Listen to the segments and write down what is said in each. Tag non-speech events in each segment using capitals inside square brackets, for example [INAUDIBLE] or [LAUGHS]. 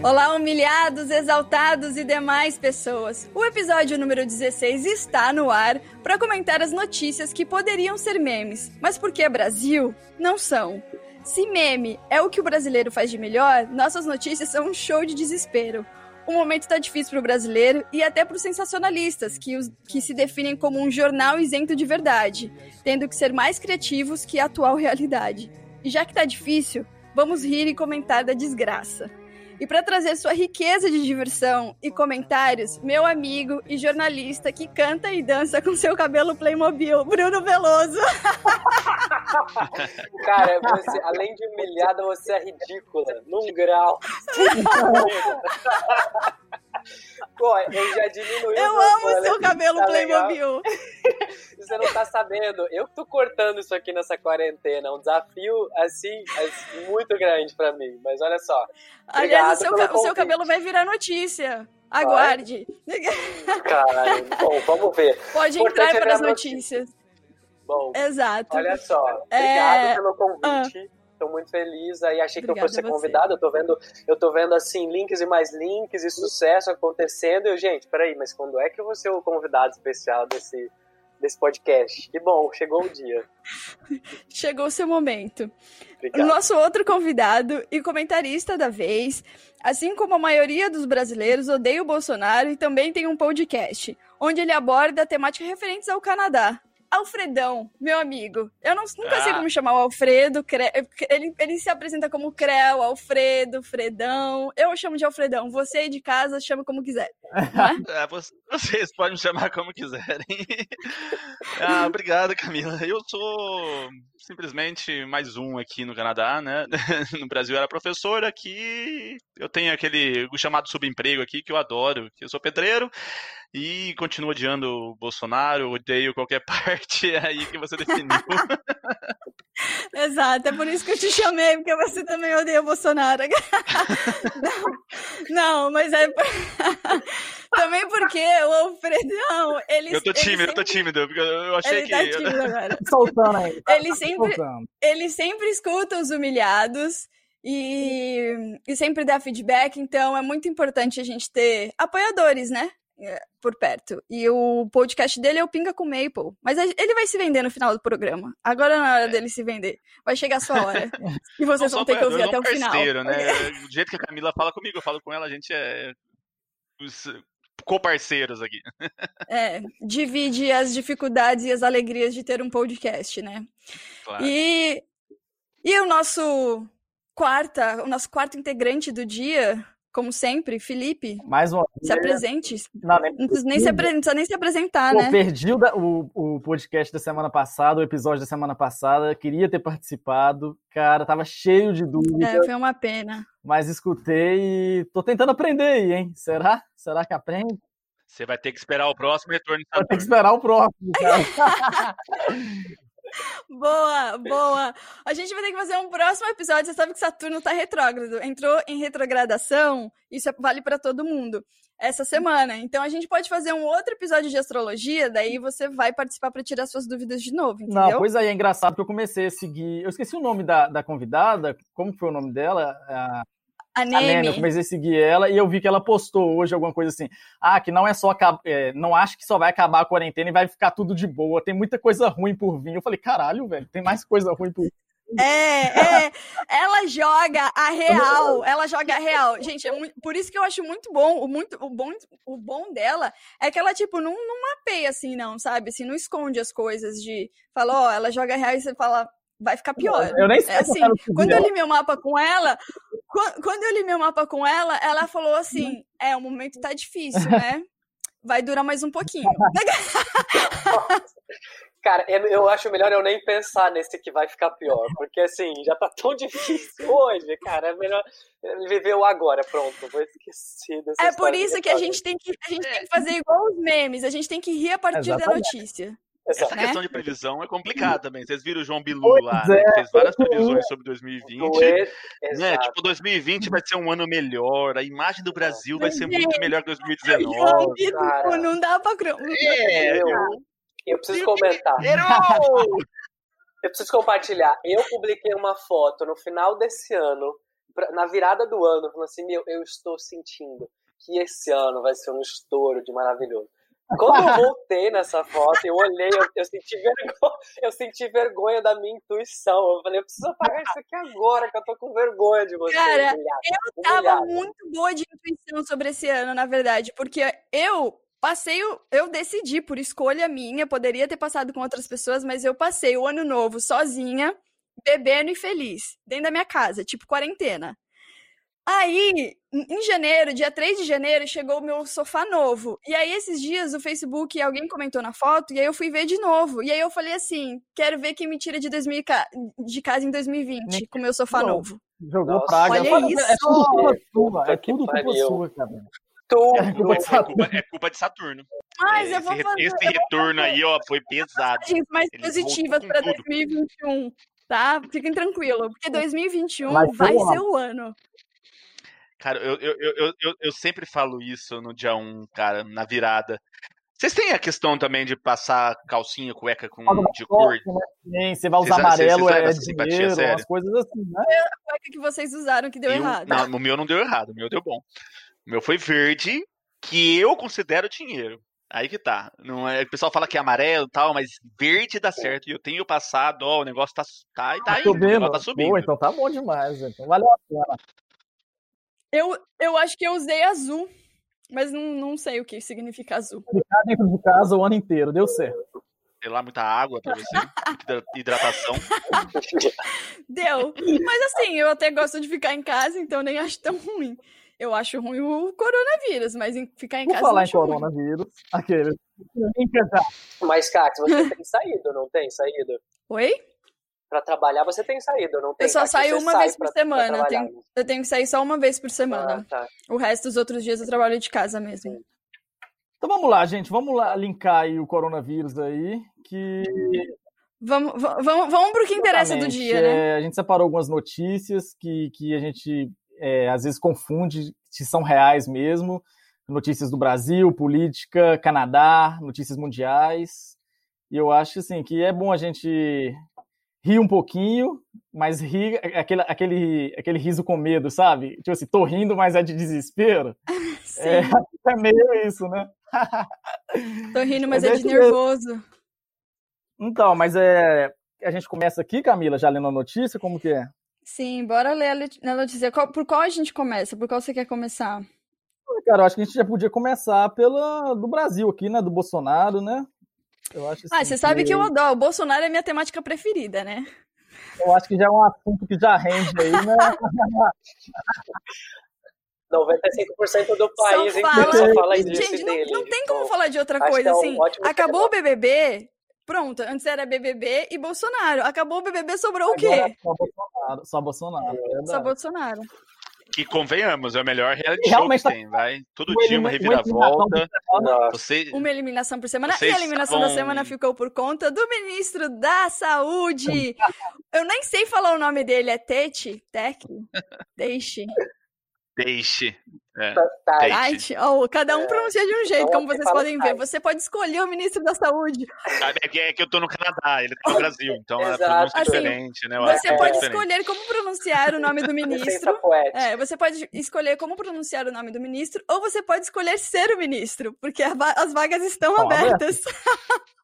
Olá, humilhados, exaltados e demais pessoas. O episódio número 16 está no ar para comentar as notícias que poderiam ser memes, mas porque é Brasil, não são. Se meme é o que o brasileiro faz de melhor, nossas notícias são um show de desespero. O momento está difícil para o brasileiro e até para os sensacionalistas, que, os, que se definem como um jornal isento de verdade, tendo que ser mais criativos que a atual realidade. E já que está difícil, vamos rir e comentar da desgraça. E para trazer sua riqueza de diversão e comentários, meu amigo e jornalista que canta e dança com seu cabelo Playmobil, Bruno Veloso. [LAUGHS] Cara, você, além de humilhada, você é ridícula, num grau. [LAUGHS] [LAUGHS] Pô, eu já diminui. Eu amo seu cabelo tá Playmobil. [LAUGHS] Você não tá sabendo. Eu tô cortando isso aqui nessa quarentena. Um desafio, assim, assim muito grande pra mim. Mas olha só. Aliás, o seu, o seu cabelo vai virar notícia. Aguarde. Caralho. Bom, vamos ver. Pode entrar para as notícias. Bom, Exato. Olha só. Obrigado é... pelo convite. Ah. Estou muito feliz. Aí achei Obrigada que eu fosse ser convidado. Eu tô vendo, eu tô vendo assim links e mais links e sucesso acontecendo. Eu, gente, peraí, mas quando é que eu vou ser o convidado especial desse desse podcast? Que bom, chegou o dia. chegou o seu momento. Obrigado. O nosso outro convidado e comentarista da vez, assim como a maioria dos brasileiros, odeia o Bolsonaro e também tem um podcast, onde ele aborda temáticas referentes ao Canadá. Alfredão, meu amigo. Eu não, nunca ah. sei como chamar o Alfredo. Ele, ele se apresenta como Creu, Alfredo, Fredão. Eu chamo de Alfredão. Você aí de casa chama como quiser. É? [LAUGHS] É, vocês podem me chamar como quiserem. [LAUGHS] ah, obrigado, Camila. Eu sou simplesmente mais um aqui no Canadá, né? [LAUGHS] No Brasil era professor, aqui eu tenho aquele chamado subemprego aqui que eu adoro, que eu sou pedreiro e continuo odiando o Bolsonaro, odeio qualquer [LAUGHS] parte aí que você definiu. [LAUGHS] Exato, é por isso que eu te chamei, porque você também odeia o Bolsonaro. não, não, mas é. Também porque o Alfredão, ele. Eu tô tímido, sempre... eu tô tímido, porque eu achei ele que. Tá tímido agora. Soltando aí. Tá ele, sempre, ele sempre escuta os humilhados. E, e sempre dá feedback, então é muito importante a gente ter apoiadores, né? É, por perto. E o podcast dele é o Pinga com Maple. Mas ele vai se vender no final do programa. Agora é na hora é. dele se vender. Vai chegar a sua hora. [LAUGHS] e vocês vão ter que ouvir até o final. Né? [LAUGHS] Do jeito que a Camila fala comigo, eu falo com ela, a gente é os co-parceiros aqui. [LAUGHS] É, divide as dificuldades e as alegrias de ter um podcast, né? Claro. E, e o nosso quarta, o nosso quarto integrante do dia como sempre, Felipe. Mais uma Se apresente. Não, nem, não, precisa nem se, não precisa nem se apresentar, Eu né? perdi o, o, o, podcast da semana passada, o episódio da semana passada. Queria ter participado. Cara, tava cheio de dúvidas. É, foi uma pena. Mas escutei e tô tentando aprender aí, hein? Será? Será que aprende? Você vai ter que esperar o próximo retorno. Vai ter que esperar o próximo, cara. [LAUGHS] Boa, boa. A gente vai ter que fazer um próximo episódio. Você sabe que Saturno está retrógrado. Entrou em retrogradação, isso vale para todo mundo essa semana. Então a gente pode fazer um outro episódio de astrologia, daí você vai participar para tirar suas dúvidas de novo, entendeu? Não, pois aí é engraçado que eu comecei a seguir. Eu esqueci o nome da, da convidada, como foi o nome dela? A... A Neme. eu comecei a seguir ela e eu vi que ela postou hoje alguma coisa assim. Ah, que não é só. É, não acho que só vai acabar a quarentena e vai ficar tudo de boa. Tem muita coisa ruim por vir. Eu falei, caralho, velho, tem mais coisa ruim por vir. É, é. Ela joga a real. [LAUGHS] Ela joga a real. Gente, é muito, por isso que eu acho muito bom. O, muito, o, bom, o bom dela é que ela, tipo, não, não mapeia assim, não, sabe? Assim, não esconde as coisas de. Fala, ó, ela joga a real e você fala, vai ficar pior. Eu nem sei. É assim, quando eu li meu mapa com ela, quando eu li meu mapa com ela, ela falou assim: é, o momento tá difícil, né? Vai durar mais um pouquinho. [LAUGHS] Cara, eu acho melhor eu nem pensar nesse que vai ficar pior, porque assim, já tá tão [LAUGHS] difícil hoje, cara, é melhor viver o agora, pronto, vou esquecer dessa É por isso que a gente, tem que a gente tem que fazer igual os memes, a gente tem que rir a partir Exatamente. da notícia. Essa né? questão de previsão é complicada também. Vocês viram o João Bilu lá, né? É, fez várias previsões sobre 2020. É, né? Tipo, 2020 vai ser um ano melhor, a imagem do Brasil vai ser muito melhor que 2019. João Bilu, não dá pra... É, eu, eu preciso comentar. [LAUGHS] Eu preciso compartilhar. Eu publiquei uma foto no final desse ano, na virada do ano, falando assim: meu, eu estou sentindo que esse ano vai ser um estouro de maravilhoso. Quando eu [LAUGHS] voltei nessa foto, eu olhei, eu, eu, senti vergonha, [LAUGHS] eu senti vergonha da minha intuição. Eu falei, eu preciso apagar isso aqui agora, que eu tô com vergonha de você. Cara, humilhado, eu tava muito boa de intuição sobre esse ano, na verdade, porque eu passei, eu decidi por escolha minha, poderia ter passado com outras pessoas, mas eu passei o ano novo sozinha, bebendo e feliz, dentro da minha casa, tipo quarentena. Aí, em janeiro, dia 3 de janeiro, chegou o meu sofá novo. E aí, esses dias, o Facebook, alguém comentou na foto, e aí eu fui ver de novo. E aí eu falei assim: quero ver quem me tira de, 2000, de casa em 2020 com o meu sofá Não. novo. Jogou Nossa, praga. Olha isso! É tudo culpa sua, é tudo culpa sua, cara. Tudo. É culpa, de Saturno. É culpa de Saturno. Mas eu vou fazer. Esse retorno aí, ó, foi pesado. Mais positivas para 2021, tá? Fiquem tranquilos, porque 2021 vai, vai ser o ano. Cara, eu, eu, eu, eu, eu sempre falo isso no dia 1, cara, na virada. Vocês têm a questão também de passar calcinha, cueca com de cor? Né? Sim, você vai usar vocês, amarelo, vocês é simpatia, sério? umas coisas assim, né? Foi a cueca que vocês usaram que deu eu, errado. Não, o meu não deu errado, o meu deu bom. O meu foi verde, que eu considero dinheiro. Aí que tá. Não é, o pessoal fala que é amarelo e tal, mas verde dá certo. E eu tenho passado, ó, o negócio tá, tá, tá, tá indo, subindo. tá subindo. Pô, então tá bom demais, então valeu a pena. Eu, eu acho que eu usei azul, mas não, não sei o que significa azul. Ficar dentro de casa o ano inteiro, deu certo. Sei lá, muita água pra você, hidratação. [LAUGHS] Deu. Mas assim, eu até gosto de ficar em casa, então nem acho tão ruim. Eu acho ruim o coronavírus, mas ficar em Vou casa. falar em coronavírus, ruim. aquele. Mas, Cax, você tem saído, não tem saído? Oi? Para trabalhar, você tem saído, não tem? Eu só saio uma vez por semana. Eu tenho, eu tenho, que sair só uma vez por semana. Ah, tá. O resto dos outros dias eu trabalho de casa mesmo. Então vamos lá, gente. Vamos lá linkar aí o coronavírus aí. Que. Vamos, vamos, vamos para o que interessa do dia, né? É, a gente separou algumas notícias que, que a gente é, às vezes confunde se são reais mesmo. Notícias do Brasil, política, Canadá, notícias mundiais. E eu acho assim que é bom a gente ri um pouquinho, mas ri aquele, aquele, aquele riso com medo, sabe? Tipo assim, tô rindo, mas é de desespero. [LAUGHS] É, [LAUGHS] é, meio isso, né? [LAUGHS] tô rindo, mas, é, é de nervoso. Então, mas é. A gente começa aqui, Camila, já lendo a notícia, como que é? Sim, bora ler a notícia. Por qual a gente começa? Por qual você quer começar? Cara, eu acho que a gente já podia começar pela do Brasil aqui, né? Do Bolsonaro, né? Eu acho ah, assim, você sabe que eu adoro. O Bolsonaro é minha temática preferida, né? Eu acho que já é um assunto que já rende aí, né? [LAUGHS] 95% do país só fala, só fala disso Gente, não, não tem como então, falar de outra coisa, é um assim. acabou o BBB, pronto, antes era BBB e Bolsonaro. Acabou o BBB, sobrou Agora, o quê? Só Bolsonaro. Só Bolsonaro, é só Bolsonaro. Que convenhamos, é o melhor reality show que tá tem, vai. Todo dia uma reviravolta. Você, uma eliminação por semana. E a eliminação estavam... da semana ficou por conta do ministro da Saúde. [LAUGHS] Eu nem sei falar o nome dele, é Tete? Tec? Deixe. Deixe. É. Oh, cada um pronuncia de um jeito, como vocês podem ver. Você pode escolher o ministro da saúde. É que, é que eu tô no Canadá, ele tá no [LAUGHS] Brasil, então é pronúncia assim, diferente, né? Você pode escolher como pronunciar o nome do [LAUGHS] ministro. é, você pode escolher como pronunciar o nome do ministro, ou você pode escolher ser o ministro, porque as vagas estão abertas. [LAUGHS]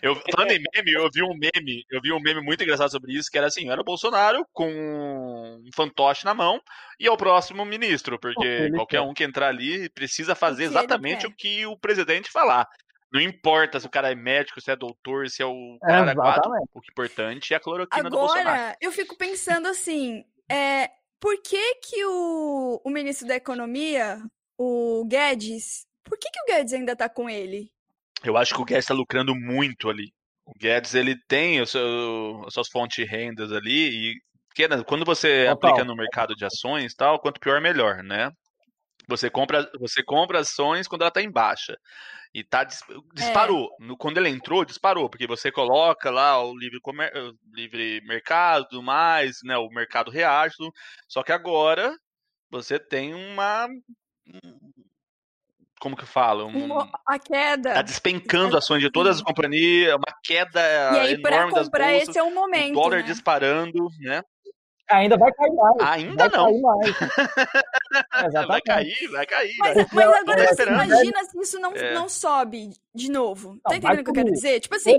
Eu, falando em meme, eu vi um meme, eu vi um meme muito engraçado sobre isso, que era assim, era o Bolsonaro com um fantoche na mão e é o próximo ministro, porque qualquer um que entrar ali precisa fazer exatamente o que o presidente falar. Não importa se o cara é médico, se é doutor, se é o cara é, quatro, o que é importante é a cloroquina Agora, do Bolsonaro. Agora, eu fico pensando assim, é, por que que o, o ministro da Economia, o Guedes, por que que o Guedes ainda tá com ele? Eu acho que o Guedes está lucrando muito ali. O Guedes ele tem o seu, as suas fontes de rendas ali e quando você Total. aplica no mercado de ações tal, quanto pior melhor, né? Você compra, você compra ações quando ela está em baixa. E tá, disparou. É. No, quando ele entrou, disparou, porque você coloca lá o livre, comer, livre mercado mais, né? O mercado reage. Só que agora você tem uma. Como que eu falo? Um, a queda. Tá despencando ações de todas as companhias, uma queda e aí, enorme das bolsas. Esse é o momento. O dólar né? disparando, né? Ainda vai cair mais. Ainda vai não. [LAUGHS] [LAUGHS] vai cair, vai cair. Mas, vai. mas agora você imagina se isso não, é. não sobe de novo. Não, tá entendendo o que eu quero dizer? Tipo assim,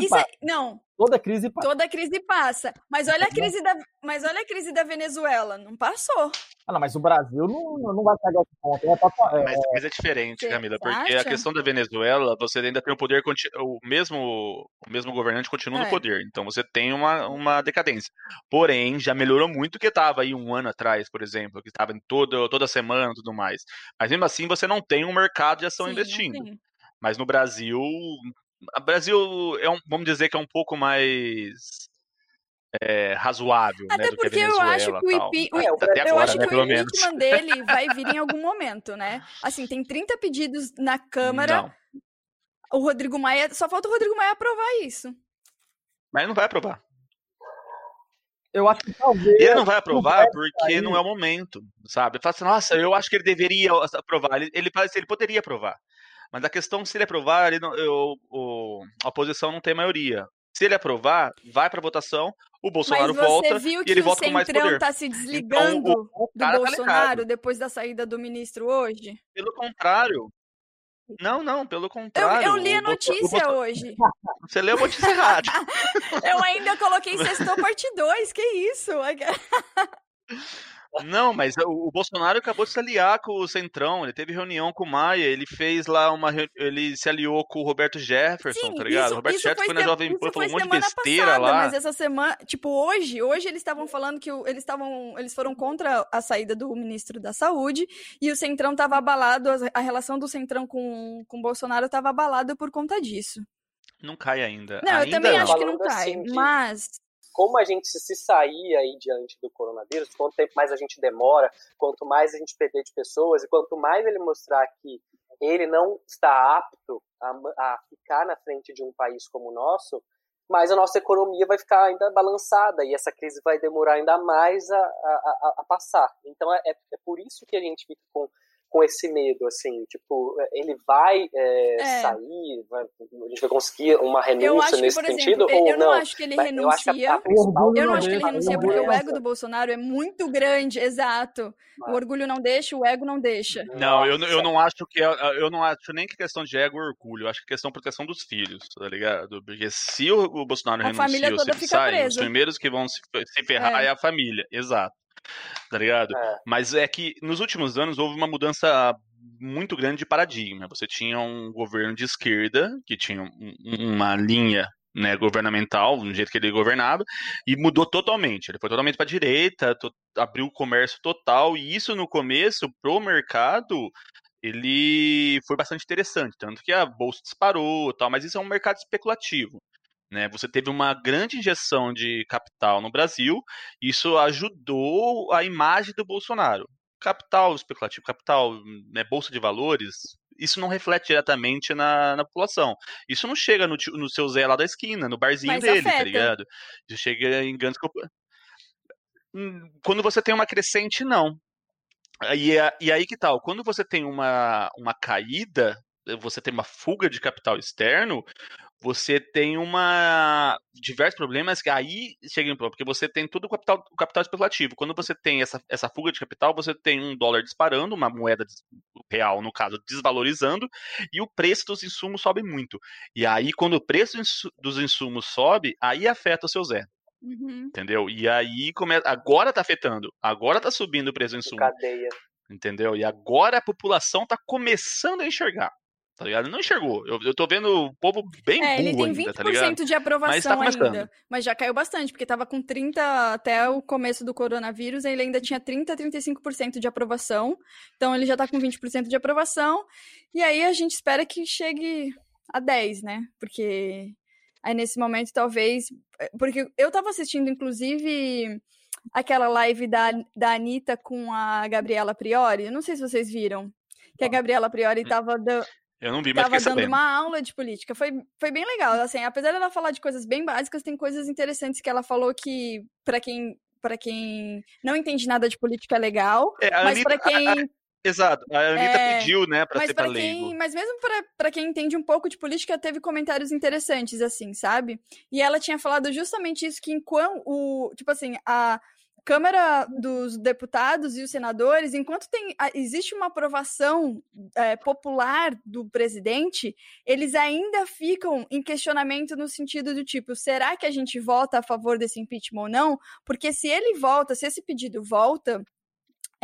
isso é, não, Toda crise passa. Toda crise passa. Mas olha a crise da, mas olha a crise da Venezuela, não passou. Ah, não, mas o Brasil não, não vai pegar esse ponto. É pra, é... Mas, mas, é diferente, Camila, porque a questão da Venezuela, você ainda tem o poder, o mesmo, o mesmo governante continua é. no poder. Então você tem uma, uma decadência. Porém, já melhorou muito o que estava aí um ano atrás, por exemplo, que estava em toda, toda semana e tudo mais. Mas mesmo assim, você não tem um mercado de ação Sim, investindo. Mas no Brasil, o Brasil é um, vamos dizer que é um pouco mais é, razoável, Até né, do porque que a eu acho que o IP, até eu agora, acho né, que o impeachment dele vai vir em algum momento, né? Assim, tem 30 pedidos na Câmara. Não. O Rodrigo Maia, só falta o Rodrigo Maia aprovar isso. Mas não vai aprovar. Eu acho que talvez. Ele não vai aprovar não porque não é o momento, sabe? Fala assim, nossa, eu acho que ele deveria aprovar. Ele, ele, ele poderia aprovar. Mas a questão, se ele aprovar, ele não, eu, o, a oposição não tem maioria. Se ele aprovar, vai para votação, o Bolsonaro volta e ele volta com mais poder. Mas você viu que o Centrão está se desligando então, o, o do tá Bolsonaro tá depois da saída do ministro hoje? Pelo contrário. Não, não, pelo contrário. Eu, eu li a notícia hoje. Você leu a notícia errada. eu ainda coloquei Sextou [LAUGHS] Parte 2, que isso? Não, mas o, o, Bolsonaro acabou de se aliar com o Centrão, ele teve reunião com o Maia, ele fez lá uma. Ele se aliou com o Roberto Jefferson, Sim, tá ligado? Isso, o Roberto Jefferson foi na Jovem Pan, falou um monte de besteira passada, lá. Mas essa semana, tipo, hoje, hoje eles estavam falando que o, eles estavam. Eles foram contra a saída do ministro da Saúde e o Centrão estava abalado, a, relação do Centrão com, com o Bolsonaro estava abalada por conta disso. Não cai ainda. Não, ainda eu também não. acho que não cai, assim, mas como a gente se sair aí diante do coronavírus, quanto tempo mais a gente demora, quanto mais a gente perder de pessoas e quanto mais ele mostrar que ele não está apto a, a ficar na frente de um país como o nosso, mais a nossa economia vai ficar ainda balançada e essa crise vai demorar ainda mais a, a, a passar. Então é, é por isso que a gente fica com com esse medo, assim, tipo, ele vai é, é. sair, vai, a gente vai conseguir uma renúncia nesse que, sentido exemplo, ou eu não? não acho que ele renuncia. Eu, a, a eu não acho que ele renuncia porque o ego do Bolsonaro é muito grande, exato. O orgulho não deixa, o ego não deixa. Não, eu, eu não acho que é, eu não acho nem que é questão de ego ou orgulho, eu acho que é questão de proteção dos filhos, tá ligado? Porque se o, Bolsonaro a renuncia se ele sai, presa. os primeiros que vão se, se ferrar é. é a família, exato tá ligado? É. Mas é que nos últimos anos houve uma mudança muito grande de paradigma. Você tinha um governo de esquerda, que tinha um, uma linha né, governamental, do jeito que ele governava, e mudou totalmente. Ele foi totalmente para a direita, to abriu o comércio total, e isso no começo, pro mercado, ele foi bastante interessante, tanto que a bolsa disparou, tal, mas isso é um mercado especulativo. Né? Você teve uma grande injeção de capital no Brasil, isso ajudou a imagem do Bolsonaro. Capital especulativo, capital, né, bolsa de valores, isso não reflete diretamente na, na população. Isso não chega no, no seu Zé lá da esquina, no barzinho Mas dele, tá afeta. tá ligado? Isso chega em grandes. Hum, quando você tem uma crescente, não. E, e aí que tal? Quando você tem uma, uma caída, você tem uma fuga de capital externo, você tem uma diversos problemas que aí chega em porque você tem todo o capital, o capital especulativo. Quando você tem essa, essa fuga de capital, você tem um dólar disparando, uma moeda real, no caso, desvalorizando, e o preço dos insumos sobe muito. E aí, quando o preço dos insumos sobe, aí afeta o seu Zé. Uhum. Entendeu? E aí começa. Agora tá afetando. Agora tá subindo o preço do insumo. Cadeia. Entendeu? E agora a população tá começando a enxergar tá ligado? Não enxergou. Eu, eu tô vendo o povo bem é, burro ele tem 20% ainda, tá ligado? de aprovação mas tá ainda. Mas já caiu bastante, porque tava com 30 até o começo do coronavírus, ele ainda tinha 30, 35% de aprovação. Então ele já tá com 20% de aprovação. E aí a gente espera que chegue a 10, né? Porque aí nesse momento talvez, eh, porque eu tava assistindo inclusive aquela live da, da Anitta com a Gabriela Priori, eu não sei se vocês viram, que a Gabriela Priori hum. Eu não vi, mas Tava dando sabendo. uma aula de política. Foi, foi bem legal. Assim, apesar dela falar de coisas bem básicas, tem coisas interessantes que ela falou que, para quem para quem não entende nada de política é legal, é, mas para quem... A, a, exato, a Anitta é, pediu, né, pra mas ser pra quem, Mas mesmo para quem entende um pouco de política, teve comentários interessantes, assim, sabe? E ela tinha falado justamente isso, que enquanto o... Tipo assim, a Câmara dos Deputados e os senadores, enquanto tem, existe uma aprovação é, popular do presidente, eles ainda ficam em questionamento no sentido do tipo: será que a gente vota a favor desse impeachment ou não? Porque se ele volta, se esse pedido volta,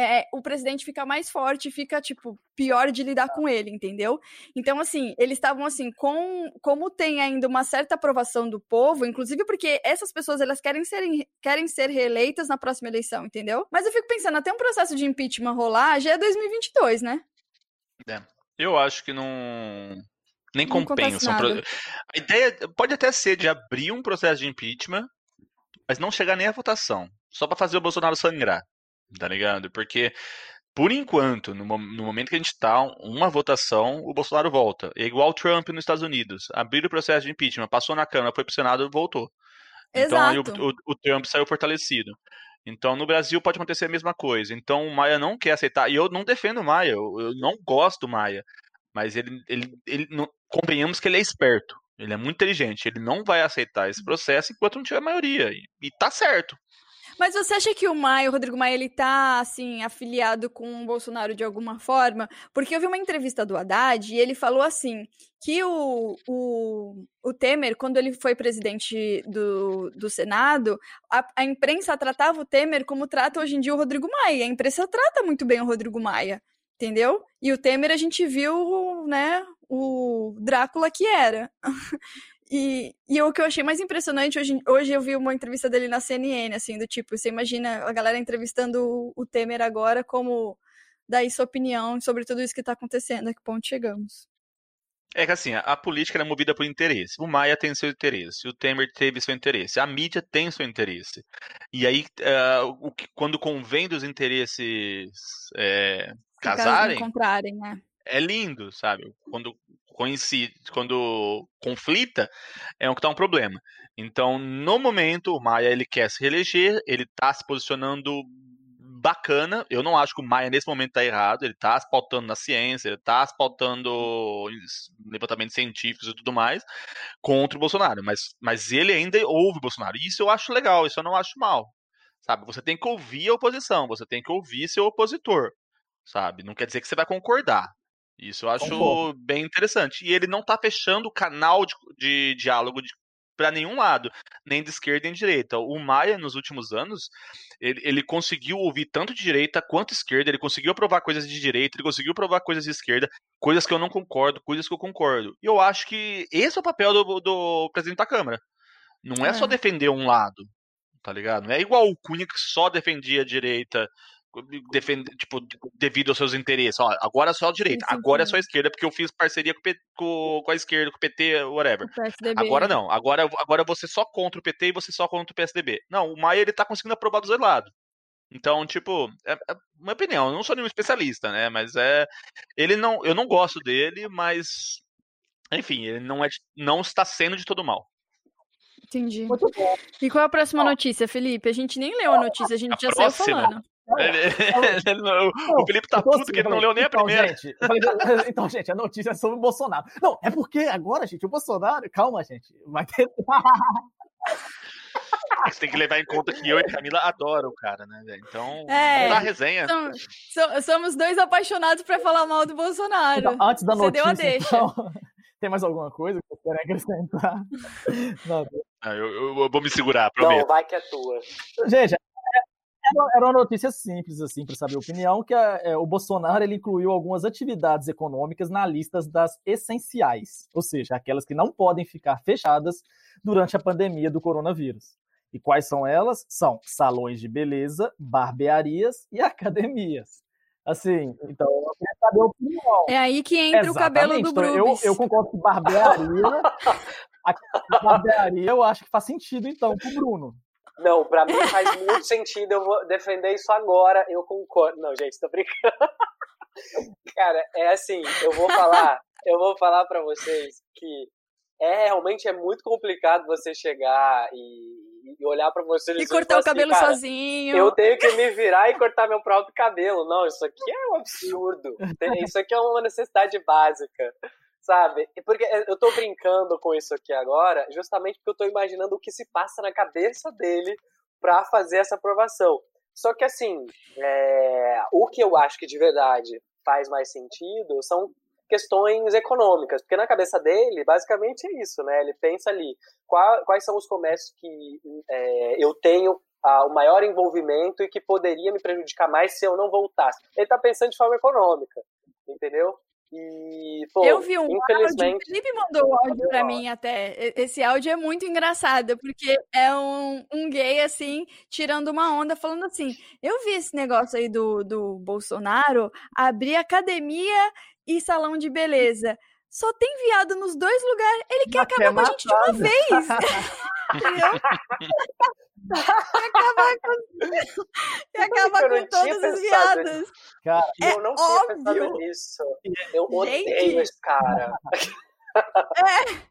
é, o presidente fica mais forte, fica, tipo, pior de lidar com ele, entendeu? Então, assim, eles estavam assim, com como tem ainda uma certa aprovação do povo, inclusive porque essas pessoas elas querem ser, querem ser reeleitas na próxima eleição, entendeu? Mas eu fico pensando, até um processo de impeachment rolar já é 2022, né? É. Eu acho que não. Nem não compensa. A ideia pode até ser de abrir um processo de impeachment, mas não chegar nem à votação. Só para fazer o Bolsonaro sangrar tá ligado? Porque, por enquanto, no, no, momento que a gente tá, uma votação, o Bolsonaro volta. É igual o Trump nos Estados Unidos. Abriu o processo de impeachment, passou na Câmara, foi pro Senado e voltou. Exato. Então aí o, o, o Trump saiu fortalecido. Então, no Brasil pode acontecer a mesma coisa. Então, o Maia não quer aceitar. E eu não defendo o Maia, eu, eu não gosto do Maia. Mas ele, ele, ele não, compreendamos que ele é esperto. Ele é muito inteligente. Ele não vai aceitar esse processo enquanto não tiver maioria. E, e tá certo. Mas você acha que o Maia, o Rodrigo Maia, ele tá, assim, afiliado com o Bolsonaro de alguma forma? Porque eu vi uma entrevista do Haddad e ele falou assim, que o, o, o Temer, quando ele foi presidente do, do Senado, a, a imprensa tratava o Temer como trata hoje em dia o Rodrigo Maia. A imprensa trata muito bem o Rodrigo Maia, entendeu? E o Temer a gente viu, né, o Drácula que era. [LAUGHS] E, e o que eu achei mais impressionante, hoje, hoje eu vi uma entrevista dele na CNN, assim, do tipo, você imagina a galera entrevistando o, o Temer agora, como daí sua opinião sobre tudo isso que está acontecendo, a que ponto chegamos. É que assim, a política é movida por interesse. O Maia tem seu interesse, o Temer teve seu interesse, a mídia tem seu interesse. E aí, uh, o que, quando convém dos interesses é, casarem, encontrarem, né? é lindo, sabe? Quando coincide, quando conflita, é um que tá um problema. Então, no momento, o Maia ele quer se reeleger, ele tá se posicionando bacana. Eu não acho que o Maia nesse momento tá errado, ele tá se pautando na ciência, ele tá se pautando levantamentos científicos e tudo mais contra o Bolsonaro, mas, mas ele ainda ouve o Bolsonaro. Isso eu acho legal, isso eu não acho mal. Sabe, você tem que ouvir a oposição, você tem que ouvir seu opositor, sabe? Não quer dizer que você vai concordar, isso eu acho bem interessante. E ele não tá fechando o canal de, de diálogo de, para nenhum lado, nem de esquerda nem de direita. O Maia, nos últimos anos, ele, ele, conseguiu ouvir tanto de direita quanto esquerda, ele conseguiu aprovar coisas de direita, ele conseguiu aprovar coisas de esquerda, coisas que eu não concordo, coisas que eu concordo. E eu acho que esse é o papel do, do presidente da Câmara. Não é, é, só defender um lado, tá ligado? Não é igual o Cunha que só defendia a direita defende, tipo, devido aos seus interesses. Ó, agora é só a direita, agora é só a esquerda, porque eu fiz parceria com, com, com a esquerda, com o PT, whatever. O agora não, agora, agora você só contra o PT e você só contra o PSDB. Não, o Maia ele tá conseguindo aprovar dos dois lados. Então, tipo, é, é uma opinião, eu não sou nenhum especialista, né? Mas é. Ele não. Eu não gosto dele, mas. Enfim, ele não, é, não está sendo de todo mal. Entendi. E qual é a próxima notícia, Felipe? A gente nem leu a notícia, a gente a já próxima, saiu falando. Ele, não, o Felipe tá puto assim, que ele não leu nem então, a primeira. Gente, falei, então, gente, a notícia é sobre o Bolsonaro. Não, é porque agora, gente, o Bolsonaro. Calma, gente. Vai ter. [LAUGHS] Você tem que levar em conta que eu e a Camila adoram o cara, né, Então, é, a resenha. Somos, somos dois apaixonados pra falar mal do Bolsonaro. Então, antes da notícia, Você deu a deixa. Então, [LAUGHS] tem mais alguma coisa que você quer acrescentar? [LAUGHS] Não, ah, eu, eu, vou me segurar, prometo. Não, vai que é tua. Gente, era uma notícia simples, assim, para saber a opinião, que é, o Bolsonaro ele incluiu algumas atividades econômicas na lista das essenciais, ou seja, aquelas que não podem ficar fechadas durante a pandemia do coronavírus. E quais são elas? São salões de beleza, barbearias e [LAUGHS] academias. Assim, então eu queria saber a opinião. É aí que entra Exatamente. o cabelo do Brubis. Então, eu, eu concordo que barbearia, [LAUGHS] a barbearia eu acho que faz sentido, então, pro Bruno. Não, pra mim faz muito sentido, eu vou defender isso agora, eu concordo. Não, gente, tô brincando. [LAUGHS] Cara, é assim, eu vou falar, eu vou falar para vocês que é realmente é muito complicado você chegar e, e olhar para você e cortar o assim, cabelo sozinho. Eu tenho que me virar e cortar meu próprio cabelo. Não, isso aqui é um absurdo. Isso aqui é uma necessidade básica sabe? Porque eu tô brincando com isso aqui agora, justamente porque eu tô imaginando o que se passa na cabeça dele para fazer essa aprovação. Só que assim, é... o que eu acho que de verdade faz mais sentido são questões econômicas, porque na cabeça dele, basicamente é isso, né? Ele pensa ali qual, quais são os comércios que é, eu tenho ah, o maior envolvimento e que poderia me prejudicar mais se eu não voltasse. Ele está pensando de forma econômica, entendeu? E, pô, eu vi um infelizmente... áudio, o Felipe mandou um áudio pra mim até. Esse áudio é muito engraçado, porque é um, um gay, assim, tirando uma onda, falando assim: eu vi esse negócio aí do, do Bolsonaro abrir academia e salão de beleza. Só tem viado nos dois lugares. Ele quer acabar com a gente de uma vez. [LAUGHS] Entendeu? [LAUGHS] acabar com, [LAUGHS] e acabar com todos os viados. Cara, é eu não tinha óbvio. pensado nisso. Eu Gente. odeio esse cara. É.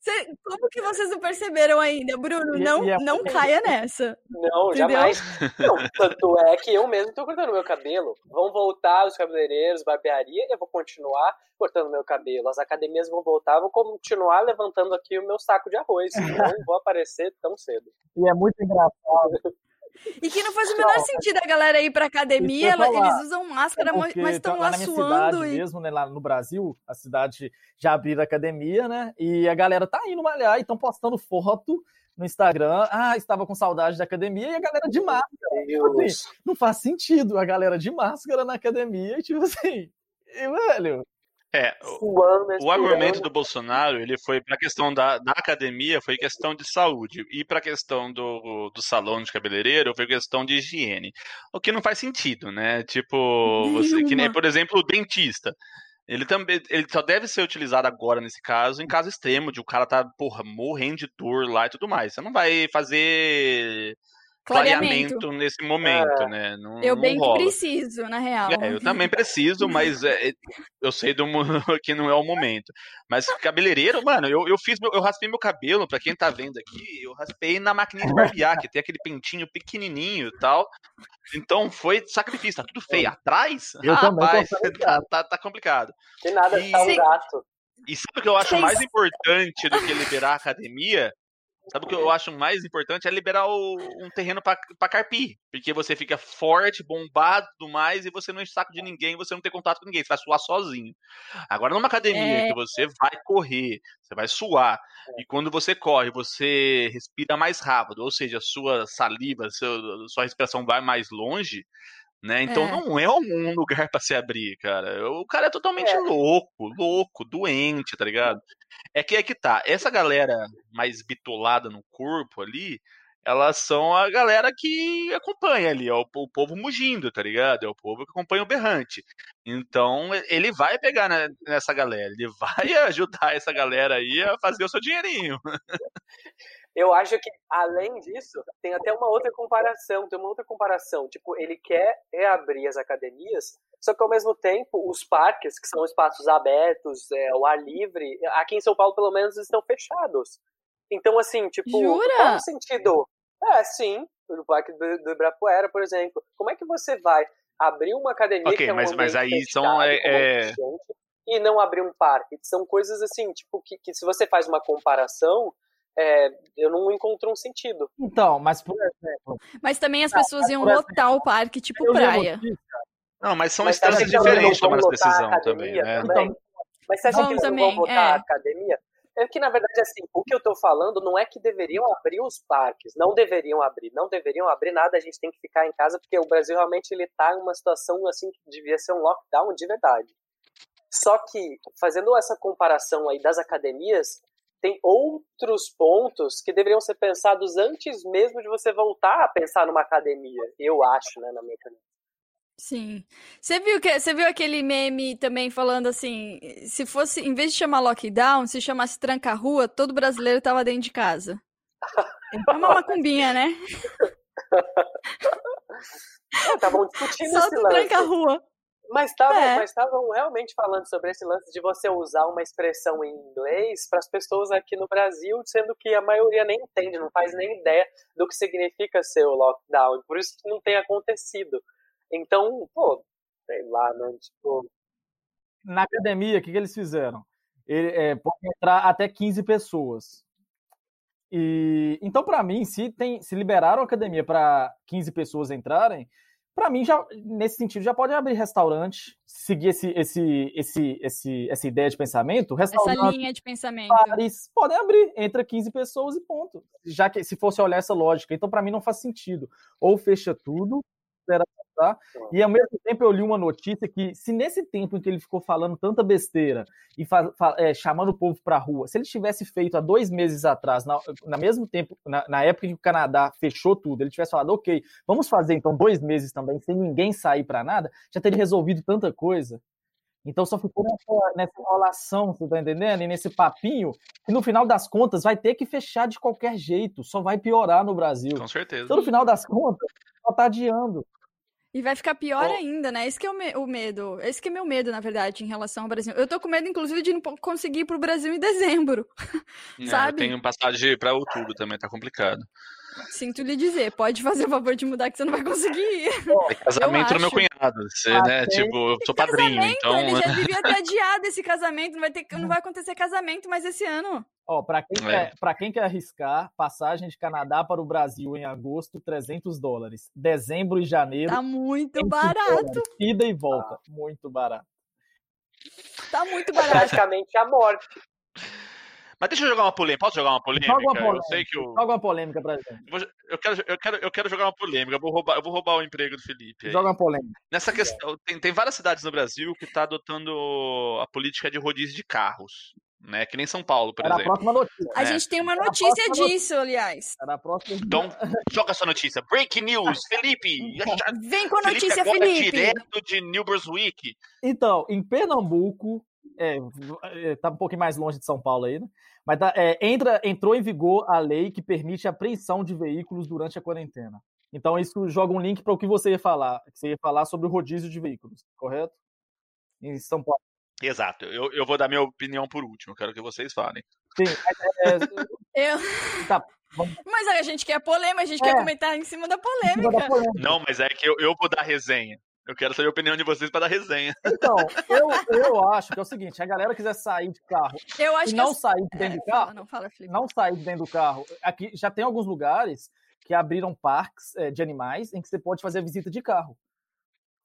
Cê, como que vocês não perceberam ainda? Bruno, e, não, e é... não caia nessa. Não, entendeu? jamais. Não, [LAUGHS] tanto é que eu mesmo tô cortando meu cabelo. Vão voltar os cabeleireiros, barbearia, eu vou continuar cortando meu cabelo. As academias vão voltar, eu vou continuar levantando aqui o meu saco de arroz. Não [LAUGHS] vou aparecer tão cedo. E é muito engraçado. E que não faz o menor sentido a galera ir pra academia, eles usam máscara, é mas estão lá, lá na minha suando. Cidade e... mesmo, né, lá no Brasil, a cidade já abriu a academia, né? E a galera tá indo malhar e estão postando foto no Instagram. Ah, estava com saudade da academia e a galera de máscara. Tipo assim, não faz sentido a galera de máscara na academia, tipo assim, e, velho. É, o, o argumento do Bolsonaro, ele foi para a questão da, da academia, foi questão de saúde, e para a questão do, do salão de cabeleireiro, foi questão de higiene. O que não faz sentido, né? Tipo, você, que nem, por exemplo, o dentista. Ele também, ele só deve ser utilizado agora nesse caso, em caso extremo, de o cara tá, porra, morrendo de dor lá e tudo mais. Você não vai fazer clareamento nesse momento, é. né? Não, eu não bem rola. que preciso, na real. É, eu também preciso, mas é, eu sei do [LAUGHS] que não é o momento. Mas cabeleireiro, mano, eu, eu fiz meu, eu raspei meu cabelo, para quem tá vendo aqui, eu raspei na maquininha de barbear, que tem aquele pentinho pequenininho e tal. Então foi sacrifício, tá tudo feio. Atrás, eu rapaz, [LAUGHS] tá, tá, tá, complicado. Que nada, e, tá um gato. E sabe o que eu acho mais importante do que liberar a academia? Sabe o que eu acho mais importante? É liberar o, um terreno para carpir. Porque você fica forte, bombado e tudo mais, e você não enche saco de ninguém, você não tem contato com ninguém, você vai suar sozinho. Agora, numa academia é... que você vai correr, você vai suar, e quando você corre, você respira mais rápido, ou seja, sua saliva, seu, sua respiração vai mais longe, né? Então é. não é um lugar para se abrir, cara. O cara é totalmente é. louco, louco, doente, tá ligado? É que é que tá. Essa galera mais bitolada no corpo ali, elas são a galera que acompanha ali, é o, o, povo mugindo, tá ligado? É o povo que acompanha o berrante. Então, ele vai pegar nessa galera, ele vai [LAUGHS] ajudar essa galera aí a fazer o seu dinheirinho. [LAUGHS] Eu acho que, além disso, tem até uma outra comparação, tem uma outra comparação. Tipo, ele quer reabrir as academias, só que ao mesmo tempo, os parques, que são espaços abertos, é, o ar livre, aqui em São Paulo, pelo menos, estão fechados. Então, assim, tipo, Jura? faz sentido. É, sim. no parque do, do Ibirapuera, por exemplo. Como é que você vai abrir uma academia okay, que é um mas, mas aí fechado, são é, é... e não abrir um parque? São coisas assim, tipo, que, que se você faz uma comparação, é, eu não encontro um sentido. Então, mas por exemplo. Mas também as pessoas iam lotar o parque, tipo praia. Não, mas são mas instâncias diferentes de tomar essa decisão também, né? também. Então, mas você acha que eles também, não vão votar é. a academia? É que, na verdade, assim, o que eu tô falando não é que deveriam abrir os parques, não deveriam abrir, não deveriam abrir nada, a gente tem que ficar em casa, porque o Brasil realmente ele tá em uma situação, assim, que devia ser um lockdown de verdade. Só que, fazendo essa comparação aí das academias, tem outros pontos que deveriam ser pensados antes mesmo de você voltar a pensar numa academia, eu acho, né, na minha opinião. Sim. Você viu que você viu aquele meme também falando assim, se fosse em vez de chamar lockdown, se chamasse tranca rua, todo brasileiro tava dentro de casa. É uma [LAUGHS] macumbinha, né? [LAUGHS] Estavam discutindo Só esse lance. tranca rua. Mas estavam é. realmente falando sobre esse lance de você usar uma expressão em inglês para as pessoas aqui no Brasil, sendo que a maioria nem entende, não faz nem ideia do que significa ser o lockdown. Por isso que não tem acontecido. Então, pô, sei lá, né? Tipo. Na academia, o que, que eles fizeram? Ele, é, pode entrar até 15 pessoas. E então, para mim, se tem, se liberaram a academia para 15 pessoas entrarem, para mim já nesse sentido já pode abrir restaurante, seguir esse, esse, esse, esse, essa ideia de pensamento, essa linha de pensamento. Bares, podem abrir entre 15 pessoas e ponto. Já que se fosse olhar essa lógica, então para mim não faz sentido. Ou fecha tudo, Tá? E ao mesmo tempo eu li uma notícia que, se nesse tempo em que ele ficou falando tanta besteira e é, chamando o povo para a rua, se ele tivesse feito há dois meses atrás, na, na mesmo tempo, na, na, época em que o Canadá fechou tudo, ele tivesse falado, ok, vamos fazer então dois meses também, sem ninguém sair para nada, já teria resolvido tanta coisa. Então só ficou nessa, nessa enrolação, você tá entendendo? E nesse papinho, que no final das contas vai ter que fechar de qualquer jeito, só vai piorar no Brasil. Com certeza. Então no final das contas, só tá adiando. E vai ficar pior oh. ainda, né? Esse que é o, me o, medo. Esse que é meu medo, na verdade, em relação ao Brasil. Eu tô com medo, inclusive, de não conseguir ir pro Brasil em dezembro. [LAUGHS] É, sabe? Eu tenho passagem para outubro também, tá complicado. Sinto lhe dizer, pode fazer o favor de mudar que você não vai conseguir ir. [LAUGHS] É casamento do meu cunhado, você, ah, né? Tipo, eu sou padrinho, então. Ele já devia ter [LAUGHS] adiado esse casamento, não vai, ter, não vai acontecer casamento mais esse ano. Ó, para quem, é. Quer, pra quem quer arriscar, passagem de Canadá para o Brasil em agosto, 300 dólares. Dezembro e janeiro. Tá muito barato. Ida e volta. Ah. Muito barato. Tá muito barato. Praticamente a morte. Mas deixa eu jogar uma polêmica. Posso jogar uma polêmica? Joga uma polêmica. Eu sei que o... Joga uma polêmica pra gente. Eu quero, eu quero, eu quero jogar uma polêmica. Eu vou roubar, eu vou roubar o emprego do Felipe. Aí. Joga uma polêmica. Nessa questão, tem, tem várias cidades no Brasil que tá adotando a política de rodízio de carros. Né? Que nem São Paulo, por Era exemplo. A, próxima notícia. a gente tem uma notícia disso, aliás. Era a próxima... Então, joga essa notícia. Break news, Felipe! [LAUGHS] Vem com a notícia, Felipe! Felipe. direto de New Brunswick. Então, em Pernambuco, é, é, tá um pouquinho mais longe de São Paulo aí, né? Mas tá, é, entra, entrou em vigor a lei que permite a apreensão de veículos durante a quarentena. Então isso joga um link para o que você ia falar. Você ia falar sobre o rodízio de veículos, correto? Em São Paulo. Exato. Eu, eu vou dar minha opinião por último. Quero que vocês falem. Sim. É, é [LAUGHS] eu... Tá, Mas a gente quer polêmica, a gente quer é. comentar em cima da polêmica. Cima da polêmica. Não, mas é que eu, eu vou dar resenha. Eu quero saber a opinião de vocês para dar resenha. Então, [LAUGHS] eu, eu acho que é o seguinte: se a galera quiser sair de carro eu acho e não eu... sair de dentro é, do carro, não, fala, não sair de dentro do carro. Aqui já tem alguns lugares que abriram parques é, de animais em que você pode fazer a visita de carro.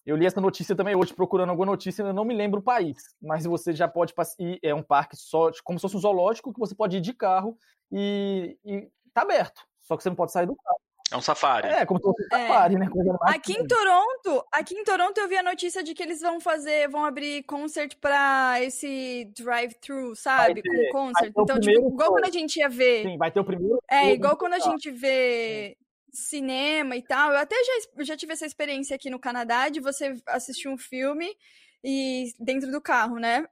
Eu li essa notícia também hoje, procurando alguma notícia, eu não me lembro o país, mas você já pode ir, é um parque só, como se fosse um zoológico, que você pode ir de carro e, e tá aberto, só que você não pode sair do carro. É um safari. É, como se fosse um é. safari, né? Aqui em Toronto, aqui em Toronto eu vi a notícia de que eles vão fazer, vão abrir concert pra esse drive-thru, sabe? Ter, Com concert. Então, tipo, igual quando a gente ia ver. Sim, vai ter o primeiro. É, igual quando a gente vê cinema e tal. Eu até já, já tive essa experiência aqui no Canadá de você assistir um filme e dentro do carro, né?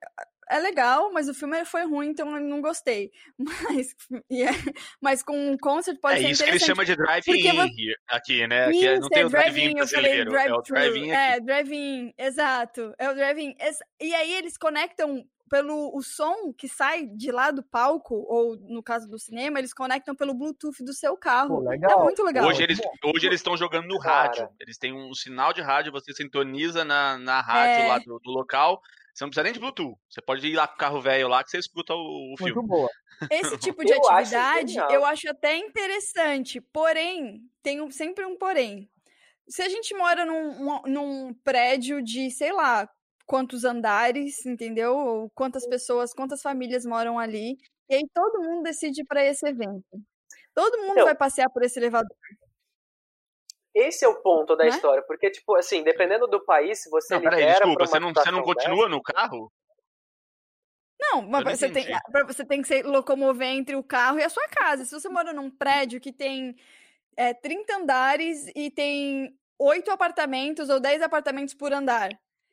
É legal, mas o filme foi ruim, então eu não gostei. [LAUGHS] Mas, yeah, mas com um concert pode é ser isso que eles chamam de drive-in você... aqui, né? Aqui isso, não tem é o drive-in brasileiro, drive é o drive-in É, drive-in, exato. É o drive-in. E aí eles conectam pelo o som que sai de lá do palco, ou no caso do cinema, eles conectam pelo Bluetooth do seu carro. Pô, é muito legal. Hoje eles hoje eles estão jogando no rádio. Eles têm um sinal de rádio, você sintoniza na, na rádio é... lá do, do, local. Você não precisa nem de Bluetooth. Você pode ir lá com o carro velho lá que você escuta o, o filme. Muito boa. Esse [LAUGHS] tipo de eu atividade acho eu acho até interessante, porém, tem sempre um porém. Se a gente mora num, num prédio de, sei lá, quantos andares, entendeu? Quantas pessoas, quantas famílias moram ali. E aí todo mundo decide para esse evento. Todo mundo então, vai passear por esse elevador. Esse é o ponto da né? história, porque, tipo, assim, dependendo do país, se você não, peraí, desculpa, você não, você não continua dessa, no carro? Não, mas você tem, você tem que se locomover entre o carro e a sua casa. Se você mora num prédio que tem é, 30 andares e tem oito apartamentos ou 10 apartamentos por andar.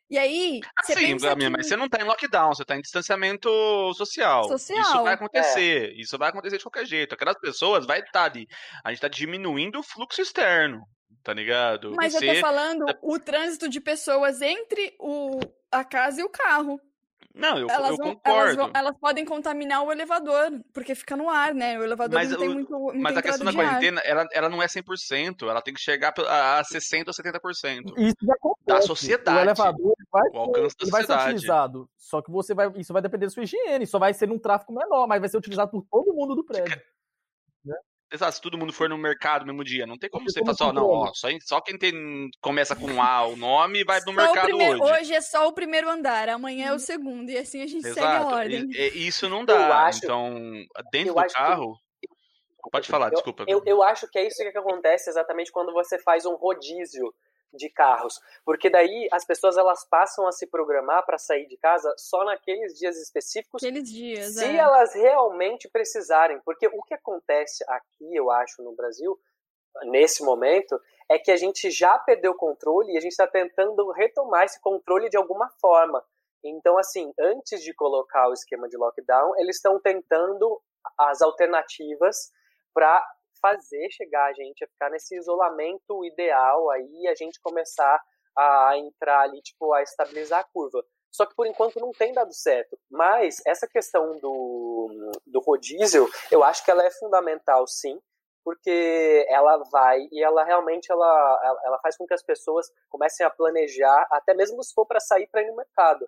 E aí. Você Sim, que... mas você não tá em lockdown, você tá em distanciamento social. social isso vai acontecer. É. Isso vai acontecer de qualquer jeito. Aquelas pessoas vai estar tá ali. A gente tá diminuindo o fluxo externo. Tá ligado? Mas você... eu tô falando o trânsito de pessoas entre o, a casa e o carro. Não, eu, elas eu vão, concordo. Elas, vão, elas, podem contaminar o elevador, porque fica no ar, né? O elevador mas, não tem muito. Não mas tem a questão da quarentena, ela, ela não é 100%, ela tem que chegar a 60% ou 70%. Isso já acontece. Da sociedade. O elevador vai, o alcance da vai sociedade. ser utilizado. Só que você vai. Isso vai depender da sua higiene, só vai ser num tráfego menor, mas vai ser utilizado por todo mundo do prédio. Exato, se todo mundo for no mercado no mesmo dia, não tem como você falar só, não, ó, só, só quem tem, começa com A o nome vai no [LAUGHS] mercado primeiro, hoje. Hoje é só o primeiro andar, amanhã é o segundo, e assim a gente Exato. segue a ordem. E, isso não dá, acho, então, dentro do carro... Que... Pode falar, eu, desculpa. Eu, eu acho que é isso que acontece exatamente quando você faz um rodízio de carros, porque daí as pessoas elas passam a se programar para sair de casa só naqueles dias específicos, aqueles dias, se é. elas realmente precisarem, porque o que acontece aqui, eu acho, no Brasil, nesse momento, é que a gente já perdeu o controle e a gente está tentando retomar esse controle de alguma forma. Então, assim, antes de colocar o esquema de lockdown, eles estão tentando as alternativas para fazer chegar a gente a ficar nesse isolamento ideal aí a gente começar a entrar ali, tipo, a estabilizar a curva. Só que por enquanto não tem dado certo. Mas essa questão do, do rodízio, eu acho que ela é fundamental sim, porque ela vai e ela realmente ela, ela faz com que as pessoas comecem a planejar, até mesmo se for para sair para ir no mercado.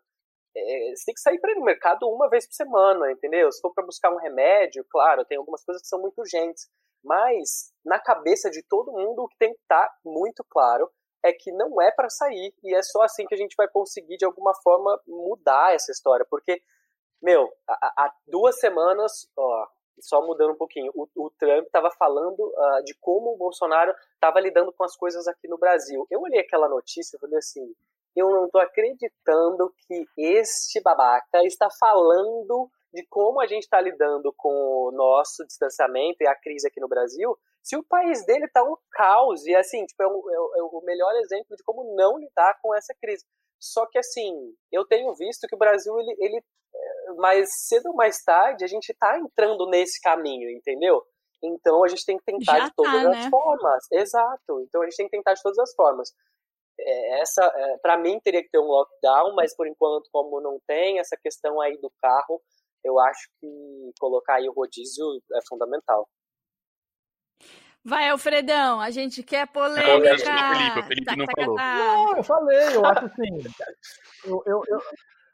É, você tem que sair para ir no mercado uma vez por semana, entendeu? Se for para buscar um remédio, claro, tem algumas coisas que são muito urgentes. Mas na cabeça de todo mundo o que tem que estar tá muito claro é que não é para sair e é só assim que a gente vai conseguir de alguma forma mudar essa história, porque meu, há, duas semanas, ó, só mudando um pouquinho, o, o Trump estava falando uh, de como o Bolsonaro estava lidando com as coisas aqui no Brasil. Eu olhei aquela notícia e falei assim, eu não estou acreditando que este babaca está falando de como a gente está lidando com o nosso distanciamento e a crise aqui no Brasil, se o país dele está um caos, e assim, tipo, é, é, é, o melhor exemplo de como não lidar com essa crise. Só que assim, eu tenho visto que o Brasil, ele, ele é, mais cedo ou mais tarde, a gente está entrando nesse caminho, entendeu? Então a gente tem que tentar Já de todas tá, as né? formas. Exato. Então a gente tem que tentar de todas as formas. É, essa, é, para mim teria que ter um lockdown, mas por enquanto como não tem essa questão aí do carro, eu acho que colocar aí o rodízio é fundamental. Vai, Alfredão, a gente quer polêmica. o Felipe, o Felipe tá, não tá, falou. Tá. Não, eu falei, eu acho assim. Eu, eu, eu...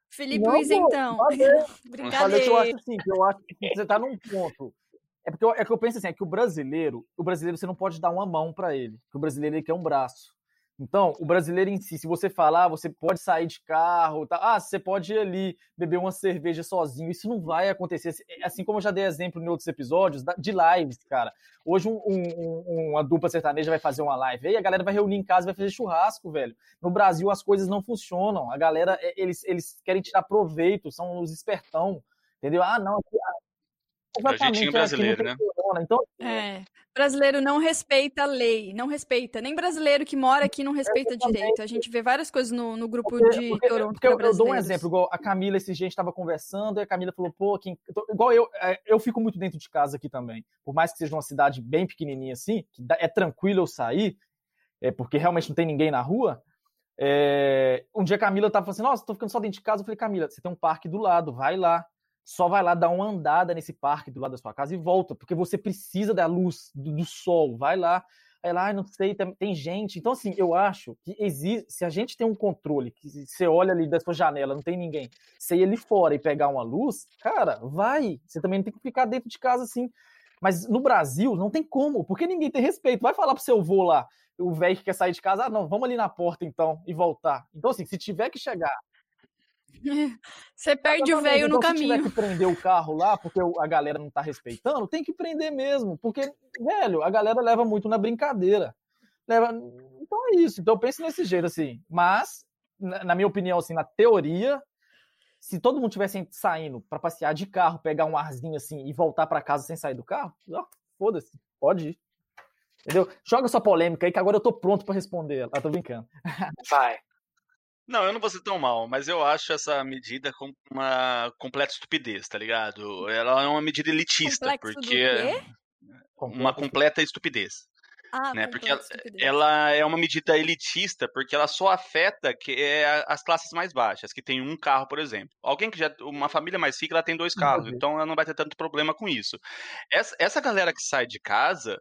Felipe não, Luiz, então. Eu falei [LAUGHS] que eu acho assim, que eu acho que você tá num ponto. É porque eu, é que eu penso assim, é que o brasileiro, o brasileiro você não pode dar uma mão para ele, porque o brasileiro ele quer um braço. Então, o brasileiro em si, se você falar, você pode sair de carro, tá? ah, você pode ir ali beber uma cerveja sozinho, isso não vai acontecer. Assim como eu já dei exemplo em outros episódios, de lives, cara. Hoje um, um, uma dupla sertaneja vai fazer uma live, aí a galera vai reunir em casa vai fazer churrasco, velho. No Brasil as coisas não funcionam, a galera, eles, eles querem tirar proveito, são os espertão, entendeu? Ah, não, ah, Exatamente, brasileiro, né? Então, é. Brasileiro não respeita a lei, não respeita. Nem brasileiro que mora aqui não respeita Exatamente. direito. A gente vê várias coisas no, no grupo porque, de porque, Toronto. Porque eu, eu, dou um exemplo, igual a Camila, esse gente estava conversando, e a Camila falou, pô, quem... igual eu, é, eu fico muito dentro de casa aqui também. Por mais que seja uma cidade bem pequenininha assim, que é tranquilo eu sair, é porque realmente não tem ninguém na rua, É, um dia a Camila tava falando assim, nossa, tô ficando só dentro de casa. Eu falei, Camila, você tem um parque do lado, vai lá. Só vai lá dar uma andada nesse parque do lado da sua casa e volta, porque você precisa da luz, do, do sol, vai lá. Aí lá, não sei, tem, tem, gente. Então, assim, eu acho que existe. Se a gente tem um controle, que você olha ali da sua janela, não tem ninguém, você ir ali fora e pegar uma luz, cara, vai. Você também não tem que ficar dentro de casa assim. Mas no Brasil não tem como, porque ninguém tem respeito. Vai falar pro seu avô lá, o velho que quer sair de casa, ah, não, vamos ali na porta então e voltar. Então, assim, se tiver que chegar [LAUGHS] você perde o velho no caminho. Se tiver que prender o carro lá porque a galera não tá respeitando, tem que prender mesmo. Porque, velho, a galera leva muito na brincadeira. Leva... Então é isso. Então eu penso nesse jeito, assim. Mas, na minha opinião, assim, na teoria, se todo mundo tivesse saindo para passear de carro, pegar um arzinho assim e voltar para casa sem sair do carro, foda-se, pode ir. Entendeu? Joga sua polêmica aí que agora eu tô pronto para responder. Ah, tô brincando. Vai. Não, eu não vou ser tão mal, mas eu acho essa medida com uma completa estupidez, tá ligado? Ela é uma medida elitista, Complexo porque uma completa estupidez. Ah, né? Porque ela, ela, é uma medida elitista porque ela só afeta que é as classes mais baixas, que tem um carro, por exemplo. Alguém que já uma família mais rica, ela tem dois carros, então ela não vai ter tanto problema com isso. Essa, essa galera que sai de casa,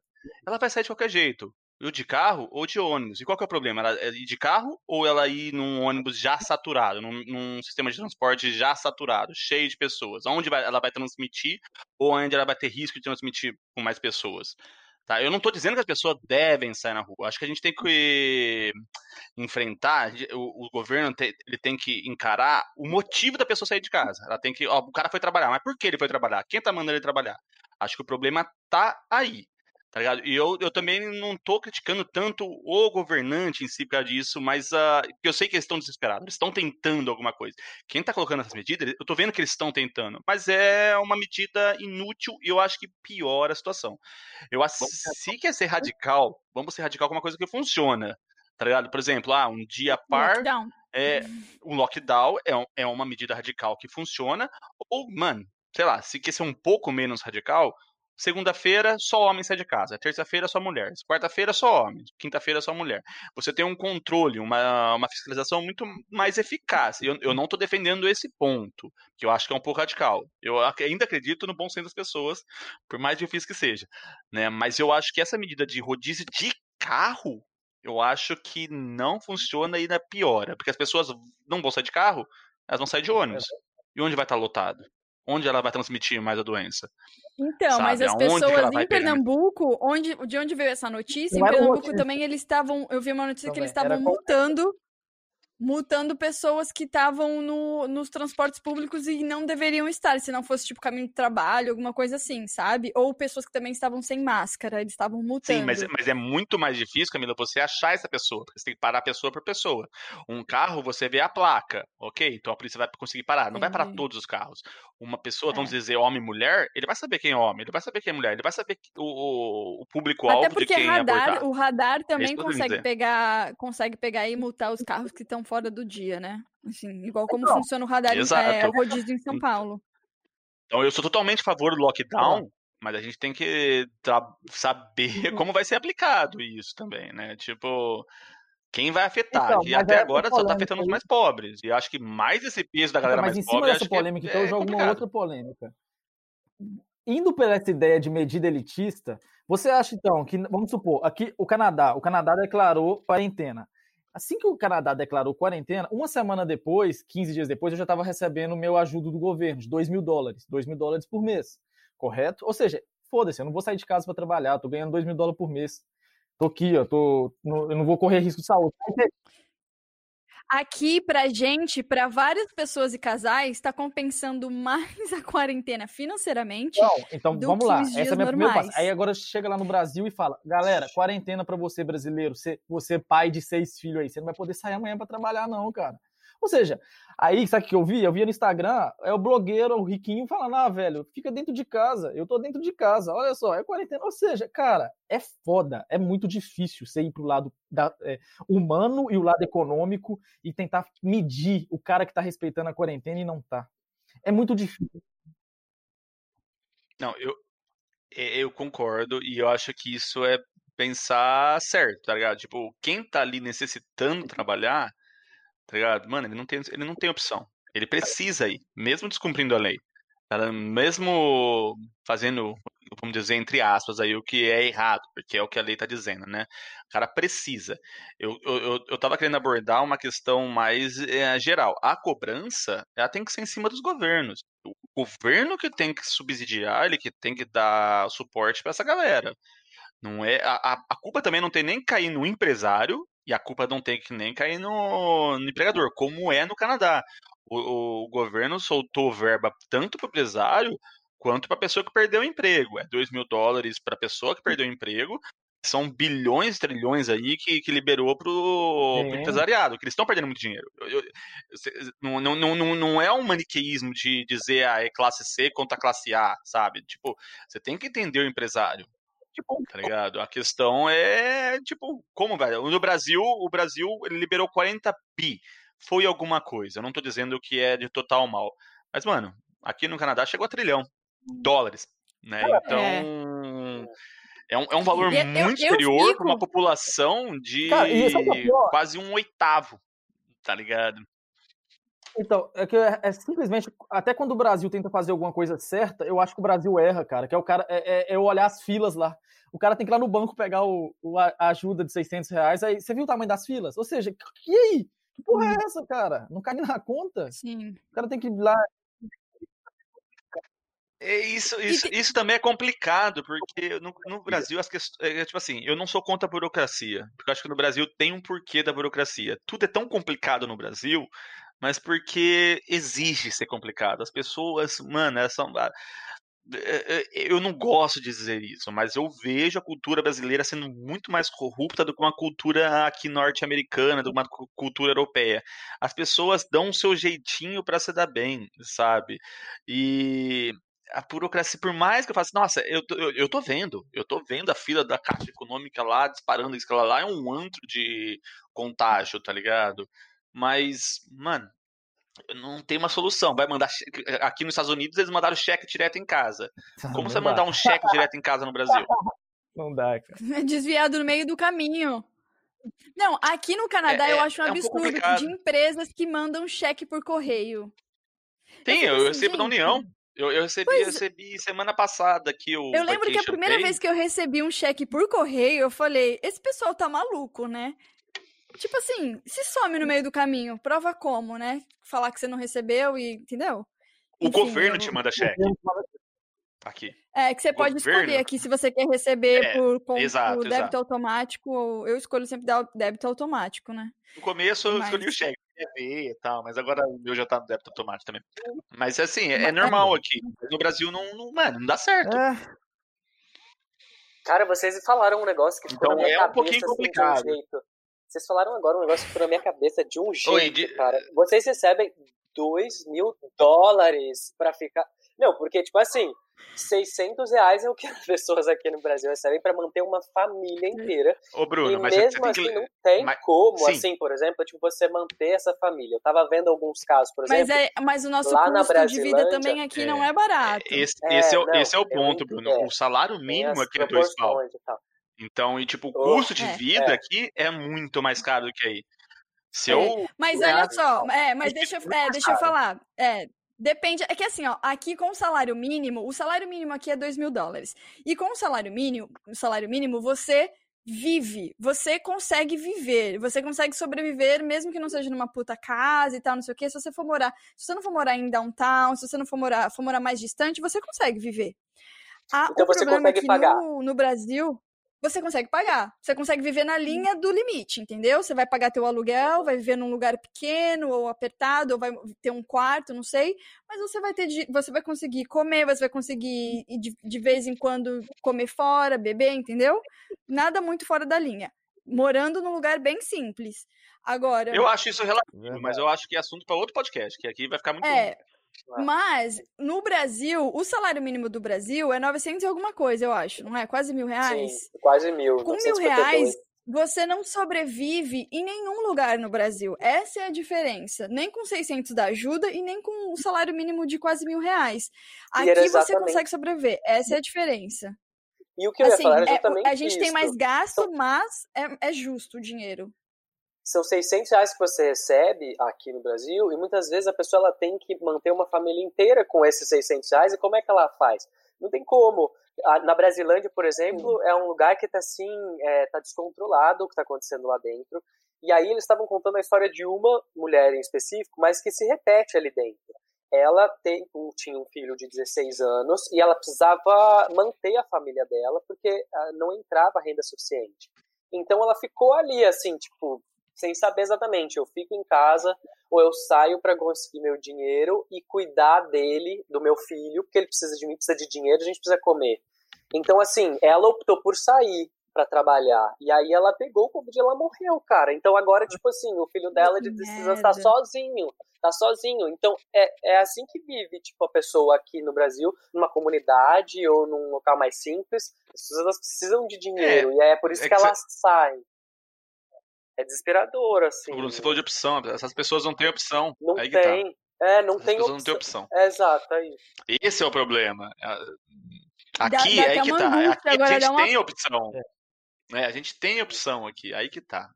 ela vai sair de qualquer jeito ou de carro ou de ônibus. E qual que é o problema? Ela é ir de carro ou ela ir num ônibus já saturado, num, num sistema de transporte já saturado, cheio de pessoas? Onde vai, ela vai transmitir ou onde ela vai ter risco de transmitir com mais pessoas? Tá? Eu não estou dizendo que as pessoas devem sair na rua. Acho que a gente tem que enfrentar, o, o governo tem, ele tem que encarar o motivo da pessoa sair de casa. Ela tem que, ó, o cara foi trabalhar, mas por que ele foi trabalhar? Quem está mandando ele trabalhar? Acho que o problema tá aí. Tá ligado? E eu, eu também não tô criticando tanto o governante em si por causa disso, mas uh, eu sei que eles estão desesperados, eles estão tentando alguma coisa. Quem tá colocando essas medidas, eu tô vendo que eles estão tentando, mas é uma medida inútil e eu acho que piora a situação. Eu acho se quer ser radical, vamos ser radical com uma coisa que funciona. Tá ligado? Por exemplo, ah, um dia par. Lockdown. É, um lockdown é, é uma medida radical que funciona. Ou, mano, sei lá, se quer ser um pouco menos radical, Segunda-feira, só homem sai de casa. Terça-feira, só mulher. Quarta-feira, só homem. Quinta-feira, só mulher. Você tem um controle, uma, uma fiscalização muito mais eficaz. Eu, eu não estou defendendo esse ponto, que eu acho que é um pouco radical. Eu ainda acredito no bom senso das pessoas, por mais difícil que seja. Né? Mas eu acho que essa medida de rodízio de carro, eu acho que não funciona e ainda piora. Porque as pessoas não vão sair de carro, elas vão sair de ônibus. E onde vai estar lotado? Onde ela vai transmitir mais a doença. Então, Sabe? mas as Aonde pessoas em Pernambuco, onde, de onde veio essa notícia? Não em Pernambuco também eles estavam. Eu vi uma notícia também. que eles estavam multando multando pessoas que estavam no, nos transportes públicos e não deveriam estar, se não fosse tipo caminho de trabalho, alguma coisa assim, sabe? Ou pessoas que também estavam sem máscara, eles estavam multando. Sim, mas, mas é muito mais difícil, Camila, você achar essa pessoa, porque você tem que parar pessoa por pessoa. Um carro, você vê a placa, ok? Então a polícia vai conseguir parar. Não Entendi. vai parar todos os carros. Uma pessoa, vamos é. dizer, homem e mulher, ele vai saber quem é homem, ele vai saber quem é mulher, ele vai saber o, o público-alvo de quem radar, é abordar. o radar também é consegue pegar, consegue pegar e multar os carros que estão fora do dia, né? Assim, igual como então, funciona o radar é, o rodízio em São Paulo. Então eu sou totalmente a favor do lockdown, mas a gente tem que saber [LAUGHS] uhum. como vai ser aplicado isso também, né? Tipo, quem vai afetar? Então, e até é agora só tá afetando os mais pobres. E acho que mais esse peso da então, galera então, mais pobre. Mas em cima dessa polêmica, então, é eu jogo complicado. uma outra polêmica. Indo por essa ideia de medida elitista, você acha então que, vamos supor, aqui o Canadá, o Canadá declarou quarentena. Assim que o Canadá declarou quarentena, uma semana depois, 15 dias depois, eu já estava recebendo meu ajudo do governo de 2 mil dólares, 2 mil dólares por mês, correto? Ou seja, foda-se, eu não vou sair de casa para trabalhar, tô ganhando 2 mil dólares por mês. Tô aqui, ó, tô, eu não vou correr risco de saúde. Aqui, pra gente, para várias pessoas e casais, está compensando mais [LAUGHS] a quarentena financeiramente. Não, então vamos lá. Essa é a minha primeira passo. Aí agora chega lá no Brasil e fala: galera, quarentena para você, brasileiro, você, você pai de seis filhos aí, você não vai poder sair amanhã para trabalhar, não, cara. Ou seja, aí, sabe o que eu vi? Eu via no Instagram, é o blogueiro, o riquinho, falando, ah, velho, fica dentro de casa, eu tô dentro de casa, olha só, é quarentena. Ou seja, cara, é foda, é muito difícil você ir pro lado da, é, humano e o lado econômico e tentar medir o cara que tá respeitando a quarentena e não tá. É muito difícil. Não, eu, eu concordo e eu acho que isso é pensar certo, tá ligado? Tipo, quem tá ali necessitando trabalhar tá ligado? Mano, ele não tem, ele não tem opção. Ele precisa ir, mesmo descumprindo a lei. Mesmo fazendo, vamos dizer, entre aspas, aí, o que é errado, porque é o que a lei está dizendo, né? O cara precisa. Eu, eu, eu tava querendo abordar uma questão mais é, geral. A cobrança, ela tem que ser em cima dos governos. O governo que tem que subsidiar, ele que tem que dar suporte para essa galera. Não é a, a culpa também não tem nem cair no empresário e a culpa não tem que nem cair no, no empregador, como é no Canadá. O, o governo soltou verba tanto para o empresário quanto para a pessoa que perdeu o emprego. É 2 mil dólares para a pessoa que perdeu o emprego, são bilhões, trilhões aí que, que liberou para o empresariado, que eles estão perdendo muito dinheiro. Eu, eu, não, não, não, não é um maniqueísmo de dizer ah, é classe C contra classe A, sabe? Tipo, você tem que entender o empresário. Tipo, tá ligado? A questão é, tipo, como, velho? No Brasil, o Brasil ele liberou 40 bi. Foi alguma coisa. Eu não tô dizendo que é de total mal. Mas, mano, aqui no Canadá chegou a trilhão dólares, né? Então. É. É um, é um valor eu, muito eu, superior para uma população de Cara, é quase um oitavo, tá ligado? Então, é que é, é, simplesmente, até quando o Brasil tenta fazer alguma coisa certa, eu acho que o Brasil erra, cara. Que é o cara, é, é, é olhar as filas lá. O cara tem que ir lá no banco pegar o, o, a ajuda de 600 reais. Aí, você viu o tamanho das filas? Ou seja, e aí? Que porra é uhum. essa, cara? Não cai na conta? Sim. O cara tem que ir lá é isso, isso, isso também é complicado, porque no, no Brasil as questões. É, tipo assim, eu não sou contra a burocracia, porque eu acho que no Brasil tem um porquê da burocracia. Tudo é tão complicado no Brasil, mas porque exige ser complicado. As pessoas, mano, elas são. Ah, é, é, eu não gosto de dizer isso, mas eu vejo a cultura brasileira sendo muito mais corrupta do que uma cultura aqui norte-americana, do que uma cultura europeia. As pessoas dão o seu jeitinho para se dar bem, sabe? E a burocracia, por mais que eu faça, nossa, eu, eu, eu tô vendo, eu tô vendo a fila da Caixa Econômica lá disparando, isso lá é um antro de contágio, tá ligado? Mas, mano, não tem uma solução. Vai mandar aqui nos Estados Unidos eles mandaram cheque direto em casa. [LAUGHS] Como não você dá. mandar um cheque direto em casa no Brasil? [LAUGHS] Não dá, cara. É [LAUGHS] desviado no meio do caminho. Não, aqui no Canadá é, eu acho um é absurdo um de empresas que mandam cheque por correio. Tem, eu, eu recebo da União. Eu, eu recebi, eu recebi semana passada aqui o. Eu lembro que a primeira Pay. vez que eu recebi um cheque por correio, eu falei: esse pessoal tá maluco, né? Tipo assim, se some no meio do caminho, prova como, né? Falar que você não recebeu e. Entendeu? O Enfim, governo eu... te manda cheque. Aqui. É, que você pode governo. escolher aqui se você quer receber é, por, com, exato, débito exato. automático. Eu escolho sempre débito automático, né? No começo eu escolhi o cheque e tal, mas agora o meu já tá no débito automático também. Mas assim, é, é normal aqui. No Brasil não, não, mano, não dá certo. É. Cara, vocês falaram um negócio que ficou então, na minha é cabeça, um pouquinho assim, complicado. de um jeito. Vocês falaram agora um negócio que ficou na minha cabeça de um jeito, Oi, de... cara. Vocês recebem 2 mil dólares pra ficar. Não, porque, tipo assim, 600 reais é o que as pessoas aqui no Brasil recebem para manter uma família inteira. Ô, Bruno, e mas mesmo assim que... não tem mas... como, Sim. assim, por exemplo, tipo, você manter essa família. Eu tava vendo alguns casos, por exemplo. Mas, é, mas o nosso lá custo de vida também aqui é, não é barato. Esse, esse é, é, não, esse é o ponto, Bruno. É. O salário mínimo aqui é dois pau. Então, e tipo, o custo de é. vida aqui é muito mais caro do que aí. Se eu... Mas olha só, é, mas deixa, é, deixa eu falar. É, Depende. É que assim, ó, aqui com o salário mínimo, o salário mínimo aqui é 2 mil dólares. E com o salário mínimo, o salário mínimo, você vive. Você consegue viver. Você consegue sobreviver, mesmo que não seja numa puta casa e tal, não sei o quê. Se você for morar. Se você não for morar em downtown, se você não for morar, for morar mais distante, você consegue viver. Ah, então o você problema consegue é que pagar. No, no Brasil você consegue pagar. Você consegue viver na linha do limite, entendeu? Você vai pagar teu aluguel, vai viver num lugar pequeno ou apertado, ou vai ter um quarto, não sei, mas você vai ter você vai conseguir comer, você vai conseguir de, de vez em quando comer fora, beber, entendeu? Nada muito fora da linha. Morando num lugar bem simples. Agora. Eu acho isso relativo, mas eu acho que é assunto para outro podcast, que aqui vai ficar muito. É, mas, no Brasil, o salário mínimo do Brasil é 900 e alguma coisa, eu acho, não é? Quase mil reais? Sim, quase mil. Com mil reais, você não sobrevive em nenhum lugar no Brasil. Essa é a diferença. Nem com 600 da ajuda e nem com o salário mínimo de quase mil reais. Aqui exatamente... você consegue sobreviver. Essa é a diferença. E o que eu assim, ia falar é, é A gente tem mais gasto, mas é, é justo o dinheiro. São 600 reais que você recebe aqui no Brasil e muitas vezes a pessoa ela tem que manter uma família inteira com esses 600 reais e como é que ela faz? Não tem como. Na Brasilândia, por exemplo, é um lugar que está assim, é, tá descontrolado o que está acontecendo lá dentro. E aí eles estavam contando a história de uma mulher em específico, mas que se repete ali dentro. Ela tem, tinha um filho de 16 anos e ela precisava manter a família dela porque ah, não entrava renda suficiente. Então ela ficou ali, assim, tipo, sem saber exatamente. Eu fico em casa ou eu saio para conseguir meu dinheiro e cuidar dele, do meu filho, porque ele precisa de mim, precisa de dinheiro, a gente precisa comer. Então, assim, ela optou por sair para trabalhar. E aí ela pegou o Covid e ela morreu, cara. Então agora, tipo assim, o filho dela de 16 anos tá sozinho. Tá sozinho. Então é, é assim que vive, tipo, a pessoa aqui no Brasil, numa comunidade ou num local mais simples. As pessoas precisam de dinheiro. É, e é por isso é que, que elas você... saem. É desesperador, assim. Bruno, você falou de opção. Essas pessoas não têm opção. Não aí tá. tem. Tá. É, não Essas tem opção. não tem opção. É, exato, é isso. Esse é o problema. Aqui dá, dá é que tá. Aqui a gente uma... tem opção. É. a gente tem opção aqui. Aí que tá.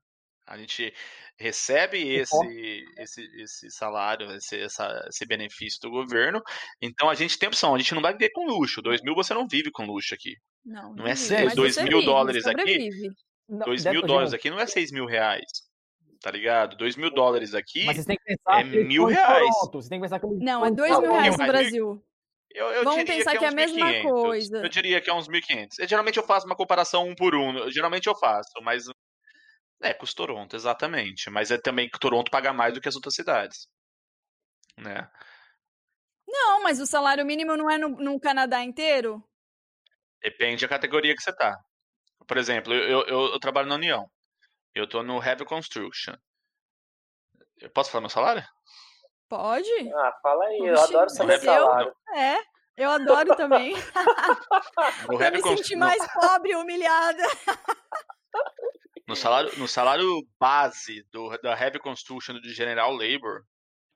A gente recebe esse, esse, esse salário, esse, essa, esse benefício do governo. Então a gente tem opção. A gente não vai viver com luxo. Dois mil você não vive com luxo aqui. Não, não, é vive, dois mil vive, dólares aqui. 2 mil dólares aqui não é 6 mil reais. Tá ligado? 2 mil dólares aqui é mil reais. Você tem que pensar que não, é 2 mil reais no Brasil. Eu, eu Vamos pensar que é, que é a mesma 1, coisa. Eu diria que é uns 1.500. Geralmente eu faço uma comparação um por um. Geralmente eu faço, mas. É, com os Toronto, exatamente. Mas é também que Toronto paga mais do que as outras cidades. Né? Não, mas o salário mínimo não é no, no Canadá inteiro? Depende da categoria que você tá. Por exemplo, eu, eu, eu trabalho na União. Eu tô no Heavy Construction. Eu posso falar meu salário? Pode. Ah, fala aí. Eu adoro saber salário. É, eu adoro também. no [LAUGHS] pra me sentir mais pobre e humilhada. No salário, no salário base do, da Heavy Construction de General Labor,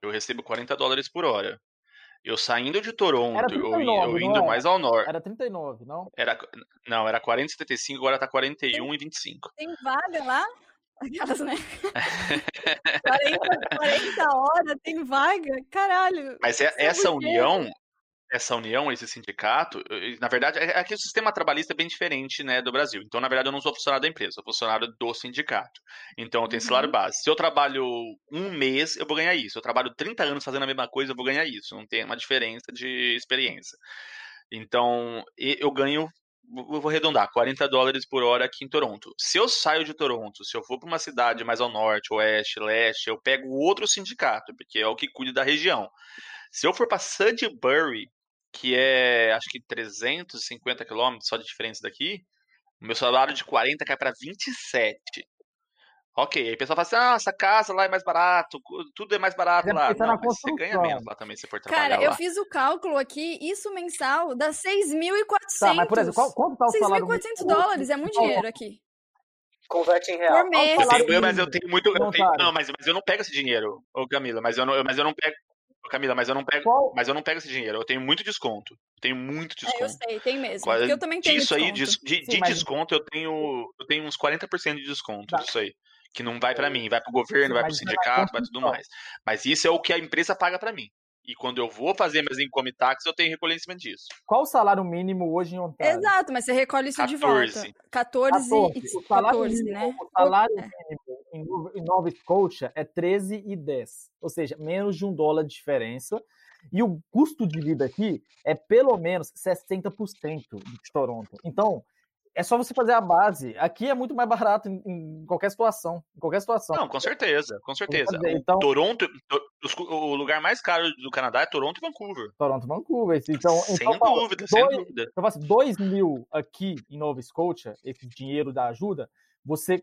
eu recebo 40 dólares por hora. Eu saindo de Toronto, 39, eu, eu indo mais ao norte. Era 39, não? Era, não, era 40 75, agora tá 41 tem, e 25. Tem vaga lá? [LAUGHS] Aquelas, né? [LAUGHS] 40, 40 horas, tem vaga? Caralho. Mas é, essa união, essa união, esse sindicato, na verdade, é, é que o sistema trabalhista é bem diferente né, do Brasil. Então, na verdade, eu não sou funcionário da empresa, sou funcionário do sindicato. Então, eu tenho uhum. salário base. Se eu trabalho um mês, eu vou ganhar isso. Se eu trabalho 30 anos fazendo a mesma coisa, eu vou ganhar isso. Não tem uma diferença de experiência. Então, eu ganho, vou arredondar, 40 dólares por hora aqui em Toronto. Se eu saio de Toronto, se eu for para uma cidade mais ao norte, oeste, leste, eu pego outro sindicato, porque é o que cuida da região. Se eu for para Sudbury, que é acho que 350 quilômetros só de diferença daqui, o meu salário de 40 cai para 27. Ok, aí o pessoal fala assim: ah, essa casa lá é mais barato, tudo é mais barato lá. Não, mas você ganha menos lá também se for trabalhar Cara, lá. eu fiz o cálculo aqui, isso mensal dá 6.400. Tá, mas por exemplo, qual, quanto tá o salário? 6.400 dólares, é muito dinheiro aqui. Converte em real. Por mês. Eu tenho, mas eu tenho muito. Eu tenho, não, mas, mas eu não pego esse dinheiro, ô Camila, mas eu não, mas eu não pego. Camila, mas eu não pego, Qual? mas eu não pego esse dinheiro. Eu tenho muito desconto. tenho muito desconto. É, eu sei, tem mesmo. Porque eu também tenho desconto. aí, de, de, de mas... desconto, eu tenho, eu tenho uns 40% de desconto tá. disso aí. Que não vai para mim, vai pro governo, Sim, vai pro sindicato, vai tudo mais. Mas isso é o que a empresa paga para mim. E quando eu vou fazer minhas income tax, eu tenho recolhimento disso. Qual o salário mínimo hoje em Ontário? Exato, mas você recolhe isso 14. de volta. 14, 14. O salário 14, mínimo, né? O salário mínimo em Nova Scotia é 13,10. Ou seja, menos de um dólar de diferença. E o custo de vida aqui é pelo menos 60% de Toronto. Então, é só você fazer a base. Aqui é muito mais barato em, em qualquer situação. Em qualquer situação. Não, com certeza, com certeza. Então, Toronto, o lugar mais caro do Canadá é Toronto e Vancouver. Toronto e Vancouver. Então, sem então, dúvida, dois, sem dúvida. Então, assim, 2 mil aqui em Nova Scotia, esse dinheiro da ajuda, você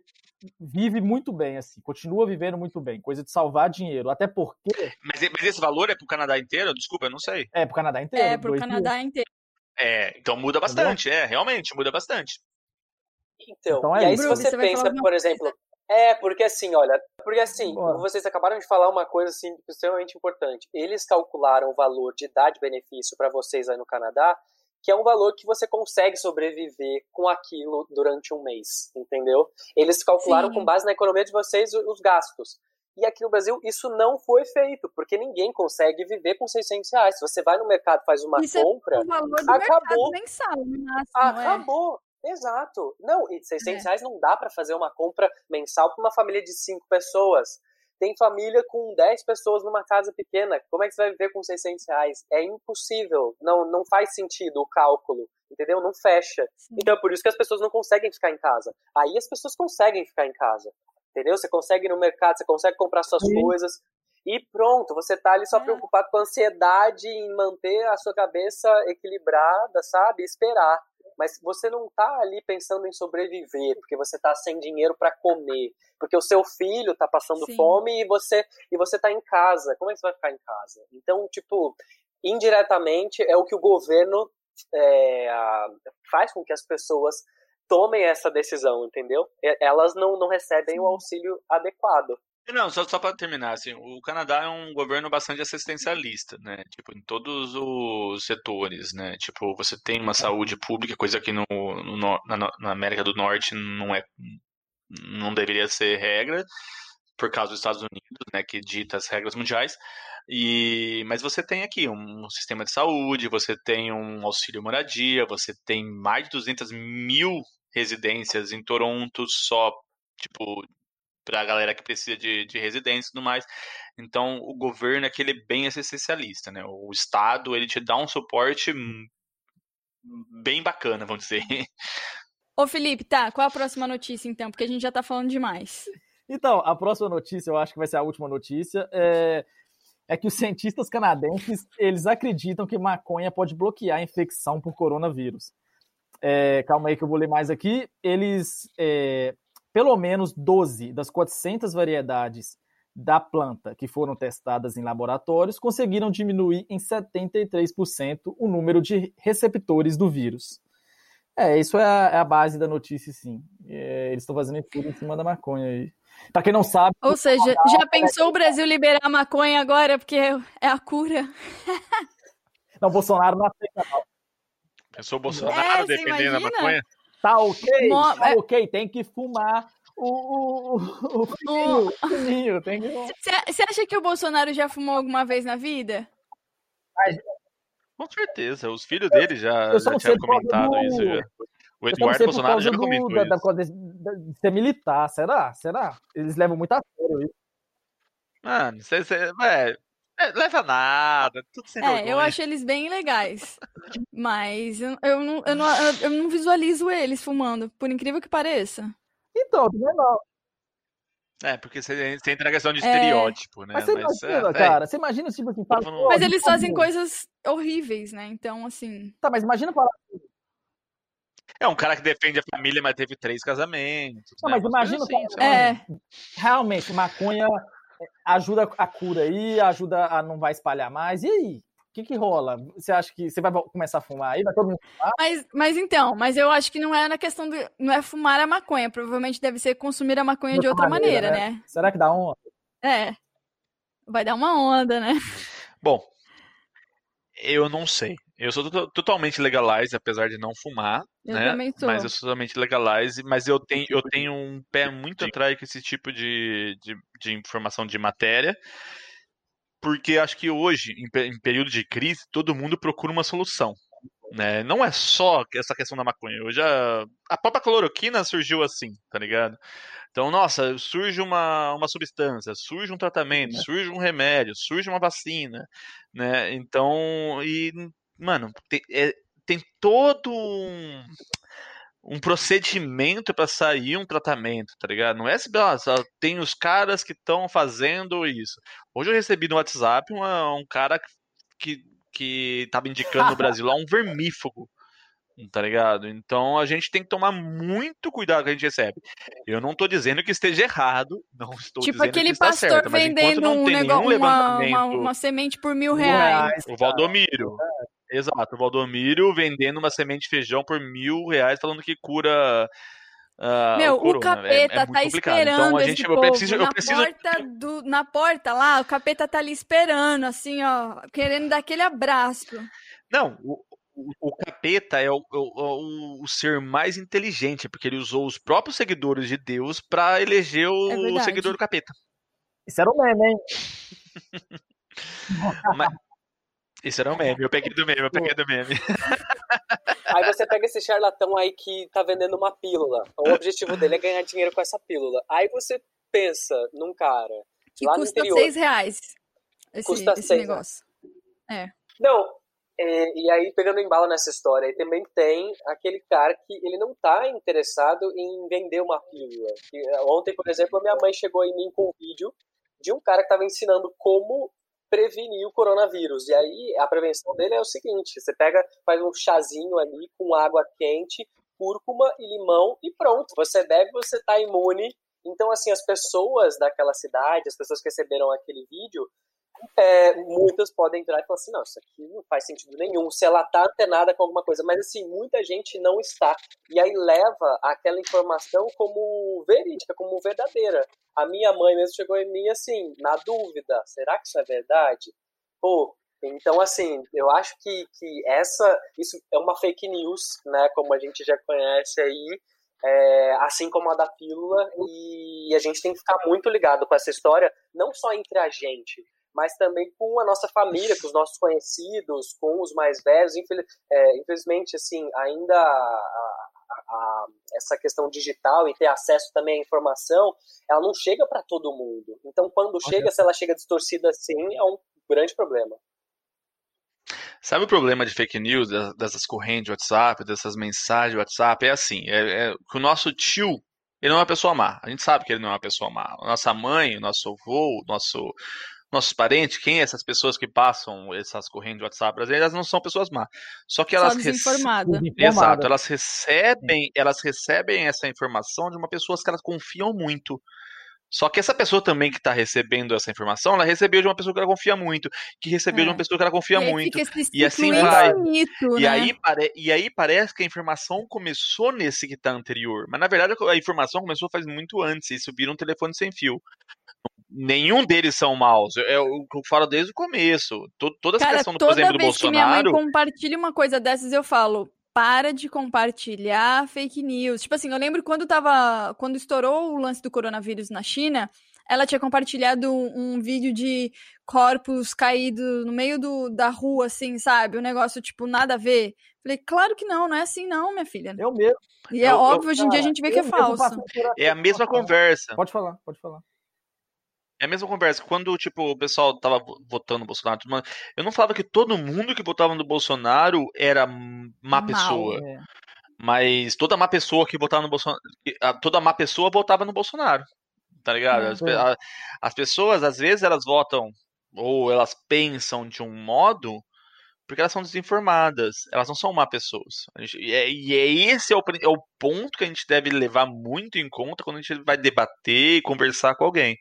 vive muito bem, assim, continua vivendo muito bem, coisa de salvar dinheiro, até porque... Mas, mas esse valor é pro Canadá inteiro? Desculpa, eu não sei. É pro Canadá inteiro. É pro Canadá mil. inteiro. É, então muda bastante, é, realmente, muda bastante. Então, então é e aí se você, você pensa, por exemplo, é, porque assim, olha, porque assim, vocês acabaram de falar uma coisa assim extremamente importante. Eles calcularam o valor de idade benefício para vocês aí no Canadá que é um valor que você consegue sobreviver com aquilo durante um mês, entendeu? Eles calcularam Sim. com base na economia de vocês os gastos. E aqui no Brasil isso não foi feito, porque ninguém consegue viver com 600 reais. Se você vai no mercado faz uma isso compra, é o valor do acabou. Mensal, máximo, é. acabou. É. Exato. Não, e 600 é. reais não dá para fazer uma compra mensal para uma família de cinco pessoas. Tem família com 10 pessoas numa casa pequena. Como é que você vai viver com 600 reais? É impossível. Não, não faz sentido o cálculo. Entendeu? Não fecha. Sim. Então é por isso que as pessoas não conseguem ficar em casa. Aí as pessoas conseguem ficar em casa. Entendeu? Você consegue ir no mercado, você consegue comprar suas Sim. coisas. E pronto, você tá ali só é. preocupado com a ansiedade em manter a sua cabeça equilibrada, sabe? Esperar mas você não está ali pensando em sobreviver, porque você está sem dinheiro para comer, porque o seu filho está passando Sim. fome e você e você está em casa. Como é que você vai ficar em casa? Então, tipo, indiretamente é o que o governo é, faz com que as pessoas tomem essa decisão, entendeu? Elas não, não recebem Sim. o auxílio adequado. Não, só, só para terminar, assim, o Canadá é um governo bastante assistencialista, né? Tipo, em todos os setores, né? Tipo, você tem uma saúde pública, coisa que no, no na, na, América do Norte não é, não deveria ser regra, por causa dos Estados Unidos, né? Que dita as regras mundiais. E, mas você tem aqui um sistema de saúde, você tem um auxílio moradia, você tem mais de 200 mil residências em Toronto só, tipo, para a galera que precisa de, de residência e tudo mais. Então, o governo é aquele bem essencialista, né? O Estado, ele te dá um suporte bem bacana, vamos dizer. [LAUGHS] Ô, Felipe, tá, qual a próxima notícia, então? Porque a gente já tá falando demais. Então, a próxima notícia, eu acho que vai ser a última notícia, é, é que os cientistas canadenses, eles acreditam que maconha pode bloquear a infecção por coronavírus. É, calma aí que eu vou ler mais aqui. Eles é, pelo menos 12 das 400 variedades da planta que foram testadas em laboratórios conseguiram diminuir em 73% o número de receptores do vírus. É, isso é a, é a base da notícia, sim. É, eles estão fazendo tudo em cima da maconha aí. Pra quem não sabe. Ou seja, já pensou o Brasil liberar a maconha agora, porque é a cura? Não, Bolsonaro não aceita, não. Pensou o Bolsonaro é, defendendo a maconha? Tá ok, Mo tá é ok, tem que fumar o, o, o, o fininho, tem que Você acha que o Bolsonaro já fumou alguma vez na vida? Com certeza, os filhos dele já, já tinham comentado do... isso. Já. O Eduardo Bolsonaro já comentou do, isso. Da, da, de ser militar, será? Será? Eles levam muito a sério isso. Mano, você, você, é, é, leva nada, tudo sem É, vergonha. eu acho eles bem legais. Mas eu, eu, não, eu, não, eu não visualizo eles fumando, por incrível que pareça. Então, também não. É, porque você, você entra na questão de é. estereótipo, né? Mas você Mas, imagina, é, cara, você imagina, tipo assim, fala, Mas eles fazem coisas horríveis, né? Então, assim. Tá, mas imagina falar. É um cara que defende a família, mas teve três casamentos. Não, né? mas imagina, assim, é. realmente, maconha ajuda a cura aí, ajuda a não vai espalhar mais. E aí? O que, que rola? Você acha que você vai começar a fumar aí? Vai todo mundo fumar? Mas, mas então, mas eu acho que não é na questão do. Não é fumar a maconha. Provavelmente deve ser consumir a maconha de, de outra maneira, maneira né? né? Será que dá onda? É. Vai dar uma onda, né? Bom, eu não sei. Eu sou totalmente legalize, apesar de não fumar, eu né? Também sou. Mas eu sou totalmente legalize, mas eu tenho, eu tenho um pé muito atrás com esse tipo de, de, de informação de matéria, porque acho que hoje, em, em período de crise, todo mundo procura uma solução. Né? Não é só essa questão da maconha. Hoje a, a própria cloroquina surgiu assim, tá ligado? Então, nossa, surge uma, uma substância, surge um tratamento, surge um remédio, surge uma vacina, né? Então, e mano, tem, é, tem todo um, um procedimento para sair um tratamento, tá ligado? Não é assim, só tem os caras que estão fazendo isso. Hoje eu recebi no WhatsApp uma, um cara que, que tava indicando no Brasil lá um vermífugo tá ligado? Então a gente tem que tomar muito cuidado com o que a gente recebe. Eu não tô dizendo que esteja errado, [LAUGHS] não estou tipo dizendo aquele que está pastor certo, vendendo um negócio, uma, uma, uma, semente por mil reais. O Valdomiro. Exato, o Valdomiro vendendo uma semente de feijão por mil reais, falando que cura. Uh, Meu, o, o capeta é, é tá esperando então, a gente, eu preciso, eu preciso... na, porta do, na porta lá, o capeta tá ali esperando, assim, ó, querendo dar aquele abraço. Não, o, o capeta é o, o, o, ser mais inteligente, porque ele usou os próprios seguidores de Deus para eleger o, é seguidor do capeta. Isso era um meme, hein? [LAUGHS] Mas, isso era um meme, eu peguei do meme, eu peguei do meme. [LAUGHS] Aí você pega esse charlatão aí que tá vendendo uma pílula. O objetivo dele é ganhar dinheiro com essa pílula. Aí você pensa num cara. Que lá custa no interior, seis reais. Esse, custa esse seis negócio. É. Não, é, e aí, pegando embalo nessa história, aí também tem aquele cara que ele não tá interessado em vender uma pílula. É, ontem, por exemplo, a minha mãe chegou em mim com um vídeo de um cara que estava ensinando como prevenir o coronavírus. E aí, a prevenção dele é o seguinte: você pega, faz um chazinho ali com água quente, cúrcuma e limão e pronto. Você bebe, você tá imune. Então, assim, as pessoas daquela cidade, as pessoas que receberam aquele vídeo, é, muitas podem entrar e falar assim, não, isso aqui não faz sentido nenhum, se ela tá antenada com alguma coisa, mas assim, muita gente não está, e aí leva aquela informação como verídica, como verdadeira. A minha mãe mesmo chegou em mim assim, na dúvida, será que isso é verdade? Pô, então assim, eu acho que, que essa, isso é uma fake news, né, como a gente já conhece aí, é, assim como a da pílula, e a gente tem que ficar muito ligado com essa história, não só entre a gente, mas também com a nossa família, com os nossos conhecidos, com os mais velhos. Infeliz, é, infelizmente, assim, ainda a, a, a, essa questão digital e ter acesso também à informação, ela não chega para todo mundo. Então, quando chega, se ela chega distorcida assim, é um grande problema. Sabe o problema de fake news, dessas correntes de WhatsApp, dessas mensagens de WhatsApp? É assim, é, é que o nosso tio, ele não é uma pessoa má. A gente sabe que ele não é uma pessoa má. Nossa mãe, nosso avô, nosso nossos parentes, quem é essas pessoas que passam essas correntes de WhatsApp elas não são pessoas más. Só que elas desinformadas. Exato, elas recebem, elas recebem essa informação de uma pessoa que elas confiam muito. Só que essa pessoa também que está recebendo essa informação, ela recebeu de uma pessoa que ela confia muito, que recebeu é. de uma é. pessoa que ela confia e muito. E assim vai. Infinito, e, né? aí pare... e aí parece que a informação começou nesse que está anterior. Mas na verdade a informação começou faz muito antes. E subiram um telefone sem fio nenhum deles são maus. É o que eu falo desde o começo. Toda essa Cara, questão, do, por exemplo, do Bolsonaro. Que minha mãe compartilha uma coisa dessas, eu falo. Para de compartilhar fake news. Tipo assim, eu lembro quando tava. Quando estourou o lance do coronavírus na China, ela tinha compartilhado um vídeo de corpos caídos no meio do, da rua, assim, sabe? Um negócio, tipo, nada a ver. Falei, claro que não, não é assim não, minha filha. Eu mesmo. E é eu, óbvio, eu, hoje em dia a gente vê que é falso. É a mesma conversa. Pode falar, pode falar. É a mesma conversa. Quando, tipo, o pessoal tava votando no Bolsonaro, eu não falava que todo mundo que votava no Bolsonaro era má Mal, pessoa. É. Mas toda má pessoa que votava no Bolsonaro. Toda má pessoa votava no Bolsonaro. Tá ligado? As, as pessoas, às vezes, elas votam ou elas pensam de um modo porque elas são desinformadas, elas não são má pessoas. Gente, e, é, e é esse é o, é o, ponto que a gente deve levar muito em conta quando a gente vai debater e conversar com alguém.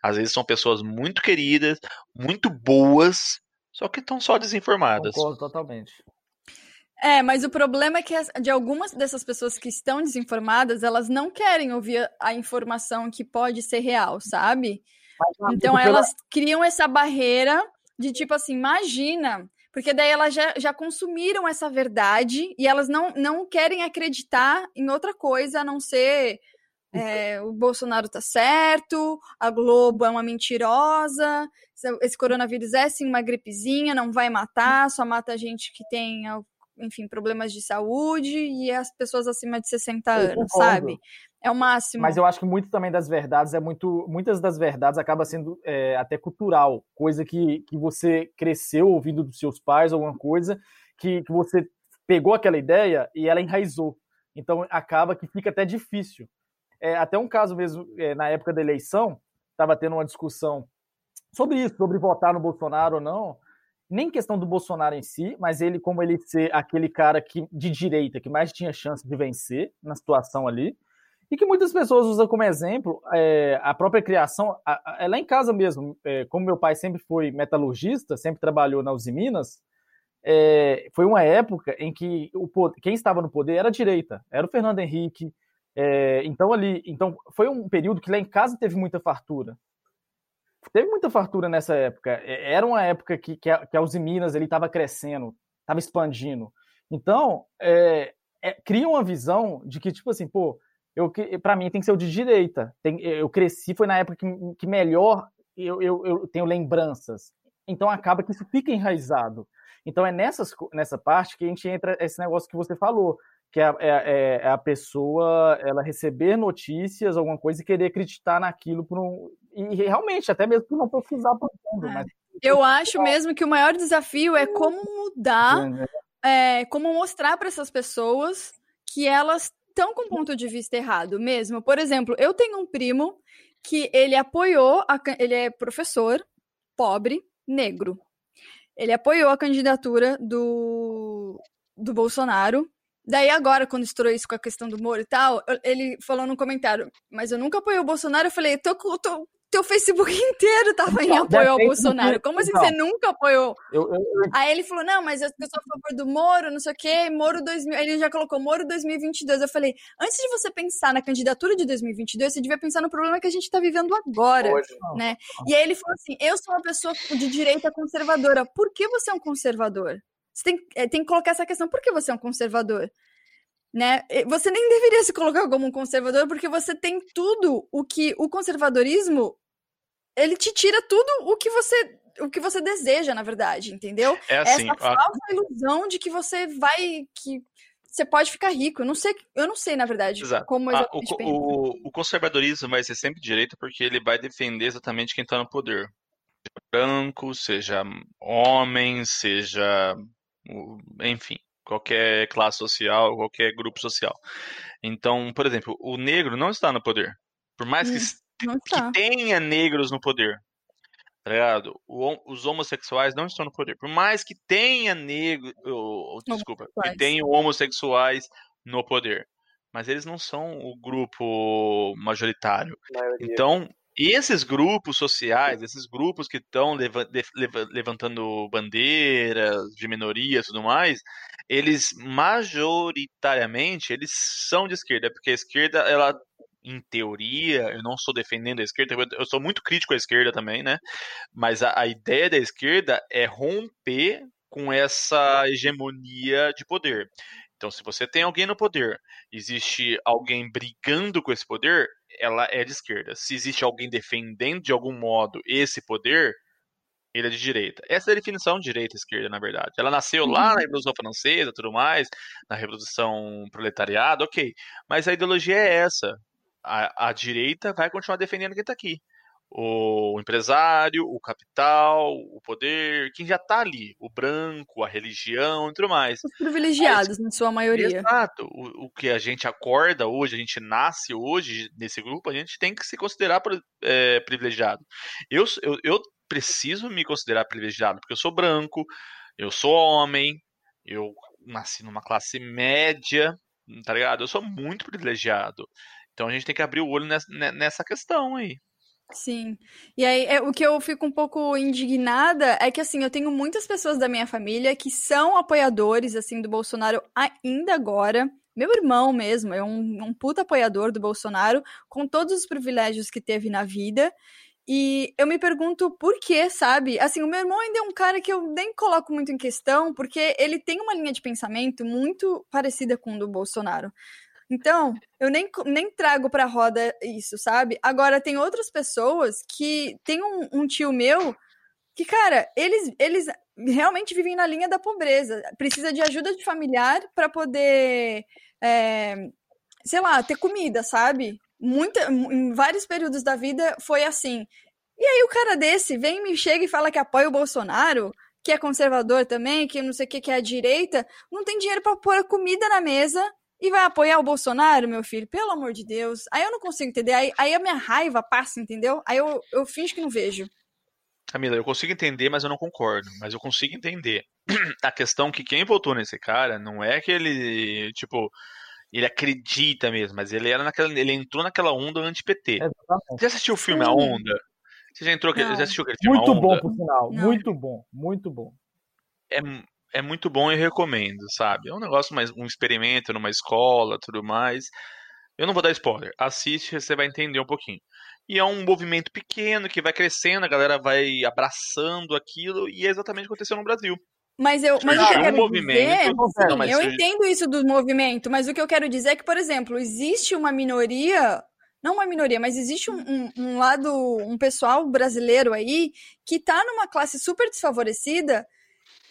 Às vezes são pessoas muito queridas, muito boas, só que estão só desinformadas. Concordo totalmente. É, mas o problema é que de algumas dessas pessoas que estão desinformadas, elas não querem ouvir a informação que pode ser real, sabe? Então elas criam essa barreira de tipo assim, imagina porque daí elas já, já consumiram essa verdade e elas não, não querem acreditar em outra coisa a não ser é, o Bolsonaro tá certo, a Globo é uma mentirosa, esse coronavírus é sim uma gripezinha, não vai matar, só mata gente que tem, enfim, problemas de saúde e as pessoas acima de 60 anos, sabe? É o máximo. Mas eu acho que muito também das verdades é muito. Muitas das verdades acaba sendo é, até cultural, coisa que, que você cresceu ouvindo dos seus pais, alguma coisa, que, que você pegou aquela ideia e ela enraizou. Então acaba que fica até difícil. É, até um caso mesmo, é, na época da eleição, estava tendo uma discussão sobre isso, sobre votar no Bolsonaro ou não. Nem questão do Bolsonaro em si, mas ele, como ele ser aquele cara que, de direita que mais tinha chance de vencer na situação ali e que muitas pessoas usam como exemplo é, a própria criação, a, a, lá em casa mesmo, é, como meu pai sempre foi metalurgista, sempre trabalhou na Uzi Minas, é, foi uma época em que o, quem estava no poder era a direita, era o Fernando Henrique, é, então ali, então foi um período que lá em casa teve muita fartura, teve muita fartura nessa época, é, era uma época que, que, a, que a Uzi Minas estava crescendo, estava expandindo, Então, é, é, cria uma visão de que, tipo assim, pô, para mim tem que ser o de direita. Tem, eu cresci, foi na época que, que melhor eu, eu, eu tenho lembranças. Então acaba que isso fica enraizado. Então é nessas, nessa parte que a gente entra esse negócio que você falou, que é, é, é, é a pessoa ela receber notícias, alguma coisa e querer acreditar naquilo por um, e realmente até mesmo por não pesquisar profundo. É. Mas... Eu acho mesmo que o maior desafio é como mudar, né? é, como mostrar para essas pessoas que elas estão com ponto de vista errado mesmo. Por exemplo, eu tenho um primo que ele apoiou, a, ele é professor, pobre, negro. Ele apoiou a candidatura do, do Bolsonaro. Daí agora, quando estourou isso com a questão do Moro e tal, ele falou no comentário, mas eu nunca apoiei o Bolsonaro. Eu falei, tô, tô, teu Facebook [LAUGHS] inteiro tava em apoio ao Bolsonaro. Como assim você nunca apoiou? Eu, eu, eu... Aí ele falou, não, mas eu, sou a favor do Moro, não sei o quê, Moro 2000... Ele já colocou Moro 2022. Eu falei, antes de você pensar na candidatura de 2022, você devia pensar no problema que a gente tá vivendo agora, Hoje, né? E aí ele falou assim, eu sou uma pessoa de direita conservadora. Por que você é um conservador? Você tem, é, tem que colocar essa questão, por que você é um conservador? né? Você nem deveria se colocar como um conservador, porque você tem tudo o que o conservadorismo ele te tira tudo o que você o que você deseja, na verdade, entendeu? É assim, Essa falsa a... ilusão de que você vai que você pode ficar rico. Eu não sei, eu não sei na verdade Exato. como exatamente ah, o, o, o, conservadorismo vai ser sempre direito porque ele vai defender exatamente quem está no poder. Seja branco, seja homem, seja enfim, qualquer classe social, qualquer grupo social. Então, por exemplo, o negro não está no poder. Por mais que hum que tenha negros no poder. Tá ligado? O, os homossexuais não estão no poder. Por mais que tenha negro. Oh, desculpa. Que tenha homossexuais no poder. Mas eles não são o grupo majoritário. Então, esses grupos sociais, esses grupos que estão levantando bandeiras de minorias e tudo mais, eles majoritariamente eles são de esquerda, porque a esquerda ela em teoria, eu não estou defendendo a esquerda, eu sou muito crítico à esquerda também, né? Mas a, a ideia da esquerda é romper com essa hegemonia de poder. Então, se você tem alguém no poder, existe alguém brigando com esse poder, ela é de esquerda. Se existe alguém defendendo de algum modo esse poder, ele é de direita. Essa é a definição de direita e esquerda, na verdade. Ela nasceu lá na uhum. Revolução Francesa, tudo mais, na Revolução Proletariado, ok. Mas a ideologia é essa a, a direita vai continuar defendendo quem está aqui. O empresário, o capital, o poder, quem já está ali, o branco, a religião e tudo mais. Os privilegiados, Mas, na sua maioria. Exato. O, o, que a gente acorda hoje, a gente nasce hoje nesse grupo, a gente tem que se considerar é, privilegiado. Eu, eu, eu preciso me considerar privilegiado, porque eu sou branco, eu sou homem, eu nasci numa classe média, tá ligado? Eu sou muito privilegiado. Então a gente tem que abrir o olho nessa, nessa questão aí. Sim. E aí, é, o que eu fico um pouco indignada é que, assim, eu tenho muitas pessoas da minha família que são apoiadores, assim, do Bolsonaro ainda agora. Meu irmão mesmo é um, um puta apoiador do Bolsonaro, com todos os privilégios que teve na vida. E eu me pergunto por quê, sabe? Assim, o meu irmão ainda é um cara que eu nem coloco muito em questão, porque ele tem uma linha de pensamento muito parecida com o do Bolsonaro. Então, eu nem, nem trago pra roda isso, sabe? Agora, tem outras pessoas que. Tem um, um tio meu que, cara, eles, eles realmente vivem na linha da pobreza. Precisa de ajuda de familiar para poder, é, sei lá, ter comida, sabe? Muita, em vários períodos da vida foi assim. E aí o cara desse vem, me chega e fala que apoia o Bolsonaro, que é conservador também, que não sei o que, que é a direita, não tem dinheiro para pôr comida na mesa e vai apoiar o Bolsonaro, meu filho? Pelo amor de Deus. Aí eu não consigo entender. Aí, aí a minha raiva passa, entendeu? Aí eu, eu finjo que não vejo. Camila, eu consigo entender, mas eu não concordo. Mas eu consigo entender. [CLEARS THROAT] A questão que quem votou nesse cara não é que ele, tipo, ele acredita mesmo, mas ele era naquela, ele entrou naquela onda anti-PT. Você já assistiu o filme Sim. A Onda? Você já entrou, já assistiu aquele filme Muito bom, por sinal. Não. Muito bom, muito bom. É, é muito bom e recomendo, sabe? É um negócio mais um experimento numa escola, tudo mais. Eu não vou dar spoiler. Assiste, você vai entender um pouquinho. E é um movimento pequeno que vai crescendo, a galera vai abraçando aquilo e é exatamente o que aconteceu no Brasil. Mas eu, mas o que eu quero dizer, sim, eu entendo isso do movimento, mas o que eu quero dizer é que, por exemplo, existe uma minoria, não uma minoria, mas existe um, um, um lado, um pessoal brasileiro aí que tá numa classe super desfavorecida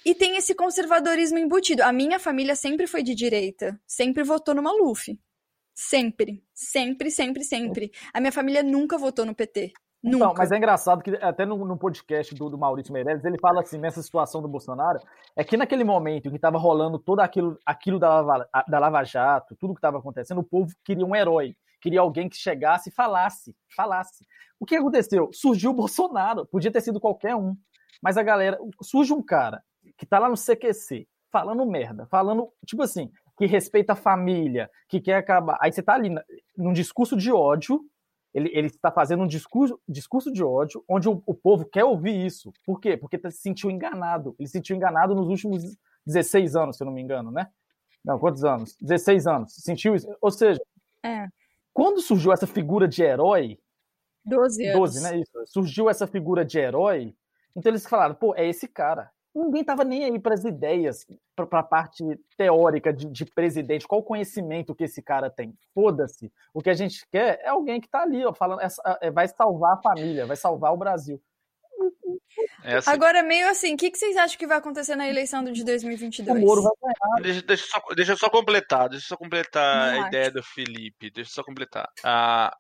e tem esse conservadorismo embutido. A minha família sempre foi de direita, sempre votou no Maluf. Sempre, sempre, sempre, sempre. A minha família nunca votou no PT. Nunca. Então, mas é engraçado que até no, no podcast do, do, Maurício Meirelles, ele fala assim, nessa situação do Bolsonaro, é que naquele momento que estava rolando todo aquilo, aquilo da, Lava, da Lava Jato, tudo que estava acontecendo, o povo queria um herói, queria alguém que chegasse e falasse, falasse. O que aconteceu? Surgiu o Bolsonaro, podia ter sido qualquer um, mas a galera, surge um cara que tá lá no CQC, falando merda, falando, tipo assim, que respeita a família, que quer acabar. Aí você tá ali num discurso de ódio, ele, ele está fazendo um discurso, discurso de ódio, onde o, o povo quer ouvir isso. Por quê? Porque tá, se sentiu enganado. Ele se sentiu enganado nos últimos 16 anos, se eu não me engano, né? Não, quantos anos? 16 anos. Sentiu isso? Ou seja, é. quando surgiu essa figura de herói. 12 anos. 12, né? Isso. Surgiu essa figura de herói. Então eles falaram, pô, é esse cara ninguém estava nem aí para as ideias, para a parte teórica de, de, presidente, qual o conhecimento que esse cara tem. Foda-se. O que a gente quer é alguém que está ali, ó, falando, é, vai salvar a família, vai salvar o Brasil. Essa... Agora, meio assim, o que, que, vocês acham que vai acontecer na eleição de 2022? O Moro vai ganhar. Deixa, deixa, só, deixa eu só completar, deixa eu só completar Não a acho. ideia do Felipe, deixa eu só completar. Ah,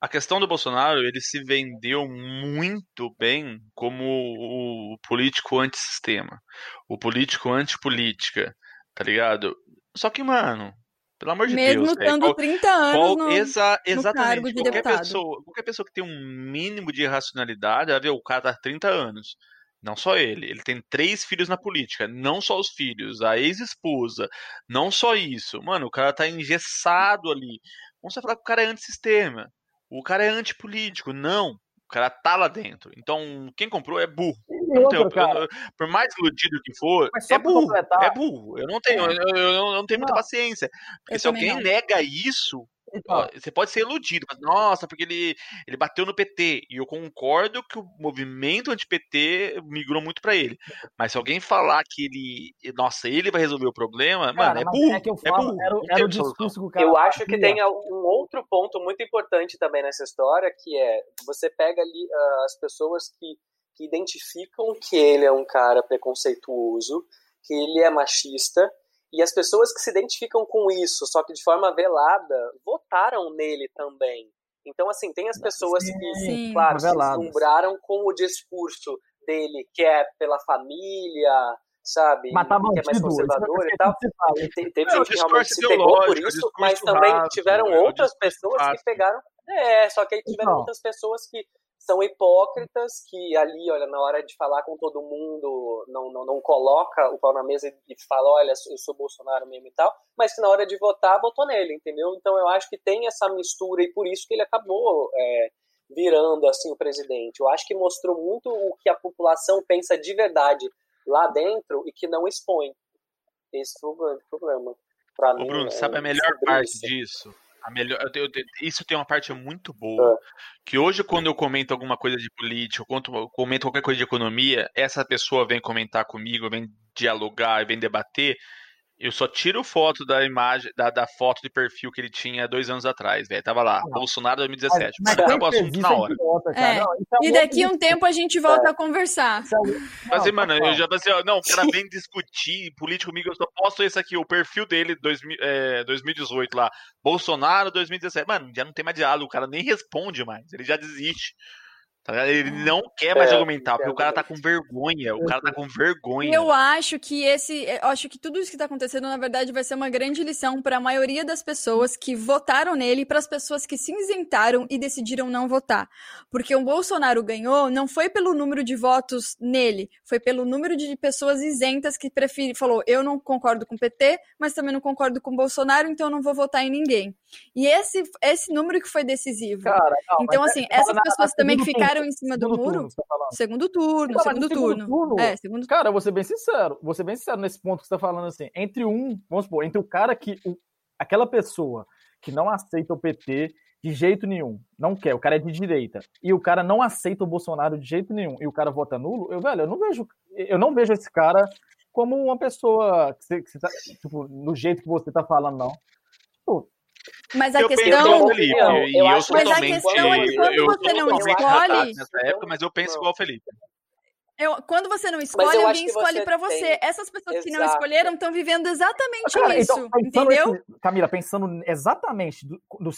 a questão do Bolsonaro, ele se vendeu muito bem como o político antissistema, o político antipolítica, tá ligado? Só que, mano, pelo amor de Mesmo Deus. Mesmo estando 30 anos qual, no, exa, exatamente, no qualquer pessoa, qualquer pessoa que tem um mínimo de racionalidade, vai ver, o cara tá 30 anos. Não só ele, ele tem três filhos na política, não só os filhos, a ex-esposa, não só isso. Mano, o cara tá engessado ali. Vamos falar que o cara é antissistema. O cara é antipolítico. Não. O cara tá lá dentro. Então, quem comprou é burro. Outro, tenho, eu, por mais iludido que for, é burro. É burro. Eu não tenho, é. eu, eu, eu, não tenho muita paciência. Porque se alguém não. nega isso, você pode ser iludido, mas nossa, porque ele, ele bateu no PT. E eu concordo que o movimento anti-PT migrou muito para ele. Mas se alguém falar que ele, nossa, ele vai resolver o problema, cara, mano, é burro. É, que eu é falo, é burro. Era, era o discurso que o cara Eu acho que tem um outro ponto muito importante também nessa história, que é você pega ali uh, as pessoas que, que identificam que ele é um cara preconceituoso, que ele é machista, e as pessoas que se identificam com isso, só que de forma velada, votaram nele também. Então, assim, tem as pessoas sim, que, sim, claro, se deslumbraram com o discurso dele, que é pela família, sabe? Matar que é mais conservador e tal. E teve gente que realmente se pegou por isso, mas também tiveram outras pessoas que pegaram. É, só que aí tiveram então. outras pessoas que são hipócritas que ali, olha, na hora de falar com todo mundo, não, não, não coloca o pau na mesa e fala, olha, eu sou Bolsonaro mesmo e tal, mas que na hora de votar, votou nele, entendeu? Então eu acho que tem essa mistura e por isso que ele acabou é, virando, assim, o presidente. Eu acho que mostrou muito o que a população pensa de verdade lá dentro e que não expõe. Esse foi o grande problema. Pra Ô, mim, Bruno, é, sabe a melhor parte isso. disso? Melhor, eu, eu, isso tem uma parte muito boa. É. Que hoje, quando eu comento alguma coisa de política, eu comento qualquer coisa de economia, essa pessoa vem comentar comigo, vem dialogar, vem debater. Eu só tiro foto da imagem, da, da, foto de perfil que ele tinha dois anos atrás, velho. Tava lá, ah, Bolsonaro 2017. Mas, mas acaba o assunto na hora. Volta, é. Não, é e daqui a um tempo a gente volta é. a conversar. Mas, assim, mano, eu já pensei, não, o cara vem discutir político comigo, eu só posto esse aqui, o perfil dele, dois, é, 2018 lá. Bolsonaro 2017. Mano, já não tem mais diálogo, o cara nem responde mais, ele já desiste. Tá ele não quer mais é, argumentar, porque o cara tá com vergonha. O cara tá com vergonha. Eu acho que esse. Eu acho que tudo isso que tá acontecendo, na verdade, vai ser uma grande lição para a maioria das pessoas que votaram nele e para as pessoas que se isentaram e decidiram não votar. Porque o Bolsonaro ganhou não foi pelo número de votos nele, foi pelo número de pessoas isentas que prefere, falou: eu não concordo com o PT, mas também não concordo com o Bolsonaro, então eu não vou votar em ninguém. E esse, esse número que foi decisivo. Cara, não, então, assim, é, essas pessoas também que ficaram em cima do muro. Turno, tá segundo turno, então, segundo, turno. turno. É, segundo Cara, vou ser bem sincero. Vou ser bem sincero nesse ponto que você tá falando assim. Entre um, vamos supor, entre o cara que. O, aquela pessoa que não aceita o PT de jeito nenhum, não quer, o cara é de direita, e o cara não aceita o Bolsonaro de jeito nenhum, e o cara vota nulo, eu, velho, eu não vejo, eu não vejo esse cara como uma pessoa que você, que você tá, tipo, no jeito que você tá falando, não. Tipo, mas a eu questão. Felipe, eu, eu, eu mas a questão é que quando você não escolhe. Nessa época, mas eu penso igual o Felipe. Eu, quando você não escolhe, alguém escolhe para você. Tem... Essas pessoas Exato. que não escolheram estão vivendo exatamente Cara, isso, então, entendeu? Assim, Camila, pensando exatamente do, do,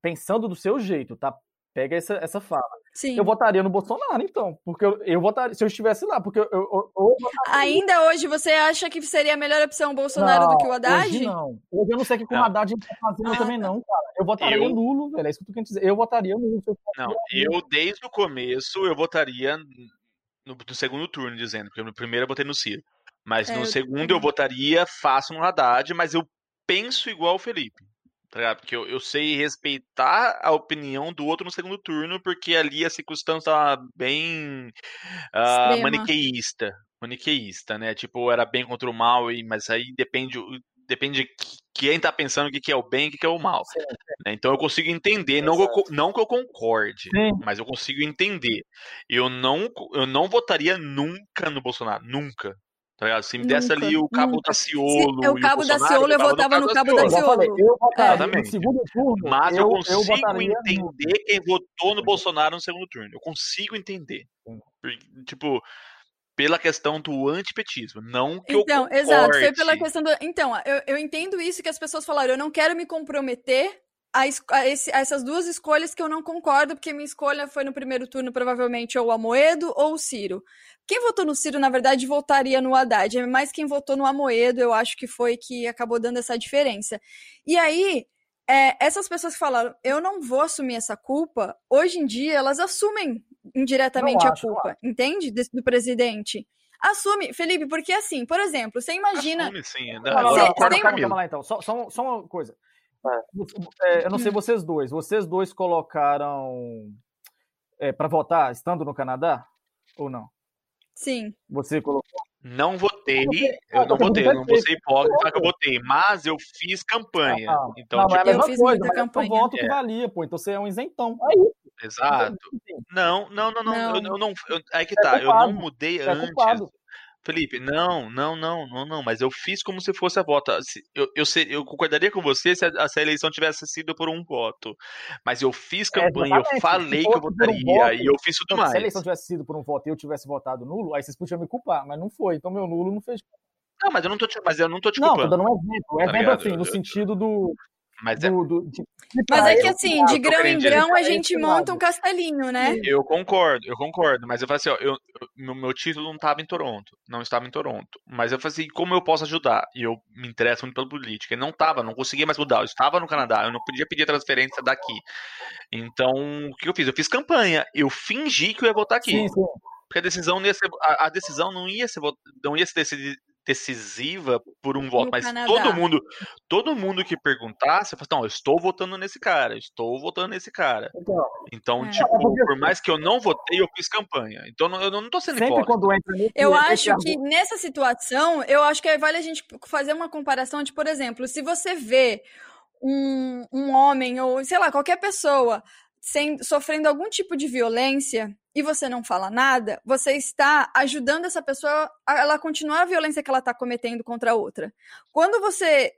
pensando do seu jeito, tá? Pega essa, essa fala. Sim. Eu votaria no Bolsonaro, então. Porque eu, eu votaria, se eu estivesse lá, porque eu. eu, eu Ainda hoje você acha que seria a melhor opção o Bolsonaro não, do que o Haddad? Hoje não. Hoje eu não sei o que o Haddad tá fazendo ah, também, tá. não, cara. Eu votaria eu... nulo, velho. É isso que eu tô querendo dizer. Eu votaria nulo. Não, eu desde o começo eu votaria no, no, segundo turno, dizendo, porque no primeiro eu votei no Ciro. Mas é, no segundo eu votaria fácil no Haddad, mas eu penso igual o Felipe. Tá porque eu, eu sei respeitar a opinião do outro no segundo turno, porque ali a circunstância estava bem uh, maniqueísta. Maniqueísta, né? Tipo, era bem contra o mal, mas aí depende depende de quem tá pensando o que, é o bem e o que, é o mal. Sim, sim. Né, então eu consigo entender, não que eu, não que eu concorde, sim. mas eu consigo entender. Eu não, eu não votaria nunca no Bolsonaro, nunca. Tá Se me desse ali o cabo da Ciolo. É o cabo da Ciolo, eu votava no cabo da Ciolo. Eu votaria no segundo turno. Mas eu, eu consigo eu entender quem votou no Bolsonaro no segundo turno. Eu consigo entender. Tipo, pela questão do antipetismo, não que então, eu concorde. exato, foi pela questão do... Então, eu, eu entendo isso que as pessoas falaram, eu não quero me comprometer a, a, esse, a, essas duas escolhas que eu não concordo, porque minha escolha foi no primeiro turno, provavelmente, ou o Amoedo ou o Ciro. Quem votou no Ciro, na verdade, votaria no Haddad. É mais quem votou no Amoedo, eu acho que foi que acabou dando essa diferença. E aí, é, essas pessoas que falaram, eu não vou assumir essa culpa, hoje em dia elas assumem indiretamente acho, a culpa, entende? Desse, do presidente. Assume, Felipe, porque assim, por exemplo, você imagina. Assume, sim. Não, você, você tem... Lá, então. Só, só, só uma coisa. É, eu não sei vocês dois. Vocês dois colocaram é, para votar estando no Canadá ou não? Sim. Você colocou? Não votei, eu não votei, eu não vou ser hipócrita que eu votei, mas eu fiz campanha. Ah, então, não, tipo, é a mesma coisa, mas campanha. eu voto que é. valia, pô. Então você é um isentão. É isso. Exato. Não, não, não, não, não. Eu, eu não eu, aí que é tá, eu não mudei é antes. Felipe, não, não, não, não, não, mas eu fiz como se fosse a voto. Eu, eu, eu concordaria com você se a, se a, eleição tivesse sido por um voto. Mas eu fiz é, campanha, é, eu falei que eu votaria um voto, e eu fiz tudo mais. Se a eleição tivesse sido por um voto e eu tivesse votado nulo, aí vocês podiam me culpar, mas não foi. Então meu nulo não fez. Não, mas eu não tô te, mas eu não tô te culpando. Não, tô dando um exemplo. Um tá exemplo assim, no sentido do mas é, do, do, de, mas é que assim, de grão em grão a gente monta um castelinho, né? Eu concordo, eu concordo. Mas eu falei assim, ó, eu, meu, meu título não estava em Toronto. Não estava em Toronto. Mas eu falei assim, como eu posso ajudar? E eu me interesso muito pela política. E não estava, não conseguia mais mudar. Eu estava no Canadá, eu não podia pedir transferência daqui. Então, o que eu fiz? Eu fiz campanha. Eu fingi que eu ia votar aqui. Sim, sim. Porque a decisão, ia ser, a, a, decisão não ia ser, não ia ser decisiva por um voto, mas Canadá. todo mundo, todo mundo que perguntasse, fala, não, eu estou votando nesse cara, estou votando nesse cara. Então, então é. tipo, por mais que eu não votei, eu fiz campanha. Então eu não estou sendo Sempre quando entra nesse, Eu acho que nessa situação, eu acho que vale a gente fazer uma comparação de, por exemplo, se você vê um, um homem ou, sei lá, qualquer pessoa sem, sofrendo algum tipo de violência e você não fala nada, você está ajudando essa pessoa a ela continuar a violência que ela está cometendo contra a outra. Quando você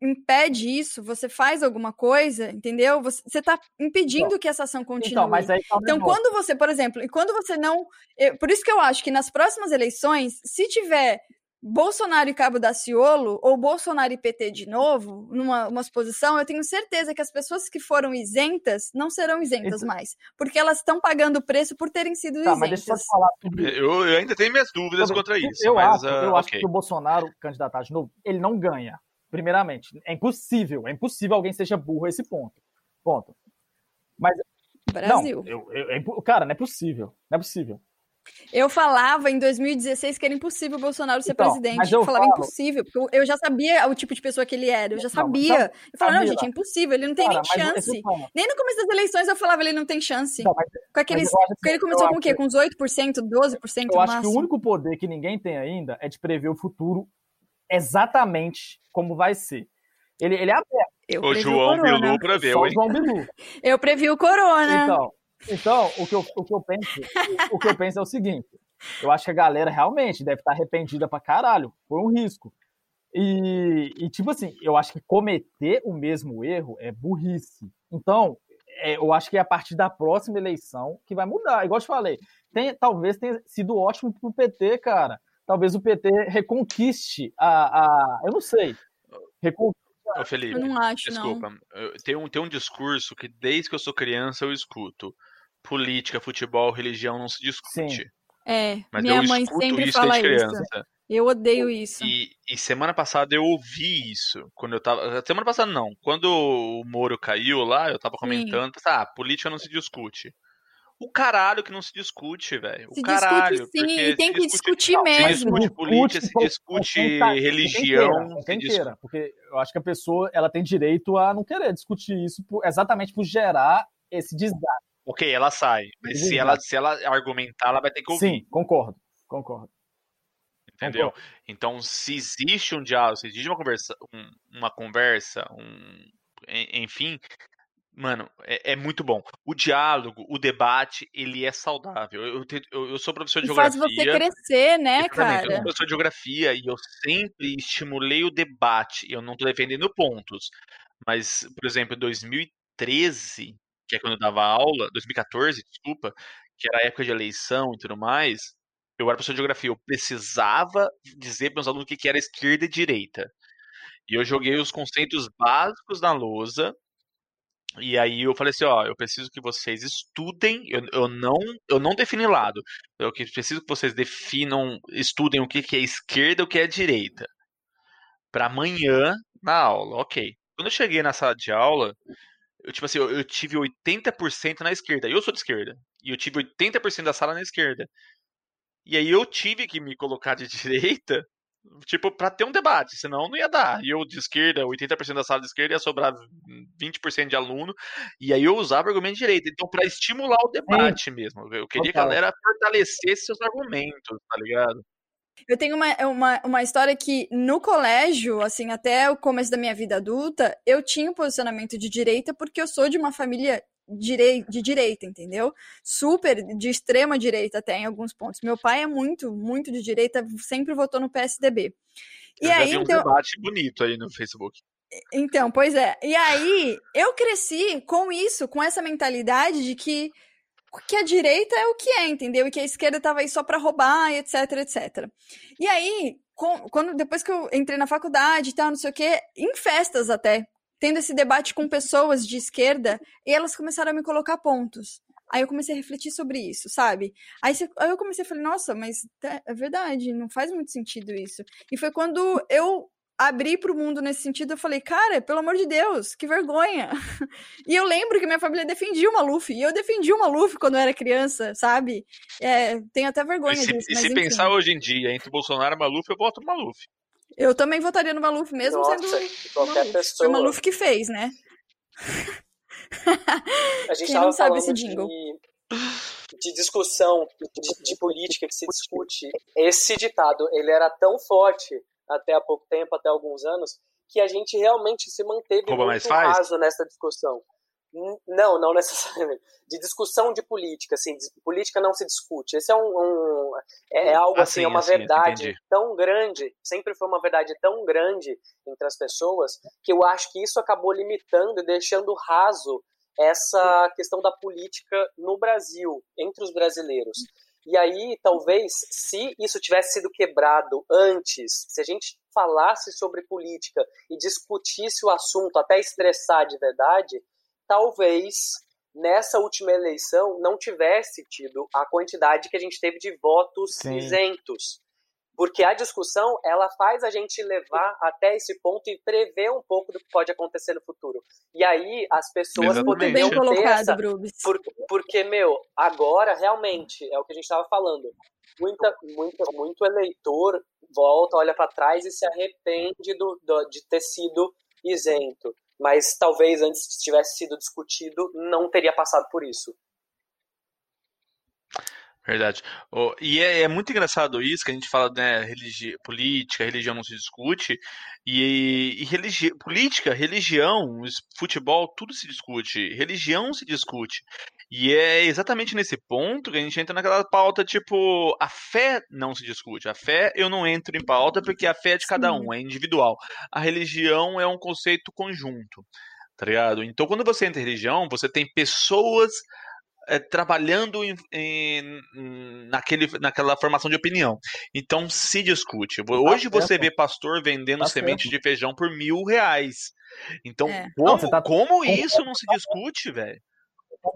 impede isso, você faz alguma coisa, entendeu? Você está impedindo então, que essa ação continue. Então, mas aí tá então quando você, por exemplo, e quando você não. Eu, por isso que eu acho que nas próximas eleições, se tiver Bolsonaro e Cabo Daciolo, ou Bolsonaro e PT de novo, numa uma posição, eu tenho certeza que as pessoas que foram isentas não serão isentas Isso. mais. Porque elas estão pagando o preço por terem sido tá, isentas. Mas falar eu, eu, ainda tenho minhas dúvidas contra isso. Eu, mas, acho, uh, eu acho que o Bolsonaro, candidatar de novo, ele não ganha. Primeiramente. É impossível. É impossível alguém seja burro a esse ponto. Ponto. Mas. Brasil. Não, eu, eu, é, cara, não é possível. Não é possível. Eu falava em 2016 que era impossível o Bolsonaro ser então, presidente. Eu, eu, falava falo... impossível, porque eu já sabia o tipo de pessoa que ele era. Eu já sabia. Não, eu falava, não, gente, é impossível, ele não tem cara, nem chance. Nem no começo das eleições eu falava, ele não tem chance. Não, mas, com aqueles, porque ele começou com o quê? Com uns 8%, 12% Eu acho que o único poder que ninguém tem ainda é de prever o futuro exatamente como vai ser. Ele, ele é aberto. Eu o João o Bilu preveu, hein? João Bilu. Eu previ o Corona. Então, então, o que eu, o que eu penso, o que eu penso é o seguinte: eu acho que a galera realmente deve estar arrependida pra caralho. Foi um risco. E, e, tipo assim, eu acho que cometer o mesmo erro é burrice. Então, é, eu acho que é a partir da próxima eleição que vai mudar. Igual eu te falei, tem, talvez tenha sido ótimo pro PT, cara. Talvez o PT reconquiste a. a eu não sei. Reconquiste Ô, Felipe, eu não acho, desculpa. Não. Tem, um, tem um discurso que desde que eu sou criança eu escuto. Política, futebol, religião não se discute. Sim. É, Mas minha mãe sempre fala isso. Eu odeio isso. E, e, semana passada eu ouvi isso. Quando eu tava. Semana passada não. Quando o Moro caiu lá, eu tava comentando. Sim. Ah, política não se discute. O caralho que não se discute, velho. O caralho. Discute, sim, e tem que discutir mesmo. Se discute política, se discute religião. Quem queira, porque eu acho que a pessoa ela tem direito a não querer discutir isso por, exatamente por gerar esse desgaste. Ok, ela sai. Mas se ela, se ela argumentar, ela vai ter que ouvir. Sim, concordo. Concordo. Entendeu? Concordo. Então, se existe um diálogo, se existe uma conversa, um, uma conversa, um, enfim, mano, é, é, muito bom. O diálogo, o debate, ele é saudável. Eu, eu, eu sou professor de e geografia. Faz você crescer, né, cara? Eu sou professor de geografia e eu sempre estimulei o debate. Eu não tô defendendo pontos. Mas, por exemplo, em 2013, que é quando eu dava aula, 2014, desculpa, que era a época de eleição e tudo mais, eu era professor de geografia, eu precisava dizer para meus alunos o que era esquerda e direita. E eu joguei os conceitos básicos na lousa, e aí eu falei assim, ó, eu preciso que vocês estudem, eu, eu não eu não defini lado, eu preciso que vocês definam, estudem o que, que é esquerda e o que é direita. Para amanhã na aula, ok. Quando eu cheguei na sala de aula, eu, tipo assim, eu, eu tive 80% na esquerda. Eu sou de esquerda. E eu tive 80% da sala na esquerda. E aí eu tive que me colocar de [LAUGHS] direita, tipo, para ter um debate, senão não ia dar. E eu de esquerda, 80% da sala de esquerda ia sobrar 20% de aluno, e aí eu usava argumento de direita. Então, para estimular o debate Sim. mesmo, eu queria que a galera fortalecesse seus argumentos, tá ligado? Eu tenho uma, uma, uma história que no colégio, assim, até o começo da minha vida adulta, eu tinha um posicionamento de direita porque eu sou de uma família direi de direita, entendeu? Super de extrema direita até em alguns pontos. Meu pai é muito, muito de direita, sempre votou no PSDB. Eu e aí, um então... debate bonito aí no Facebook. Então, pois é. E aí, eu cresci com isso, com essa mentalidade de que que a direita é o que é, entendeu? E que a esquerda estava aí só para roubar, etc, etc. E aí, com, quando depois que eu entrei na faculdade e tal, não sei o quê, em festas até, tendo esse debate com pessoas de esquerda, e elas começaram a me colocar pontos. Aí eu comecei a refletir sobre isso, sabe? Aí, eu comecei a falar, nossa, mas é verdade, não faz muito sentido isso. E foi quando eu abri para o mundo nesse sentido, eu falei, cara, pelo amor de Deus, que vergonha. [LAUGHS] E eu lembro que minha família defendia o Maluf, e eu defendi o Maluf quando eu era criança, sabe? É, tenho até vergonha e se, disso. E se pensar hoje em dia entre Bolsonaro e Maluf, eu voto no Maluf. Eu também votaria no Maluf, mesmo Nossa, sendo qualquer Maluf. pessoa. Foi o Maluf que fez, né? [LAUGHS] A gente Quem não sabe esse jingle. De, de discussão, de, de política que se discute, esse ditado, ele era tão forte até há pouco tempo, até alguns anos, que a gente realmente se manteve Como muito raso nessa discussão. Não, não [LAUGHS] necessariamente. De discussão de política, assim, de, política não se discute. Esse é um, um é, é algo assim, assim é uma assim, verdade tão grande, sempre foi uma verdade tão grande entre as pessoas que eu acho que isso acabou limitando e deixando raso essa questão da política no Brasil, entre os brasileiros. E aí, talvez, se isso tivesse sido quebrado antes, se a gente falasse sobre política e discutisse o assunto até estressar de verdade, talvez nessa última eleição não tivesse tido a quantidade que a gente teve de votos Sim. isentos. Porque a discussão, ela faz a gente levar até esse ponto e prever um pouco do que pode acontecer no futuro. E aí as pessoas Exatamente. poderiam ter colocado, essa... Por, porque, meu, agora realmente, é o que a gente estava falando, muita, muita, muito eleitor volta, olha para trás e se arrepende do, do, de ter sido isento. Mas talvez antes tivesse sido discutido, não teria passado por isso. Verdade. Oh, e é, é, muito engraçado isso, que a gente fala, né, religi política, religião não se discute, e, e religi política, religião, futebol, tudo se discute, religião se discute. E é exatamente nesse ponto que a gente entra naquela pauta, tipo, a fé não se discute. A fé eu não entro em pauta porque a fé é de cada um, é individual. A religião é um conceito conjunto, tá ligado? Então, quando você entra em religião, você tem pessoas é, trabalhando em, em, naquele, naquela formação de opinião. Então se discute. Tá Hoje você vê pastor vendendo tá semente de feijão por mil reais. Então, é. como, tá... como isso não se discute, velho?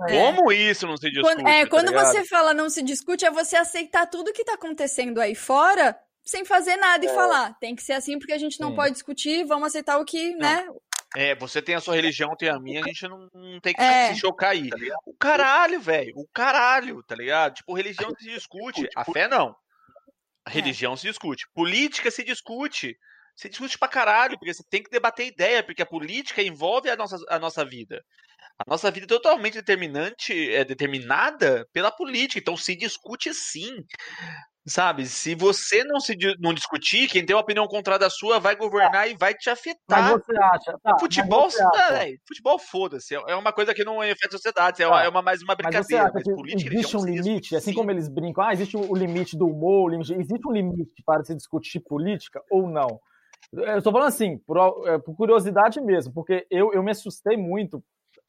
É. Como isso não se discute? Quando, é, tá quando você fala não se discute, é você aceitar tudo que tá acontecendo aí fora sem fazer nada é. e falar. Tem que ser assim porque a gente não Sim. pode discutir, vamos aceitar o que, não. né? É, você tem a sua religião, tem a minha, a gente não, não tem que é. se chocar aí. Tá o caralho, velho. O caralho, tá ligado? Tipo, religião se discute. A fé não. A é. religião é. se discute. Política se discute. Se discute pra caralho, porque você tem que debater ideia, porque a política envolve a nossa, a nossa vida. A nossa vida é totalmente determinante, é determinada pela política, então se discute sim. Sabe, se você não se não discutir, quem tem uma opinião contrária da sua vai governar é. e vai te afetar. Mas você acha? Tá, futebol, acha. É, futebol foda-se. É uma coisa que não afeta a sociedade. É, uma, tá. é uma mais uma brincadeira. Mas, mas política, existe um limite, assim como eles brincam, ah, existe o limite do humor, o limite, existe um limite para se discutir política ou não? Eu estou falando assim, por, é, por, curiosidade mesmo, porque eu, eu me assustei muito.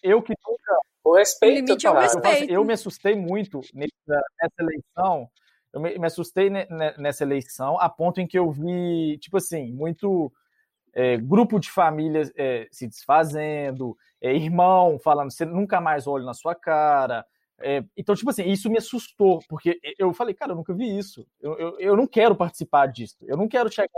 Eu que nunca. O respeito, o limite é o respeito. Eu, assim, eu me assustei muito nessa, nessa eleição eu me, me assustei nessa eleição a ponto em que eu vi, tipo assim, muito é, grupo de famílias é, se desfazendo, é, irmão falando, você nunca mais olha na sua cara. É, então, tipo assim, isso me assustou, porque eu falei, cara, eu nunca vi isso. Eu, eu, eu não quero participar disso. Eu não quero chegar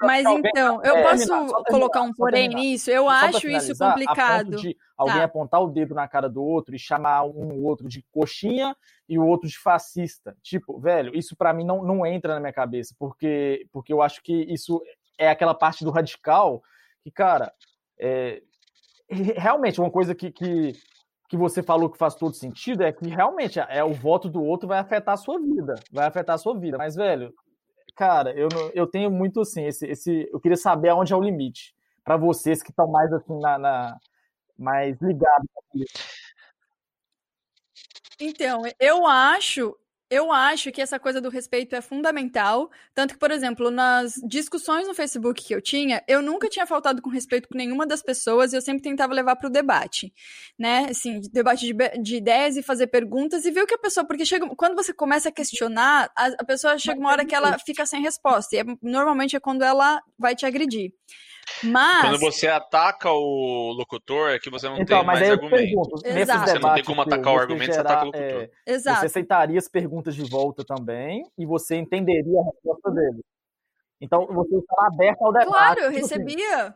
mas então, eu posso colocar um porém nisso? Eu acho isso complicado. de alguém tá. apontar o dedo na cara do outro e chamar um outro de coxinha e o outro de fascista. Tipo, velho, isso para mim não, não entra na minha cabeça, porque, porque eu acho que isso é aquela parte do radical que, cara, é, realmente uma coisa que, que, que você falou que faz todo sentido é que realmente é o voto do outro vai afetar a sua vida, vai afetar a sua vida. Mas, velho, cara, eu, eu tenho muito assim, esse, esse, eu queria saber aonde é o limite para vocês que estão mais assim na, na mais ligados. Então, eu acho, eu acho que essa coisa do respeito é fundamental. Tanto que, por exemplo, nas discussões no Facebook que eu tinha, eu nunca tinha faltado com respeito com nenhuma das pessoas e eu sempre tentava levar para o debate, né? Assim, debate de, de, ideias e fazer perguntas e ver o que a pessoa. Porque chega, quando você começa a questionar, a, a pessoa chega uma hora que ela fica sem resposta. E é, normalmente é quando ela vai te agredir. Mas... Quando você ataca o locutor, é que você não então, tem mais argumento. Pergunto, você não tem como atacar o argumento, gerar, você ataca o locutor. É, Exato. Você aceitaria as perguntas de volta também e você entenderia a resposta dele. Então, você está aberto ao debate. Claro, eu tipo assim. recebia.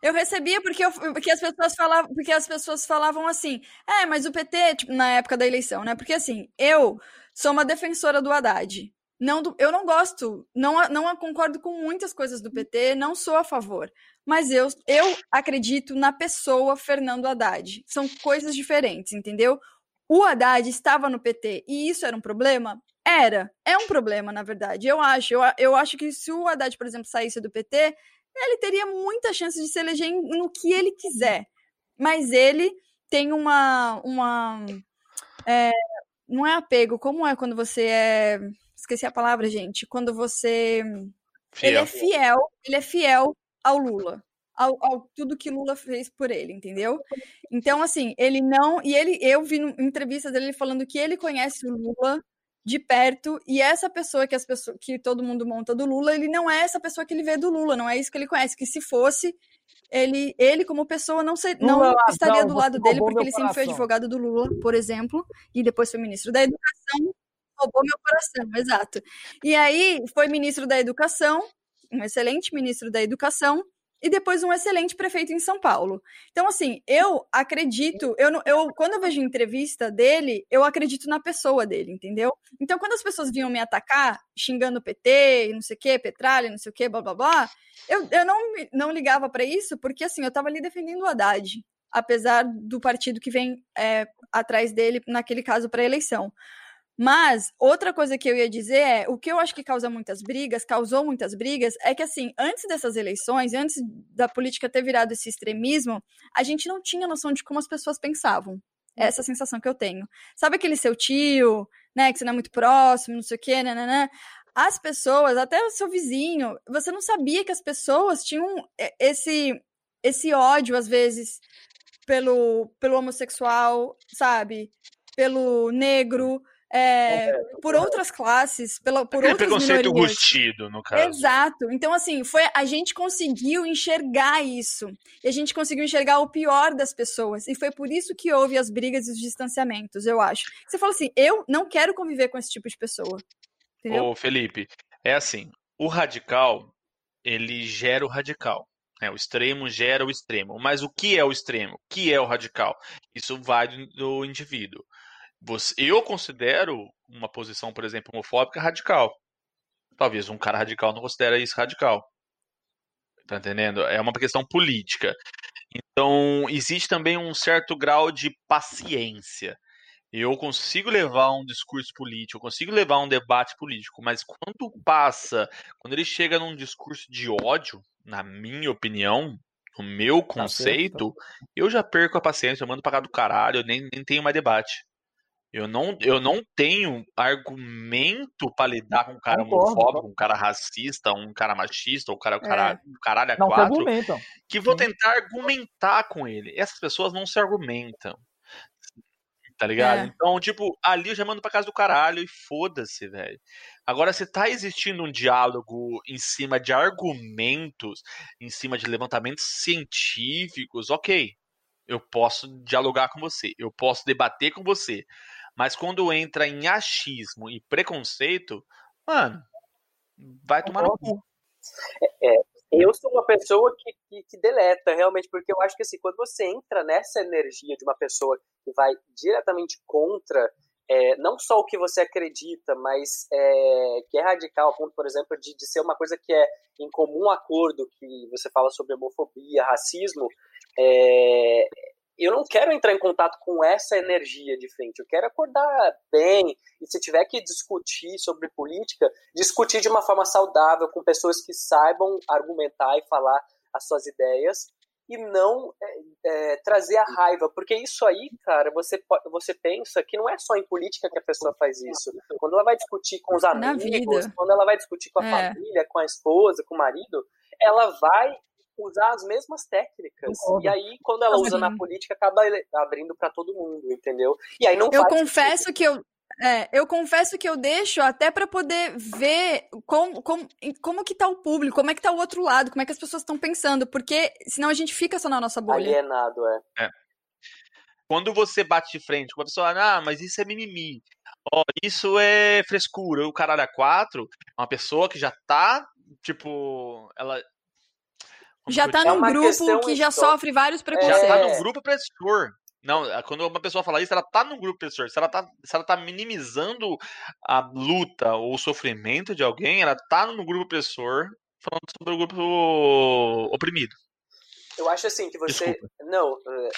Eu recebia porque, eu, porque as pessoas falavam, porque as pessoas falavam assim, é, mas o PT, tipo, na época da eleição, né? Porque assim, eu sou uma defensora do Haddad. Não do, eu não gosto, não, não concordo com muitas coisas do PT, não sou a favor. Mas eu, eu acredito na pessoa Fernando Haddad. São coisas diferentes, entendeu? O Haddad estava no PT e isso era um problema? Era. É um problema, na verdade. Eu acho. Eu, eu acho que se o Haddad, por exemplo, saísse do PT, ele teria muita chance de se eleger no que ele quiser. Mas ele tem uma. uma é, não é apego, como é quando você é esqueci a palavra, gente. Quando você. Fiel. Ele é fiel, ele é fiel ao Lula. Ao, ao, tudo que Lula fez por ele, entendeu? Então, assim, ele não. E ele, eu vi em entrevistas dele falando que ele conhece o Lula de perto, e essa pessoa que as pessoas que todo mundo monta do Lula, ele não é essa pessoa que ele vê do Lula, não é isso que ele conhece. Que se fosse, ele, ele como pessoa não, ser, não Lula, estaria não, do lado dele, porque ele sempre foi advogado do Lula, por exemplo, e depois foi ministro da Educação roubou meu coração, exato. E aí foi ministro da Educação, um excelente ministro da Educação, e depois um excelente prefeito em São Paulo. Então, assim, eu acredito, eu, eu quando eu vejo entrevista dele, eu acredito na pessoa dele, entendeu? Então, quando as pessoas vinham me atacar, xingando PT, não sei o quê, Petralha, não sei o quê, blá blá blá, eu, eu não, não ligava para isso, porque assim, eu tava ali defendendo o Haddad, apesar do partido que vem é, atrás dele, naquele caso, para eleição. Mas outra coisa que eu ia dizer é, o que eu acho que causa muitas brigas, causou muitas brigas, é que assim, antes dessas eleições, antes da política ter virado esse extremismo, a gente não tinha noção de como as pessoas pensavam. Essa é a sensação que eu tenho. Sabe aquele seu tio, né, que você não é muito próximo, não sei o quê, né? As pessoas, até o seu vizinho, você não sabia que as pessoas tinham esse esse ódio às vezes pelo pelo homossexual, sabe? Pelo negro, é, por outras classes, pela, por Aquele outras preconceito minorias. rustido, no caso. Exato. Então, assim, foi a gente conseguiu enxergar isso. E a gente conseguiu enxergar o pior das pessoas. E foi por isso que houve as brigas e os distanciamentos, eu acho. Você fala assim, eu não quero conviver com esse tipo de pessoa. Entendeu? Ô, Felipe, é assim, o radical, ele gera o radical. Né? O extremo gera o extremo. Mas o que é o extremo? O que é o radical? Isso vai do indivíduo. Você, eu considero uma posição, por exemplo, homofóbica radical. Talvez um cara radical não considere isso radical. Tá entendendo? É uma questão política. Então, existe também um certo grau de paciência. Eu consigo levar um discurso político, eu consigo levar um debate político, mas quando passa, quando ele chega num discurso de ódio, na minha opinião, no meu tá conceito, eu já perco a paciência, eu mando pra cá do caralho, eu nem, nem tenho mais debate. Eu não, eu não tenho argumento para lidar com um cara Concordo, homofóbico, um cara racista, um cara machista, um cara, um cara, é. um caralho a não quatro, que vou tentar argumentar com ele. Essas pessoas não se argumentam. Tá ligado? É. Então, tipo, ali eu já mando pra casa do caralho e foda-se, velho. Agora, se tá existindo um diálogo em cima de argumentos, em cima de levantamentos científicos, ok. Eu posso dialogar com você, eu posso debater com você. Mas quando entra em achismo e preconceito, mano, vai tomar no cu. É, é, eu sou uma pessoa que, que, que, deleta, realmente, porque eu acho que assim, quando você entra nessa energia de uma pessoa que vai diretamente contra é, não só o que você acredita, mas é, que é radical, a ponto, por exemplo, de, de ser uma coisa que é em comum acordo, que você fala sobre homofobia, racismo, é, eu não quero entrar em contato com essa energia de frente. Eu quero acordar bem. E se tiver que discutir sobre política, discutir de uma forma saudável, com pessoas que saibam argumentar e falar as suas ideias. E não é, é, trazer a raiva. Porque isso aí, cara, você, você pensa que não é só em política que a pessoa faz isso. Quando ela vai discutir com os amigos, quando ela vai discutir com a é. família, com a esposa, com o marido, ela vai usar as mesmas técnicas. E aí, quando ela usa na política, acaba abrindo para todo mundo, entendeu? E aí não Eu confesso sentido. que eu. É, eu confesso que eu deixo até para poder ver como, como, como que tá o público, como é que tá o outro lado, como é que as pessoas estão pensando, porque senão a gente fica só na nossa bolha. Alienado, é. é. Quando você bate de frente com a pessoa, ah, mas isso é mimimi, ó, oh, isso é frescura, o caralho a quatro, uma pessoa que já tá, tipo, ela já tá é num grupo que já sofre vários preconceitos. Já tá no grupo opressor. Não, é, quando uma pessoa fala isso, ela tá no grupo opressor. Se ela tá, se ela tá minimizando a luta ou o sofrimento de alguém, ela tá no grupo opressor falando sobre o grupo oprimido. Eu acho assim que você. Desculpa. Não, é,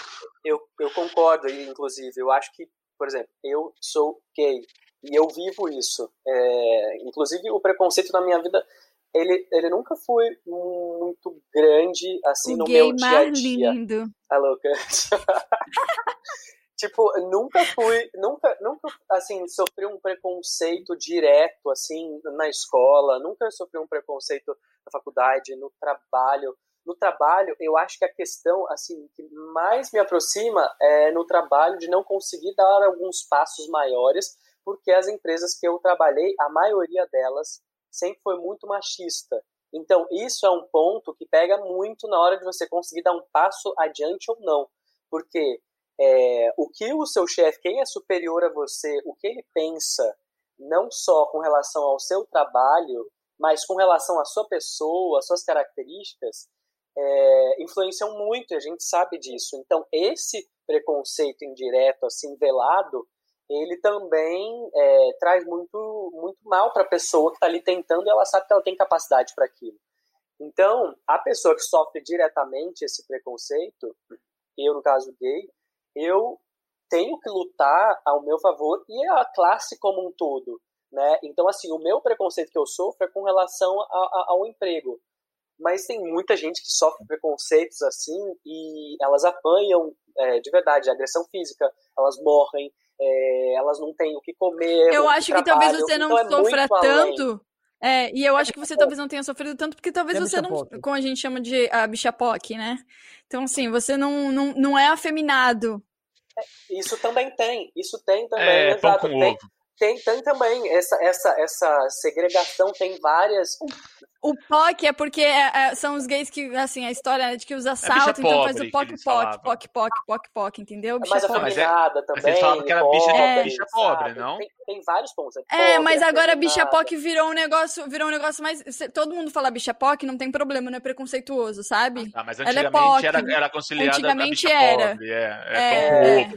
eu, eu concordo, inclusive. Eu acho que, por exemplo, eu sou gay e eu vivo isso. É, inclusive, o preconceito na minha vida ele, ele nunca foi muito grande, assim, o no meu dia a dia. lindo. A louca. [LAUGHS] tipo, nunca fui, nunca, nunca, assim, sofri um preconceito direto, assim, na escola, nunca sofri um preconceito na faculdade, no trabalho. No trabalho, eu acho que a questão, assim, que mais me aproxima é no trabalho de não conseguir dar alguns passos maiores, porque as empresas que eu trabalhei, a maioria delas sempre foi muito machista. Então, isso é um ponto que pega muito na hora de você conseguir dar um passo adiante ou não. Porque é, o que o seu chefe, quem é superior a você, o que ele pensa, não só com relação ao seu trabalho, mas com relação à sua pessoa, às suas características, é, influenciam muito, e a gente sabe disso. Então, esse preconceito indireto, assim, velado, ele também é, traz muito, muito mal para a pessoa que está ali tentando e ela sabe que ela tem capacidade para aquilo. Então, a pessoa que sofre diretamente esse preconceito, eu no caso gay, eu tenho que lutar ao meu favor e a classe como um todo. Né? Então, assim, o meu preconceito que eu sofro é com relação a, a, ao emprego. Mas tem muita gente que sofre preconceitos assim e elas apanham é, de verdade, agressão física, elas morrem, é, elas não têm o que comer. Eu acho que talvez você não então é sofra tanto. É, e eu acho que você talvez não tenha sofrido tanto, porque talvez é você não. Como a gente chama de a bicha POC, né? Então, assim, você não, não, não é afeminado. É, isso também tem, isso tem também, é, exato. Pão com tem, ovo. Tem, tem também essa, essa, essa segregação, tem várias. O POC é porque é, é, são os gays que, assim, a história é de que usa salto, então faz o POC, POC, POC, POC, POC, POC, entendeu? Bicha mais afeminada também. Mas falavam que era bicha, é, bicha pobre, não? Tem, tem vários pontos. É, pobre, mas agora bicha POC virou um negócio, virou um negócio mais. Todo mundo fala bicha POC, não tem problema, não é preconceituoso, sabe? Ah, mas antigamente Ela é era, era conciliada antigamente era. Pobre, é, é, é,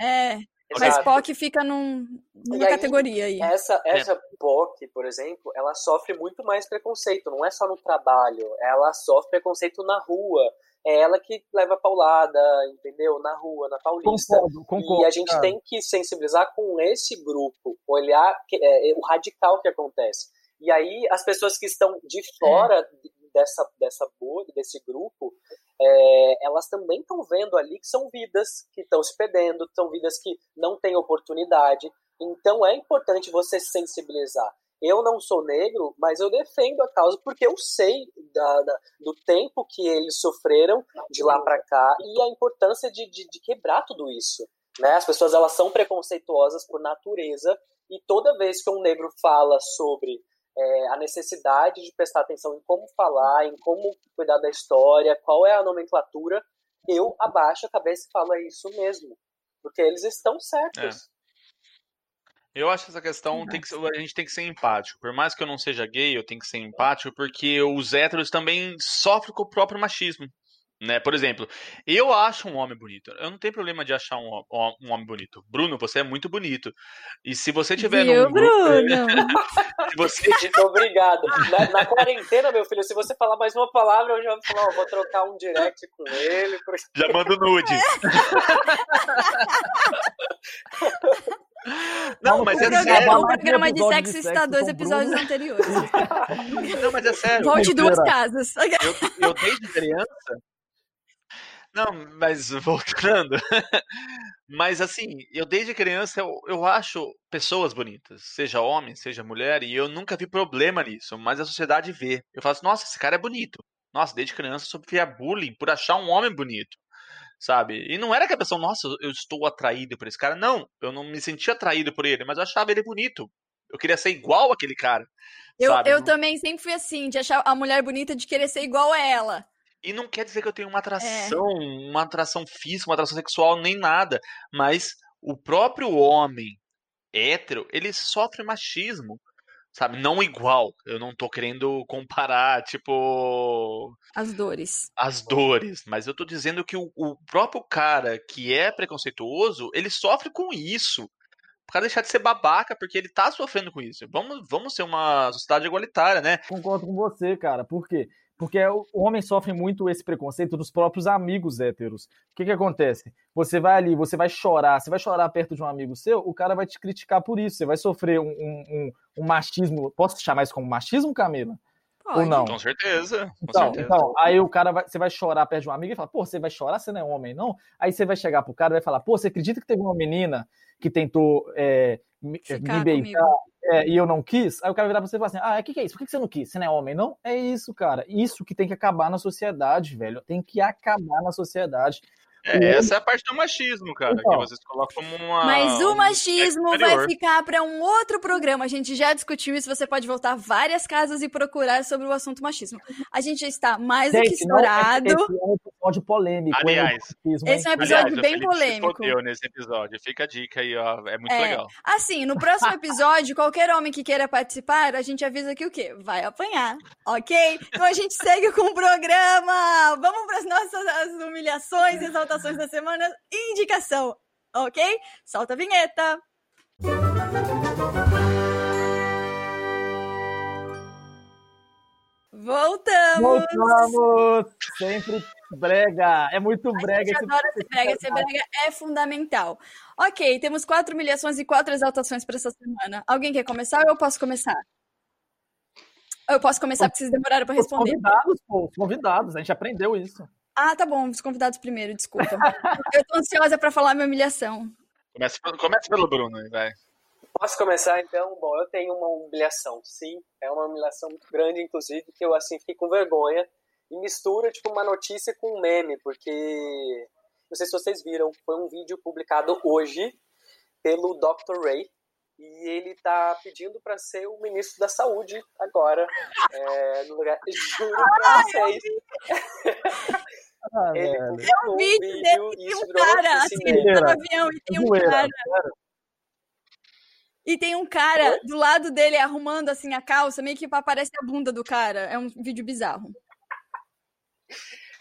é, é, mas POC fica num, numa aí, categoria aí. Essa, essa é. POC, por exemplo, ela sofre muito mais preconceito, não é só no trabalho, ela sofre preconceito na rua. É ela que leva paulada, entendeu? Na rua, na Paulista. Concordo, concordo, e a gente cara. tem que sensibilizar com esse grupo, olhar que, é, o radical que acontece. E aí as pessoas que estão de fora é. dessa, dessa bolha, desse grupo, é, elas também estão vendo ali que são vidas que estão se perdendo, são vidas que não têm oportunidade. Então é importante você sensibilizar. Eu não sou negro, mas eu defendo a causa porque eu sei da, da, do tempo que eles sofreram de lá para cá e a importância de, de, de quebrar tudo isso. Né? As pessoas elas são preconceituosas por natureza e toda vez que um negro fala sobre é, a necessidade de prestar atenção em como falar, em como cuidar da história, qual é a nomenclatura, eu abaixo a cabeça e falo é isso mesmo, porque eles estão certos. É. Eu acho que essa questão tem que, a gente tem que ser empático. Por mais que eu não seja gay, eu tenho que ser empático, porque os héteros também sofrem com o próprio machismo. Né? Por exemplo, eu acho um homem bonito. Eu não tenho problema de achar um, um homem bonito. Bruno, você é muito bonito. E se você tiver Viu, num Bruno? [LAUGHS] se você... Obrigado. Na, na, quarentena, meu filho, se você falar mais uma palavra, eu já vou falar, ó, vou trocar um direct com ele. Porque... [LAUGHS] Já mando nude. [LAUGHS] Não, mas é sério. O programa de sexo está dois episódios anteriores. Não, mas é sério. Volte duas casas. Eu, eu desde criança não, mas [LAUGHS] voltando. mas assim, eu desde criança eu, eu acho pessoas bonitas, seja homem, seja mulher, e eu nunca vi problema nisso, mas a sociedade vê. Eu falo assim, nossa, esse cara é bonito. Nossa, desde criança eu sofria bullying por achar um homem bonito. Sabe? E não era que a pessoa, nossa, eu estou atraído por esse cara. Não, eu não me sentia atraído por ele, mas eu achava ele bonito. Eu queria ser igual aquele cara. Eu, eu também sempre fui assim, de achar a mulher bonita, de querer ser igual a ela. E não quer dizer que eu tenho uma é. atração, é. uma atração física, uma atração sexual, nem nada. Mas o próprio homem hétero, ele sofre machismo. Sabe? Não igual. Eu não tô querendo comparar, tipo. As dores. As dores. Mas eu tô dizendo que o, o próprio cara que é preconceituoso, ele sofre com isso para deixar de ser babaca, porque ele tá sofrendo com isso. Vamos, vamos ser uma sociedade igualitária, né? Concordo com você, cara. Por quê? Porque o homem sofre muito esse preconceito dos próprios amigos héteros. O que, que acontece? Você vai ali, você vai chorar, você vai chorar perto de um amigo seu, o cara vai te criticar por isso. Você vai sofrer um, um, um machismo. Posso chamar isso como machismo, Camila? Pode. Ou não? Com certeza. Com então, certeza. então, aí o cara vai, você vai chorar perto de um amigo e fala, pô, você vai chorar, você não é homem, não? Aí você vai chegar pro cara e vai falar, pô, você acredita que teve uma menina que tentou é, me, me beijar é, e eu não quis, aí o cara virar pra você e falar assim: ah, o que, que é isso? Por que você não quis? Você não é homem, não? É isso, cara. Isso que tem que acabar na sociedade, velho. Tem que acabar na sociedade. É, essa é a parte do machismo, cara, então, que vocês colocam como uma. Mas o machismo um vai ficar para um outro programa. A gente já discutiu isso. Você pode voltar várias casas e procurar sobre o assunto machismo. A gente já está mais do que estourado. Esse é um episódio polêmico. Aliás, esse é um episódio aliás, bem polêmico. Se nesse episódio. Fica a dica aí, ó. É muito é. legal. Assim, no próximo episódio, qualquer homem que queira participar, a gente avisa que o quê? Vai apanhar, ok? Então a gente segue com o programa. Vamos para as nossas humilhações, exaltações Da semana, indicação, ok? Solta a vinheta! Voltamos! Voltamos! Sempre brega. É muito brega. A gente adora ser brega. Ser brega é fundamental. Ok, temos quatro humilhações e quatro exaltações para essa semana. Alguém quer começar ou eu posso começar? Eu posso começar porque vocês demoraram para responder. Os convidados, pô, os convidados. A gente aprendeu isso. Ah, tá bom. Os convidados primeiro, desculpa. eu tô ansiosa para falar minha humilhação. Começa, começa pelo Bruno, vai. Posso começar então? Bom, eu tenho uma humilhação, sim. É uma humilhação muito grande, inclusive, que eu assim fiquei com vergonha e mistura tipo uma notícia com um meme, porque não sei se vocês viram, foi um vídeo publicado hoje pelo Dr. Ray e ele tá pedindo para ser o ministro da saúde agora, é, no lugar. Juro pra vocês. [LAUGHS] Ah, ele publicou um vídeo dele e um cara assim, no avião e tem um cara. E tem um cara do lado dele arrumando assim a calça, meio que aparece a bunda do cara. É um vídeo bizarro.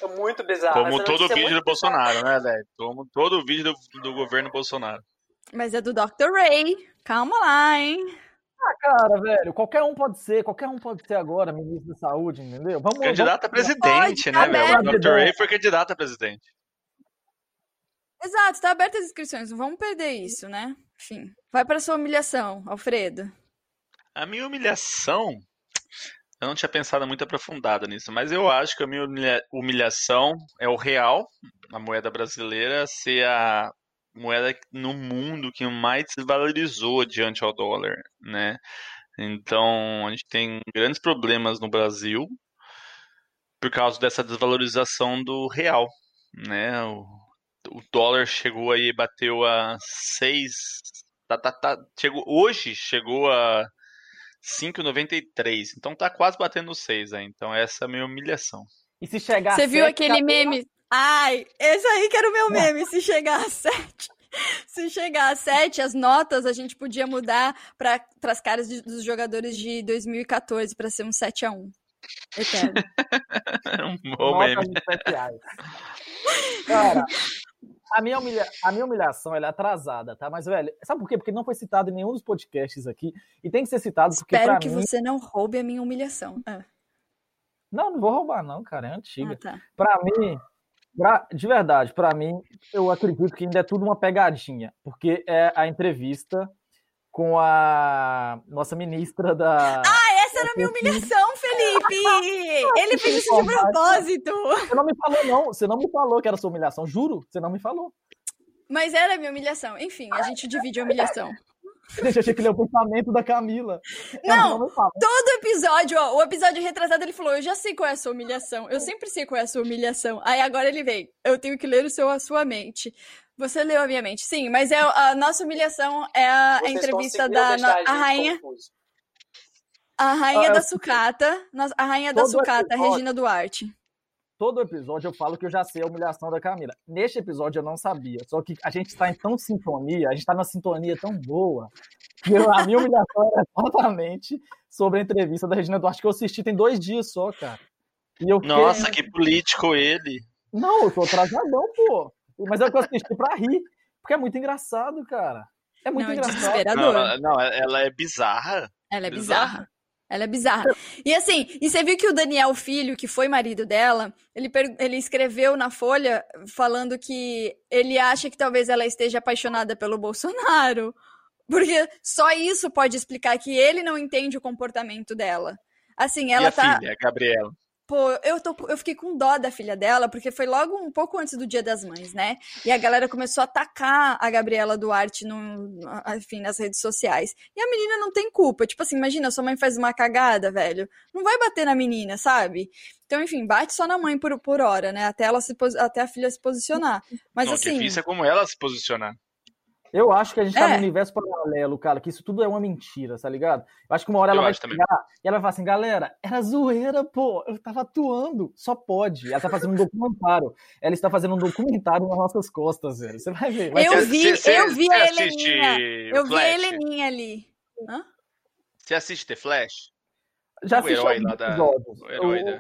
É muito bizarro. Como todo vídeo do Bolsonaro, né, velho? Como todo vídeo do, do governo Bolsonaro. Mas é do Dr. Ray. Calma lá, hein? Ah, cara, velho, qualquer um pode ser, qualquer um pode ser agora ministro da saúde, entendeu? Vamos, candidato vamos... a presidente, pode, né, velho? O Dr. Ray foi candidato a presidente. Exato, tá aberta as inscrições, não vamos perder isso, né? Enfim, vai para sua humilhação, Alfredo. A minha humilhação, eu não tinha pensado muito aprofundada nisso, mas eu acho que a minha humilhação é o real, a moeda brasileira, ser a moeda no mundo que mais se valorizou diante ao dólar, né? Então, a gente tem grandes problemas no Brasil por causa dessa desvalorização do real, né? O, o dólar chegou aí, bateu a 6, tá, tá, tá, chegou, hoje chegou a 5,93, então tá quase batendo 6 aí, então essa é a minha humilhação. E se chegar Você viu aquele meme? Ai, esse aí que era o meu meme, se chegar a 7. Se chegar a 7, as notas a gente podia mudar para as caras de, dos jogadores de 2014 para ser um 7 a 1 Eterno. [LAUGHS] um bom meme. [LAUGHS] Cara, a minha, humilha... a minha humilhação é atrasada, tá? Mas, velho, sabe por quê? Porque não foi citado em nenhum dos podcasts aqui. E tem que ser citado porque. Espero que mim... você não roube a minha humilhação. Ah. Não, não vou roubar, não, cara. É antiga. Ah, tá. Pra mim, pra... de verdade, pra mim, eu acredito que ainda é tudo uma pegadinha. Porque é a entrevista com a nossa ministra da. Ah, essa era a minha humilhação, Felipe! Ele fez isso de propósito! Você não me falou, não. Você não me falou que era sua humilhação, juro. Você não me falou. Mas era a minha humilhação. Enfim, a gente divide a humilhação. Deixa, achei que ele é o pensamento da Camila. Não, não todo episódio, ó, o episódio retrasado ele falou, eu já sei qual é a sua humilhação, eu sempre sei qual é a sua humilhação. Aí agora ele vem, eu tenho que ler o seu, a sua mente. Você leu a minha mente, sim, mas é, a nossa humilhação é a, a entrevista da a, a rainha. Confuso. A rainha ah, da sucata, a rainha da sucata, episódio, Regina Duarte. Todo episódio eu falo que eu já sei a humilhação da Camila. Neste episódio eu não sabia. Só que a gente está em tão sintonia, a gente está numa sintonia tão boa, que eu, a minha humilhação era [LAUGHS] totalmente sobre a entrevista da Regina Duarte, que eu assisti tem dois dias só, cara. Nossa, que político ele. Não, eu tô atrasadão, pô. Mas é o que eu assisti pra rir. Porque é muito engraçado, cara. É muito não, é engraçado. Não, não, ela é bizarra. Ela é bizarra. bizarra. Ela é bizarra. E assim, e você viu que o Daniel Filho, que foi marido dela, ele, ele escreveu na Folha falando que ele acha que talvez ela esteja apaixonada pelo Bolsonaro. [LAUGHS] Porque só isso pode explicar que ele não entende o comportamento dela. Assim, ela e a tá. Filha, a Gabriela. Pô, eu, tô, eu fiquei com dó da filha dela, porque foi logo um pouco antes do Dia das Mães, né? E a galera começou a atacar a Gabriela Duarte, no, enfim, nas redes sociais. E a menina não tem culpa. Tipo assim, imagina, sua mãe faz uma cagada, velho. Não vai bater na menina, sabe? Então, enfim, bate só na mãe por, por hora, né? Até, ela se, até a filha se posicionar. Mas não, assim. O difícil é como ela se posicionar. Eu acho que a gente tá é. no universo paralelo, cara, que isso tudo é uma mentira, tá ligado? Eu acho que uma hora ela eu vai chegar também. e ela vai falar assim, galera, era zoeira, pô, eu tava atuando, só pode. Ela tá fazendo um documentário. Ela está fazendo um documentário nas nossas costas, velho. Você vai ver. Vai eu, vi, cê, eu vi a Heleninha. Eu vi a Heleninha ali. Hã? Você assiste The Flash? Já o assisti herói lá da... O herói.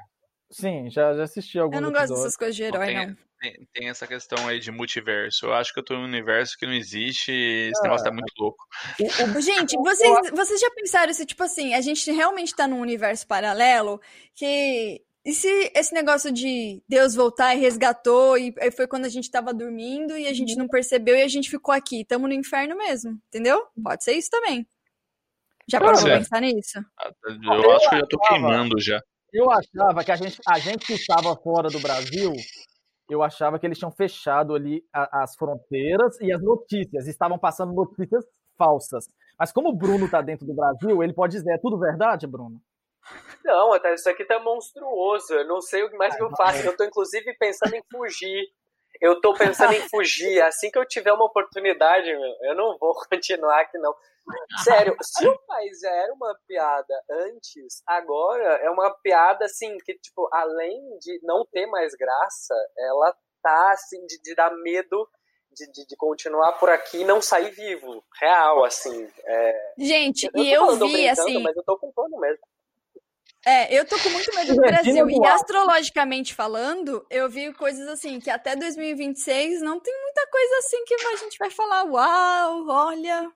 Sim, já, já assisti alguns Eu não episódios. gosto dessas coisas de herói, não. Tem, tem, essa questão aí de multiverso. Eu acho que eu tô em um universo que não existe esse negócio tá muito louco. [LAUGHS] Gente, vocês, vocês já pensaram se, tipo assim, a gente realmente tá num universo paralelo que. E se esse negócio de Deus voltar e resgatou, e foi quando a gente tava dormindo e a gente não percebeu e a gente ficou aqui? Tamo no inferno mesmo, entendeu? Pode ser isso também. Já parou pra pensar nisso? Ah, eu acho que eu já tô queimando já. Eu achava que a gente, a gente que estava fora do Brasil eu achava que eles tinham fechado ali a, as fronteiras e as notícias, estavam passando notícias falsas. Mas como o Bruno está dentro do Brasil, ele pode dizer, é tudo verdade, Bruno? Não, até isso aqui tá monstruoso. Eu não sei o que mais que eu faço. Eu tô inclusive pensando em fugir. Eu tô pensando em fugir. Assim que eu tiver uma oportunidade, meu, eu não vou [LAUGHS] continuar aqui, não. Sério, se o país já era uma piada antes, agora é uma piada assim que, tipo, além de não ter mais graça, ela tá assim de, de dar medo de, de, de, continuar por aqui e não sair vivo. Real, assim. É... Gente, eu e eu vi assim. Mas eu tô com mesmo. É, eu tô com muito medo do Brasil. E astrologicamente falando, eu vi coisas assim, que até 2026 não tem muita coisa assim que a gente vai falar, uau, olha,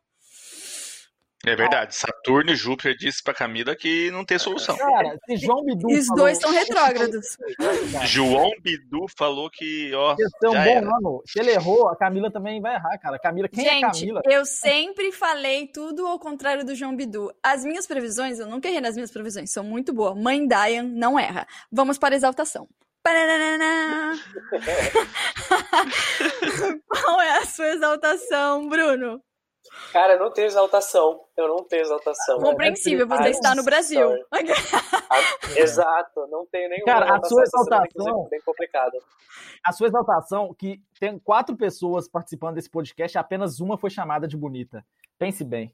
é verdade. Saturno e Júpiter disse pra Camila que não tem solução. Cara, se João Bidu. Os falou... dois são retrógrados. João Bidu falou que, ó. é um bom ano. Se ele errou, a Camila também vai errar, cara. Camila, quem Gente, é Camila? Eu sempre falei tudo ao contrário do João Bidu. As minhas previsões, eu nunca errei nas minhas previsões, são muito boas. Mãe Diane não erra. Vamos para a exaltação. [LAUGHS] [LAUGHS] Qual é a sua exaltação, Bruno? Cara, eu não tenho exaltação. Eu não tenho exaltação. Compreensível, você está no Brasil. [LAUGHS] Exato, não tenho nenhuma. Cara, a sua exaltação. Bem complicado. A sua exaltação, que tem quatro pessoas participando desse podcast, apenas uma foi chamada de bonita. Pense bem.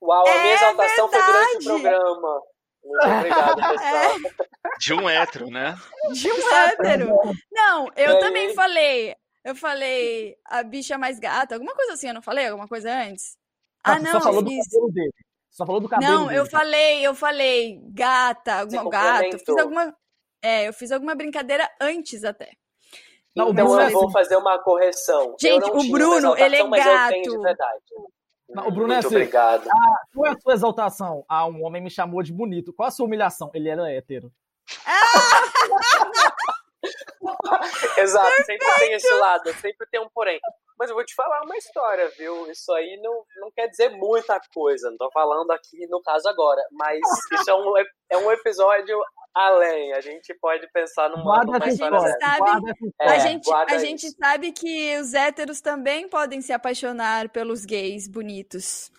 Uau, a minha é exaltação verdade. foi durante o programa. Muito obrigado, [LAUGHS] pessoal. É. De um hétero, né? De um hétero. Não, eu também falei. Eu falei a bicha mais gata, alguma coisa assim, eu não falei alguma coisa antes? Ah, não, só falou do cabelo dele. Só falou do cabelo Não, dele. eu falei, eu falei gata, alguma gato, fiz alguma É, eu fiz alguma brincadeira antes até. Não, então eu vou fazer uma correção. Gente, o Bruno, ele é gato. Não, o Bruno é Muito é assim. obrigado. Ah, qual é a sua exaltação? Ah, um homem me chamou de bonito. Qual a sua humilhação? Ele era hétero. Ah! [LAUGHS] [LAUGHS] Exato, Perfeito. sempre tem esse lado, sempre tem um porém. Mas eu vou te falar uma história, viu? Isso aí não, não quer dizer muita coisa, não tô falando aqui no caso agora, mas [LAUGHS] isso é um, é um episódio além. A gente pode pensar numa, guarda numa história. Sabe, é, a gente, a gente sabe que os héteros também podem se apaixonar pelos gays bonitos.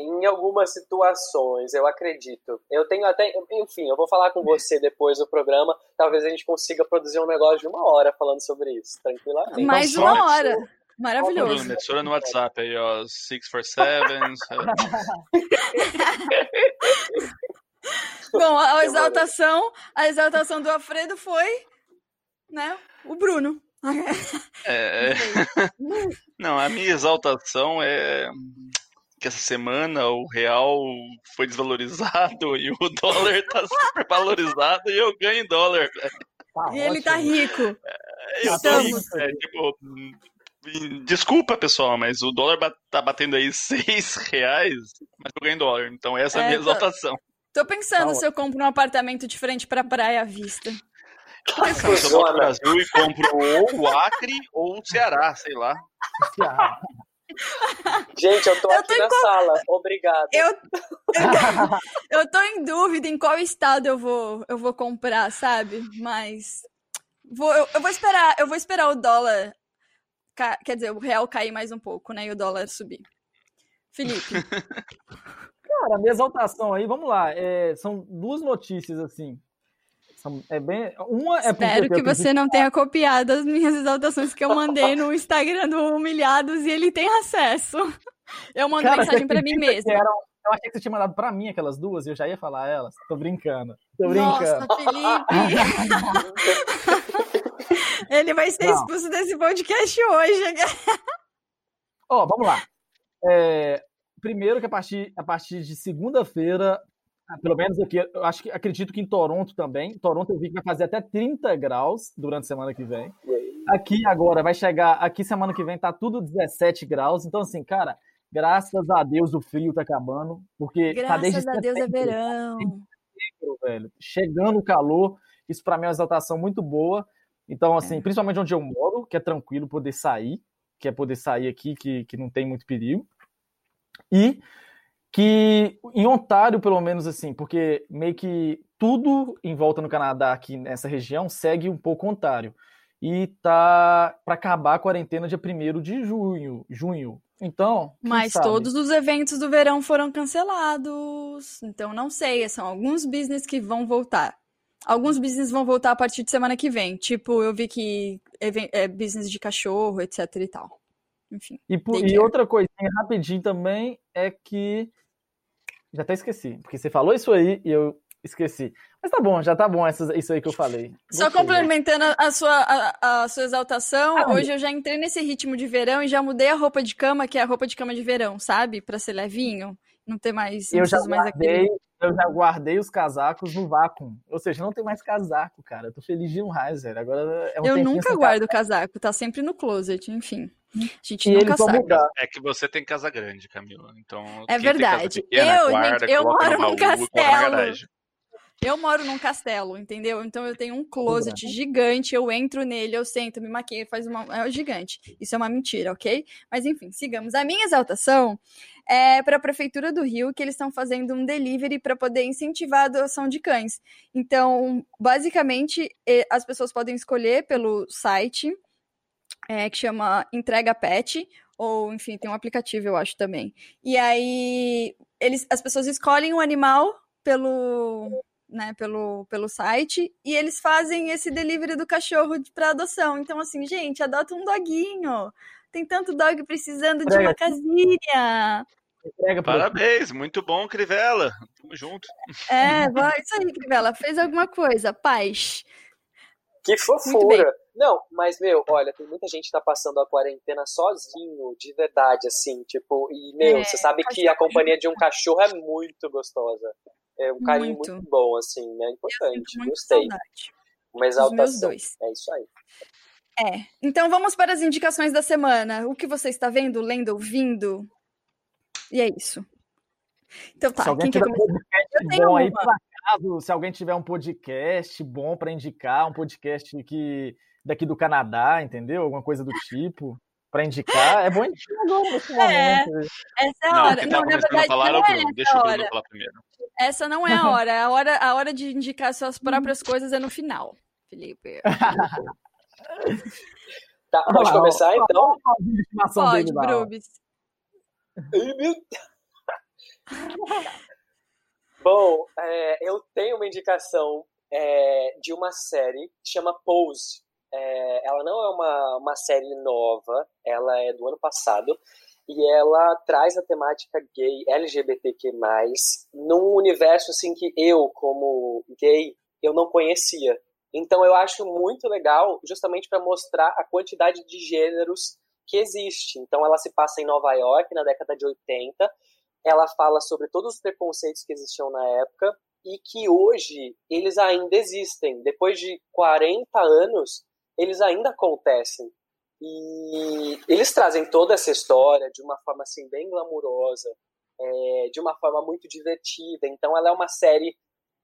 Em algumas situações, eu acredito. Eu tenho até. Enfim, eu vou falar com você depois do programa. Talvez a gente consiga produzir um negócio de uma hora falando sobre isso, tranquilamente. Mais uma hora. Maravilhoso. Bruno, no WhatsApp aí, ó. 647. [LAUGHS] Bom, a exaltação, a exaltação do Alfredo foi, né, o Bruno. É, é. Não, [LAUGHS] a minha exaltação é que essa semana o real foi desvalorizado [LAUGHS] e o dólar tá super valorizado e eu ganho em dólar. Tá e ele tá rico. É, eu tô rico, é, tipo, Desculpa, pessoal, mas o dólar tá batendo aí seis reais, mas eu ganho em dólar. Então essa é, é a minha tô, exaltação. Tô pensando tá se eu compro um apartamento de frente pra praia à vista. Eu volto pro Brasil e compro ou o Acre ou o Ceará, sei lá. Gente, eu tô eu aqui tô na qual... sala. Obrigado. Eu, [LAUGHS] eu, tô em dúvida em qual estado eu vou, eu vou comprar, sabe? Mas vou, eu, eu vou esperar, eu vou esperar o dólar, quer dizer, o real cair mais um pouco, né? E o dólar subir. Felipe. [LAUGHS] Cara, a minha exaltação aí, vamos lá. É, são duas notícias assim. É bem, uma é Espero que você não tenha copiado as minhas exaltações que eu mandei no Instagram do Humilhados e ele tem acesso. Eu mando Cara, mensagem para mim mesmo. Eram, eu achei que você tinha mandado para mim aquelas duas e eu já ia falar elas. Tô brincando. Tô brincando. Nossa, Felipe! [LAUGHS] ele vai ser não. expulso desse podcast hoje. Ó, oh, vamos lá. É, primeiro que a partir, a partir de segunda-feira pelo menos aqui, eu acho que acredito que em Toronto também. Toronto eu vi que vai fazer até 30 graus durante a semana que vem. aqui agora vai chegar, aqui semana que vem tá tudo 17 graus. Então, assim, cara, graças a Deus o frio tá acabando. Porque graças tá desde a Deus é verão. Velho, chegando o calor, isso para mim é uma exaltação muito boa. Então, assim, é. principalmente onde eu moro, que é tranquilo poder sair, que é poder sair aqui, que, que não tem muito perigo. E que em Ontário, pelo menos assim, porque meio que tudo em volta no Canadá, aqui nessa região, segue um pouco Ontário. E tá para acabar a quarentena dia 1 de junho, junho. Então. Mas sabe? todos os eventos do verão foram cancelados. Então não sei, são alguns business que vão voltar. Alguns business vão voltar a partir de semana que vem. Tipo, eu vi que é business de cachorro, etc e tal. Enfim. E, por, e outra coisinha rapidinho também é que. Já até esqueci, porque você falou isso aí e eu esqueci. Mas tá bom, já tá bom isso aí que eu falei. Só Gostei, complementando a sua, a, a sua exaltação, ah, hoje eu já entrei nesse ritmo de verão e já mudei a roupa de cama, que é a roupa de cama de verão, sabe? Pra ser levinho, não ter mais. Eu já, mais guardei, aquele... eu já guardei os casacos no vácuo. Ou seja, não tem mais casaco, cara. Eu tô feliz de um velho. Agora é um Eu nunca guardo casaco, tá sempre no closet, enfim. A gente e nunca sabe. É que você tem casa grande, Camila. Então, é verdade. Pequena, eu, guarda, eu moro num castelo. Eu moro num castelo, entendeu? Então eu tenho um closet gigante, eu entro nele, eu sento, me maquio, faz uma. É gigante. Isso é uma mentira, ok? Mas enfim, sigamos. A minha exaltação é para a Prefeitura do Rio, que eles estão fazendo um delivery para poder incentivar a adoção de cães. Então, basicamente, as pessoas podem escolher pelo site é, que chama Entrega Pet, ou enfim, tem um aplicativo, eu acho também. E aí eles, as pessoas escolhem um animal pelo, né, pelo, pelo site e eles fazem esse delivery do cachorro para adoção. Então, assim, gente, adota um doguinho. Tem tanto dog precisando de uma casinha. Parabéns, muito bom, Crivella. Tamo junto. É, vai, isso aí, Crivella. Fez alguma coisa, paz. Que fofura! Não, mas, meu, olha, tem muita gente que tá passando a quarentena sozinho, de verdade, assim, tipo, e, meu, é, você sabe que a companhia de um cachorro é muito gostosa. É um carinho muito, muito bom, assim, né? Importante. Gostei. Saudade. Uma exaltação. É isso aí. É. Então vamos para as indicações da semana. O que você está vendo, lendo, ouvindo? E é isso. Então tá, quem tiver um podcast bom aí, por acaso, se alguém tiver um podcast bom para indicar, um podcast que daqui do Canadá, entendeu? Alguma coisa do tipo para indicar, é bom indicar agora nesse é, Essa é a hora. Não, não na verdade, falar, não é Deixa hora. falar primeiro. Essa não é a [LAUGHS] hora. A hora, a hora de indicar suas próprias coisas é no final, Felipe. [LAUGHS] tá, pode começar então? Pode, Brubis. [LAUGHS] Bom, é, eu tenho uma indicação é, de uma série que chama Pose. É, ela não é uma, uma série nova, ela é do ano passado e ela traz a temática gay, LGBTQ+, num universo assim que eu, como gay, eu não conhecia. Então eu acho muito legal justamente para mostrar a quantidade de gêneros que existe. Então ela se passa em Nova York na década de 80. Ela fala sobre todos os preconceitos que existiam na época e que hoje eles ainda existem. Depois de 40 anos, eles ainda acontecem. E eles trazem toda essa história de uma forma assim bem glamurosa, é, de uma forma muito divertida. Então ela é uma série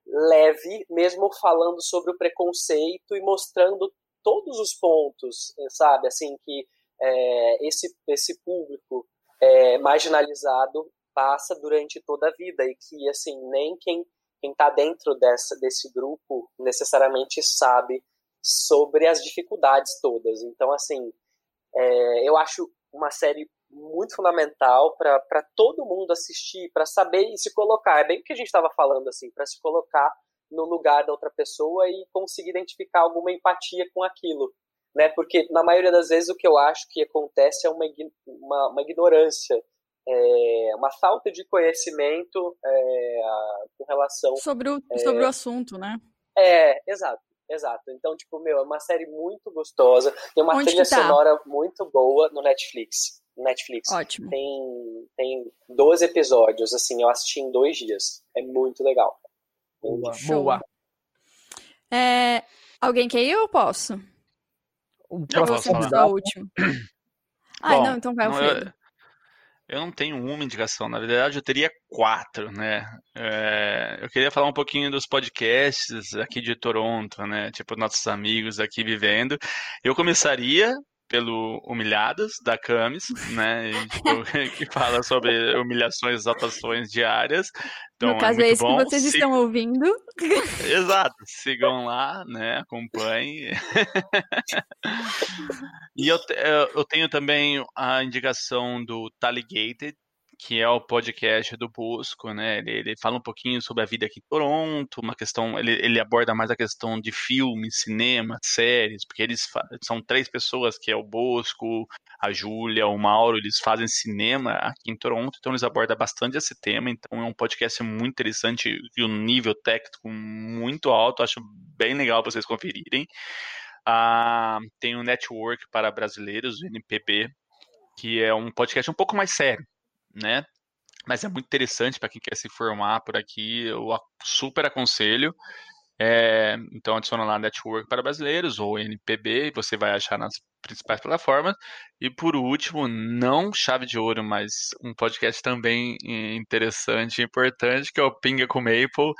leve, mesmo falando sobre o preconceito e mostrando todos os pontos, sabe, assim que é, esse esse público é, marginalizado passa durante toda a vida e que assim nem quem quem está dentro dessa desse grupo necessariamente sabe sobre as dificuldades todas. Então, assim, é, eu acho uma série muito fundamental para todo mundo assistir, para saber e se colocar. É bem o que a gente estava falando, assim, para se colocar no lugar da outra pessoa e conseguir identificar alguma empatia com aquilo. Né? Porque, na maioria das vezes, o que eu acho que acontece é uma, uma, uma ignorância, é, uma falta de conhecimento é, com relação. Sobre o, é, sobre o assunto, né? É, exato. Exato. Então, tipo, meu, é uma série muito gostosa. Tem uma Onde trilha tá? sonora muito boa no Netflix. Netflix. Ótimo. Tem, tem 12 episódios, assim, eu assisti em dois dias. É muito legal. Boa. Boa. É, alguém quer ir ou posso? o próximo convidado. último. Ah, não, então vai, Alfredo. Eu, eu não tenho uma indicação, na verdade eu teria quatro, né? É, eu queria falar um pouquinho dos podcasts aqui de Toronto, né? Tipo, nossos amigos aqui vivendo. Eu começaria pelo Humilhadas, da Camis, né? [LAUGHS] [LAUGHS] que fala sobre humilhações, exaltações diárias. Então, no caso é, é esse bom. que vocês estão ouvindo. Exato, sigam lá, né? Acompanhem. [LAUGHS] e eu, eu tenho também a indicação do Taligated, que é o podcast do Busco, né? Ele, ele, fala um pouquinho sobre a vida aqui em Toronto, uma questão, ele, ele aborda mais a questão de filme, cinema, séries, porque eles são três pessoas, que é o Bosco, a Júlia, o Mauro, eles fazem cinema aqui em Toronto, então eles abordam bastante esse tema, então é um podcast muito interessante e um nível técnico muito alto, acho bem legal vocês conferirem. Ah, tem o Network para Brasileiros, o NPB, que é um podcast um pouco mais sério, né? Mas é muito interessante para quem quer se formar por aqui, eu super aconselho. É, então adiciona lá Network para Brasileiros ou NPB, você vai achar nas principais plataformas. E por último, não chave de ouro, mas um podcast também interessante e importante, que é o Pinga com Maple,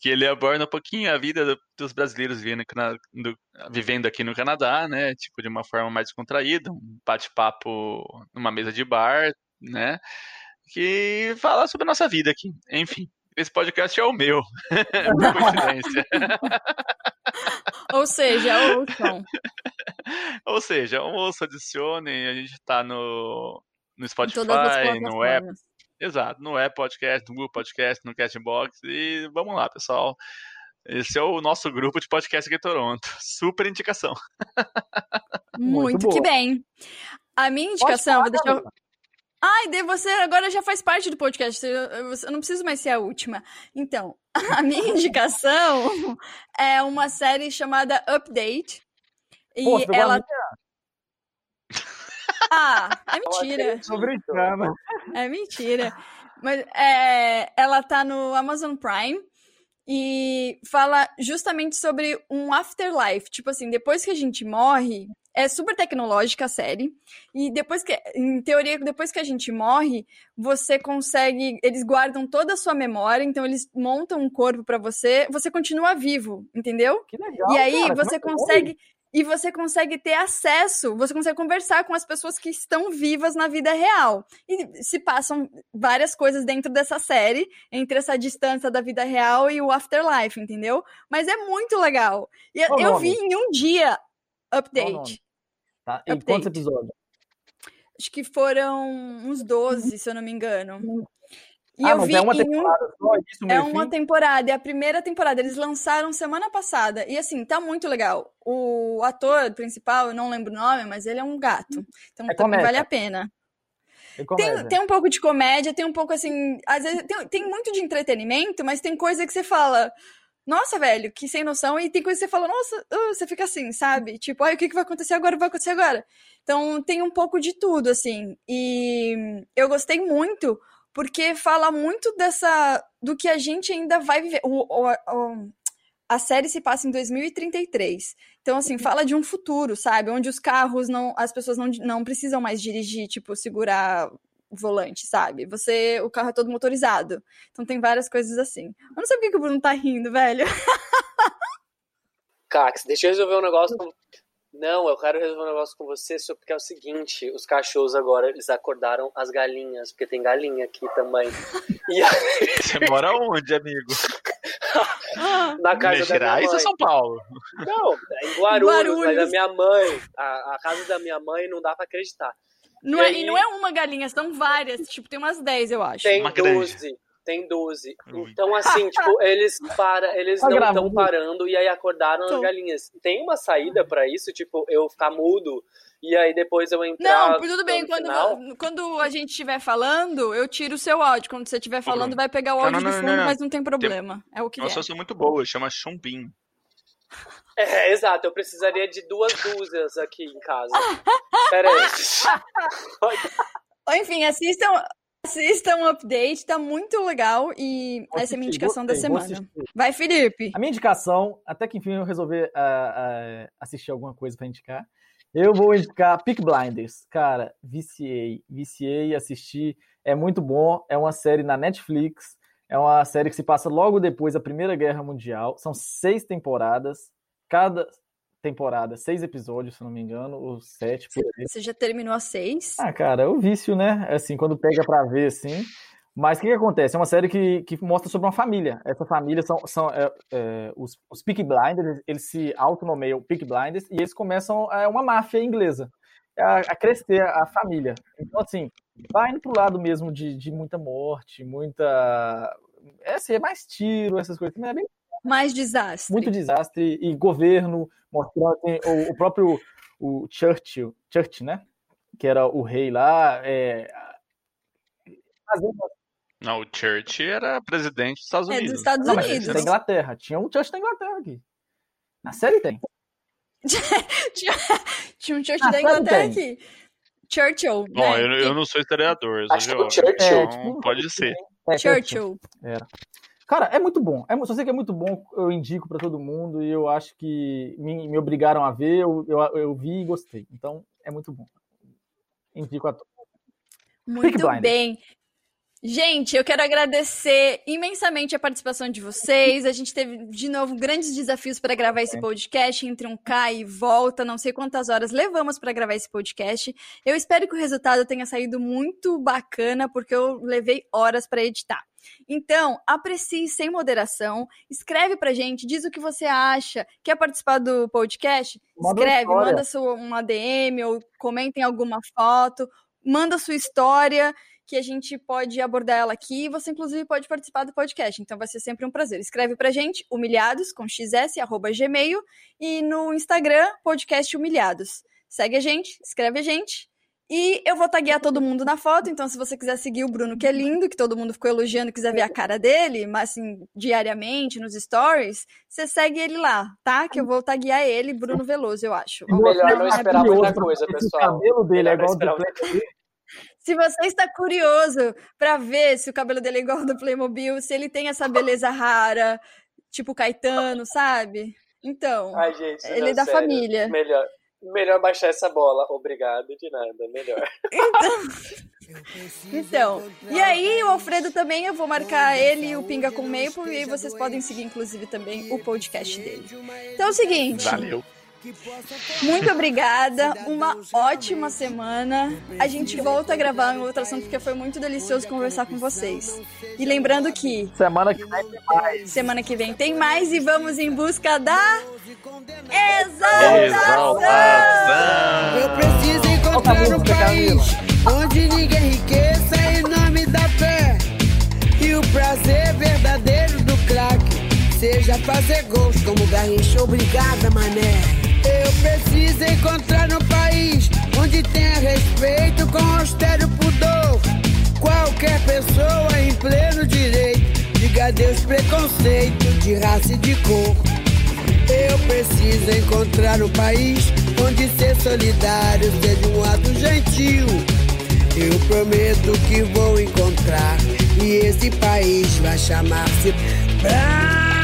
que ele aborda um pouquinho a vida dos brasileiros vivendo, do, vivendo aqui no Canadá, né? Tipo, de uma forma mais descontraída, um bate-papo numa mesa de bar, né? Que fala sobre a nossa vida aqui. Enfim, esse podcast é o meu. [LAUGHS] Por coincidência. [LAUGHS] Ou seja, ouçam. [LAUGHS] Ou seja, ouça, adicione, a gente tá no, no Spotify, no Apple. Exato, no Apple Podcast, no Google Podcast, no Castbox. E vamos lá, pessoal. Esse é o nosso grupo de podcast aqui em Toronto. Super indicação. Muito, Muito que bem. A minha indicação, vou deixar. Ai, de você agora já faz parte do podcast. Eu, não preciso mais ser a última. Então, [LAUGHS] a minha indicação [LAUGHS] é uma série chamada Update. E Pô, ela. Ah, é [LAUGHS] mentira. É mentira. Mas é, ela tá no Amazon Prime e fala justamente sobre um afterlife. Tipo assim, depois que a gente morre, é super tecnológica a série. E depois que, em teoria, depois que a gente morre, você consegue. Eles guardam toda a sua memória, então eles montam um corpo para você, você continua vivo, entendeu? Que legal. E aí cara, você consegue. E você consegue ter acesso, você consegue conversar com as pessoas que estão vivas na vida real. E se passam várias coisas dentro dessa série, entre essa distância da vida real e o afterlife, entendeu? Mas é muito legal. E eu vi em um dia update. Tá? E quantos episódios? Acho que foram uns 12, se eu não me engano. E ah, eu vi é uma temporada um... só, isso É uma fim? temporada, é a primeira temporada. Eles lançaram semana passada. E assim, tá muito legal. O ator principal, eu não lembro o nome, mas ele é um gato. Então é também comédia. vale a pena. É tem, tem um pouco de comédia, tem um pouco assim. Às vezes tem, tem muito de entretenimento, mas tem coisa que você fala nossa, velho, que sem noção. E tem coisa que você fala, nossa, uh, você fica assim, sabe? Tipo, ai, o que, que vai acontecer agora? Vai acontecer agora. Então, tem um pouco de tudo, assim. E eu gostei muito, porque fala muito dessa. do que a gente ainda vai viver. O, o, o, a série se passa em 2033. Então, assim, fala de um futuro, sabe? Onde os carros não. As pessoas não, não precisam mais dirigir, tipo, segurar volante, sabe? Você, o carro é todo motorizado. Então tem várias coisas assim. Eu não sei por que, o Bruno tá rindo, velho. [LAUGHS] Cax, deixa eu resolver um negócio com... Não, eu quero resolver um negócio com você, só porque é o seguinte, os cachorros agora, eles acordaram as galinhas, porque tem galinha aqui também. [LAUGHS] E aí... Você mora onde, amigo? [LAUGHS] Na casa Minas da minha mãe. ou São Paulo? Não, em Guarulhos, Guarulhos. mas a minha mãe, a, a casa da minha mãe não dá pra acreditar. Não e, é, aí... e não é uma galinha, são várias. Tipo, tem umas 10, eu acho. Tem uma 12. Tem 12. Então, assim, [LAUGHS] tipo, eles para, eles tá não estão parando e aí acordaram Tô. as galinhas. Tem uma saída para isso, tipo, eu ficar mudo e aí depois eu entrar. Não, tudo bem. Quando, quando a gente estiver falando, eu tiro o seu áudio. Quando você estiver falando, vai pegar o áudio não, não, não, de fundo, mas não tem problema. É o que Nossa, é. eu sou muito boa, chama chumbim. É, exato, eu precisaria de duas dúzias aqui em casa. [LAUGHS] Pera aí. Enfim, assistam, assistam o update, tá muito legal e vou essa é a minha indicação gostei, da semana. Vai, Felipe. A minha indicação, até que enfim eu resolvi uh, uh, assistir alguma coisa para indicar, Eu vou indicar Peak Blinders. Cara, viciei. Viciei, assisti. É muito bom. É uma série na Netflix. É uma série que se passa logo depois da Primeira Guerra Mundial. São seis temporadas. Cada temporada, seis episódios, se não me engano, ou sete. Você já terminou a seis? Ah, cara, é o vício, né? Assim, quando pega pra ver, assim. Mas o que, que, acontece? É uma série que, que mostra sobre uma família. Essa família são, são é, é, os, os Peak Blinders, eles se autonomeiam Peak Blinders e eles começam é, uma máfia inglesa a, a, crescer a família. Então, assim, vai indo pro lado mesmo de, de muita morte, muita. É, assim, é mais tiro, essas coisas. É bem... Mais desastre. Muito desastre e governo, mostrando assim, o, o, próprio o Churchill, Churchill, né? Que era o rei lá, é, fazendo não, o Church era presidente dos Estados Unidos. É dos Estados Unidos. Não, da Inglaterra. Tinha um Church da Inglaterra aqui. Na série tem. [LAUGHS] tinha, tinha um Church Na da Inglaterra aqui. Churchill. Bom, né? eu, eu, não sou historiador. Acho que o Churchill. É, tipo, pode ser. É, Churchill. Era. Cara, é muito bom. É, só sei que é muito bom, eu indico para todo mundo e eu acho que me, me obrigaram a ver, eu, eu, eu, vi e gostei. Então, é muito bom. Indico a todos. Muito bem. Gente, eu quero agradecer imensamente a participação de vocês. A gente teve, de novo, grandes desafios para gravar esse podcast, entre um cai e volta. Não sei quantas horas levamos para gravar esse podcast. Eu espero que o resultado tenha saído muito bacana, porque eu levei horas para editar. Então, aprecie sem moderação, escreve pra gente, diz o que você acha. Quer participar do podcast? Escreve, manda sua, uma DM ou comenta em alguma foto, manda sua história que a gente pode abordar ela aqui e você, inclusive, pode participar do podcast. Então vai ser sempre um prazer. Escreve pra gente, humilhados, com xs, arroba gmail, e no Instagram, podcast humilhados. Segue a gente, escreve a gente. E eu vou taguear todo mundo na foto, então se você quiser seguir o Bruno, que é lindo, que todo mundo ficou elogiando, quiser ver a cara dele, mas assim, diariamente, nos stories, você segue ele lá, tá? Que eu vou taguear ele, Bruno Veloso, eu acho. Melhor não esperar muita coisa, pessoal. O cabelo dele é igual do [LAUGHS] se você está curioso para ver se o cabelo dele é igual ao do Playmobil, se ele tem essa beleza rara, tipo Caetano, sabe? Então, Ai, gente, ele não, é da sério. família. Melhor, melhor baixar essa bola. Obrigado, de nada, melhor. Então, [LAUGHS] então, e aí o Alfredo também, eu vou marcar ele e o Pinga com Maple, e aí vocês podem seguir, inclusive, também o podcast dele. Então é o seguinte. Valeu. Muito obrigada, uma ótima semana. A gente volta a gravar em outra ação porque foi muito delicioso conversar com vocês. E lembrando que semana que vem tem mais. Semana que vem tem mais e vamos em busca da exaltação. Eu preciso encontrar um país onde ninguém enriqueça em nome da fé e o prazer verdadeiro do crack seja fazer gols como Garrincha. Obrigada, mané. Eu preciso encontrar um país onde tenha respeito com austero pudor. Qualquer pessoa em pleno direito diga adeus preconceito de raça e de cor. Eu preciso encontrar um país onde ser solidário seja um ato gentil. Eu prometo que vou encontrar e esse país vai chamar-se Brasil.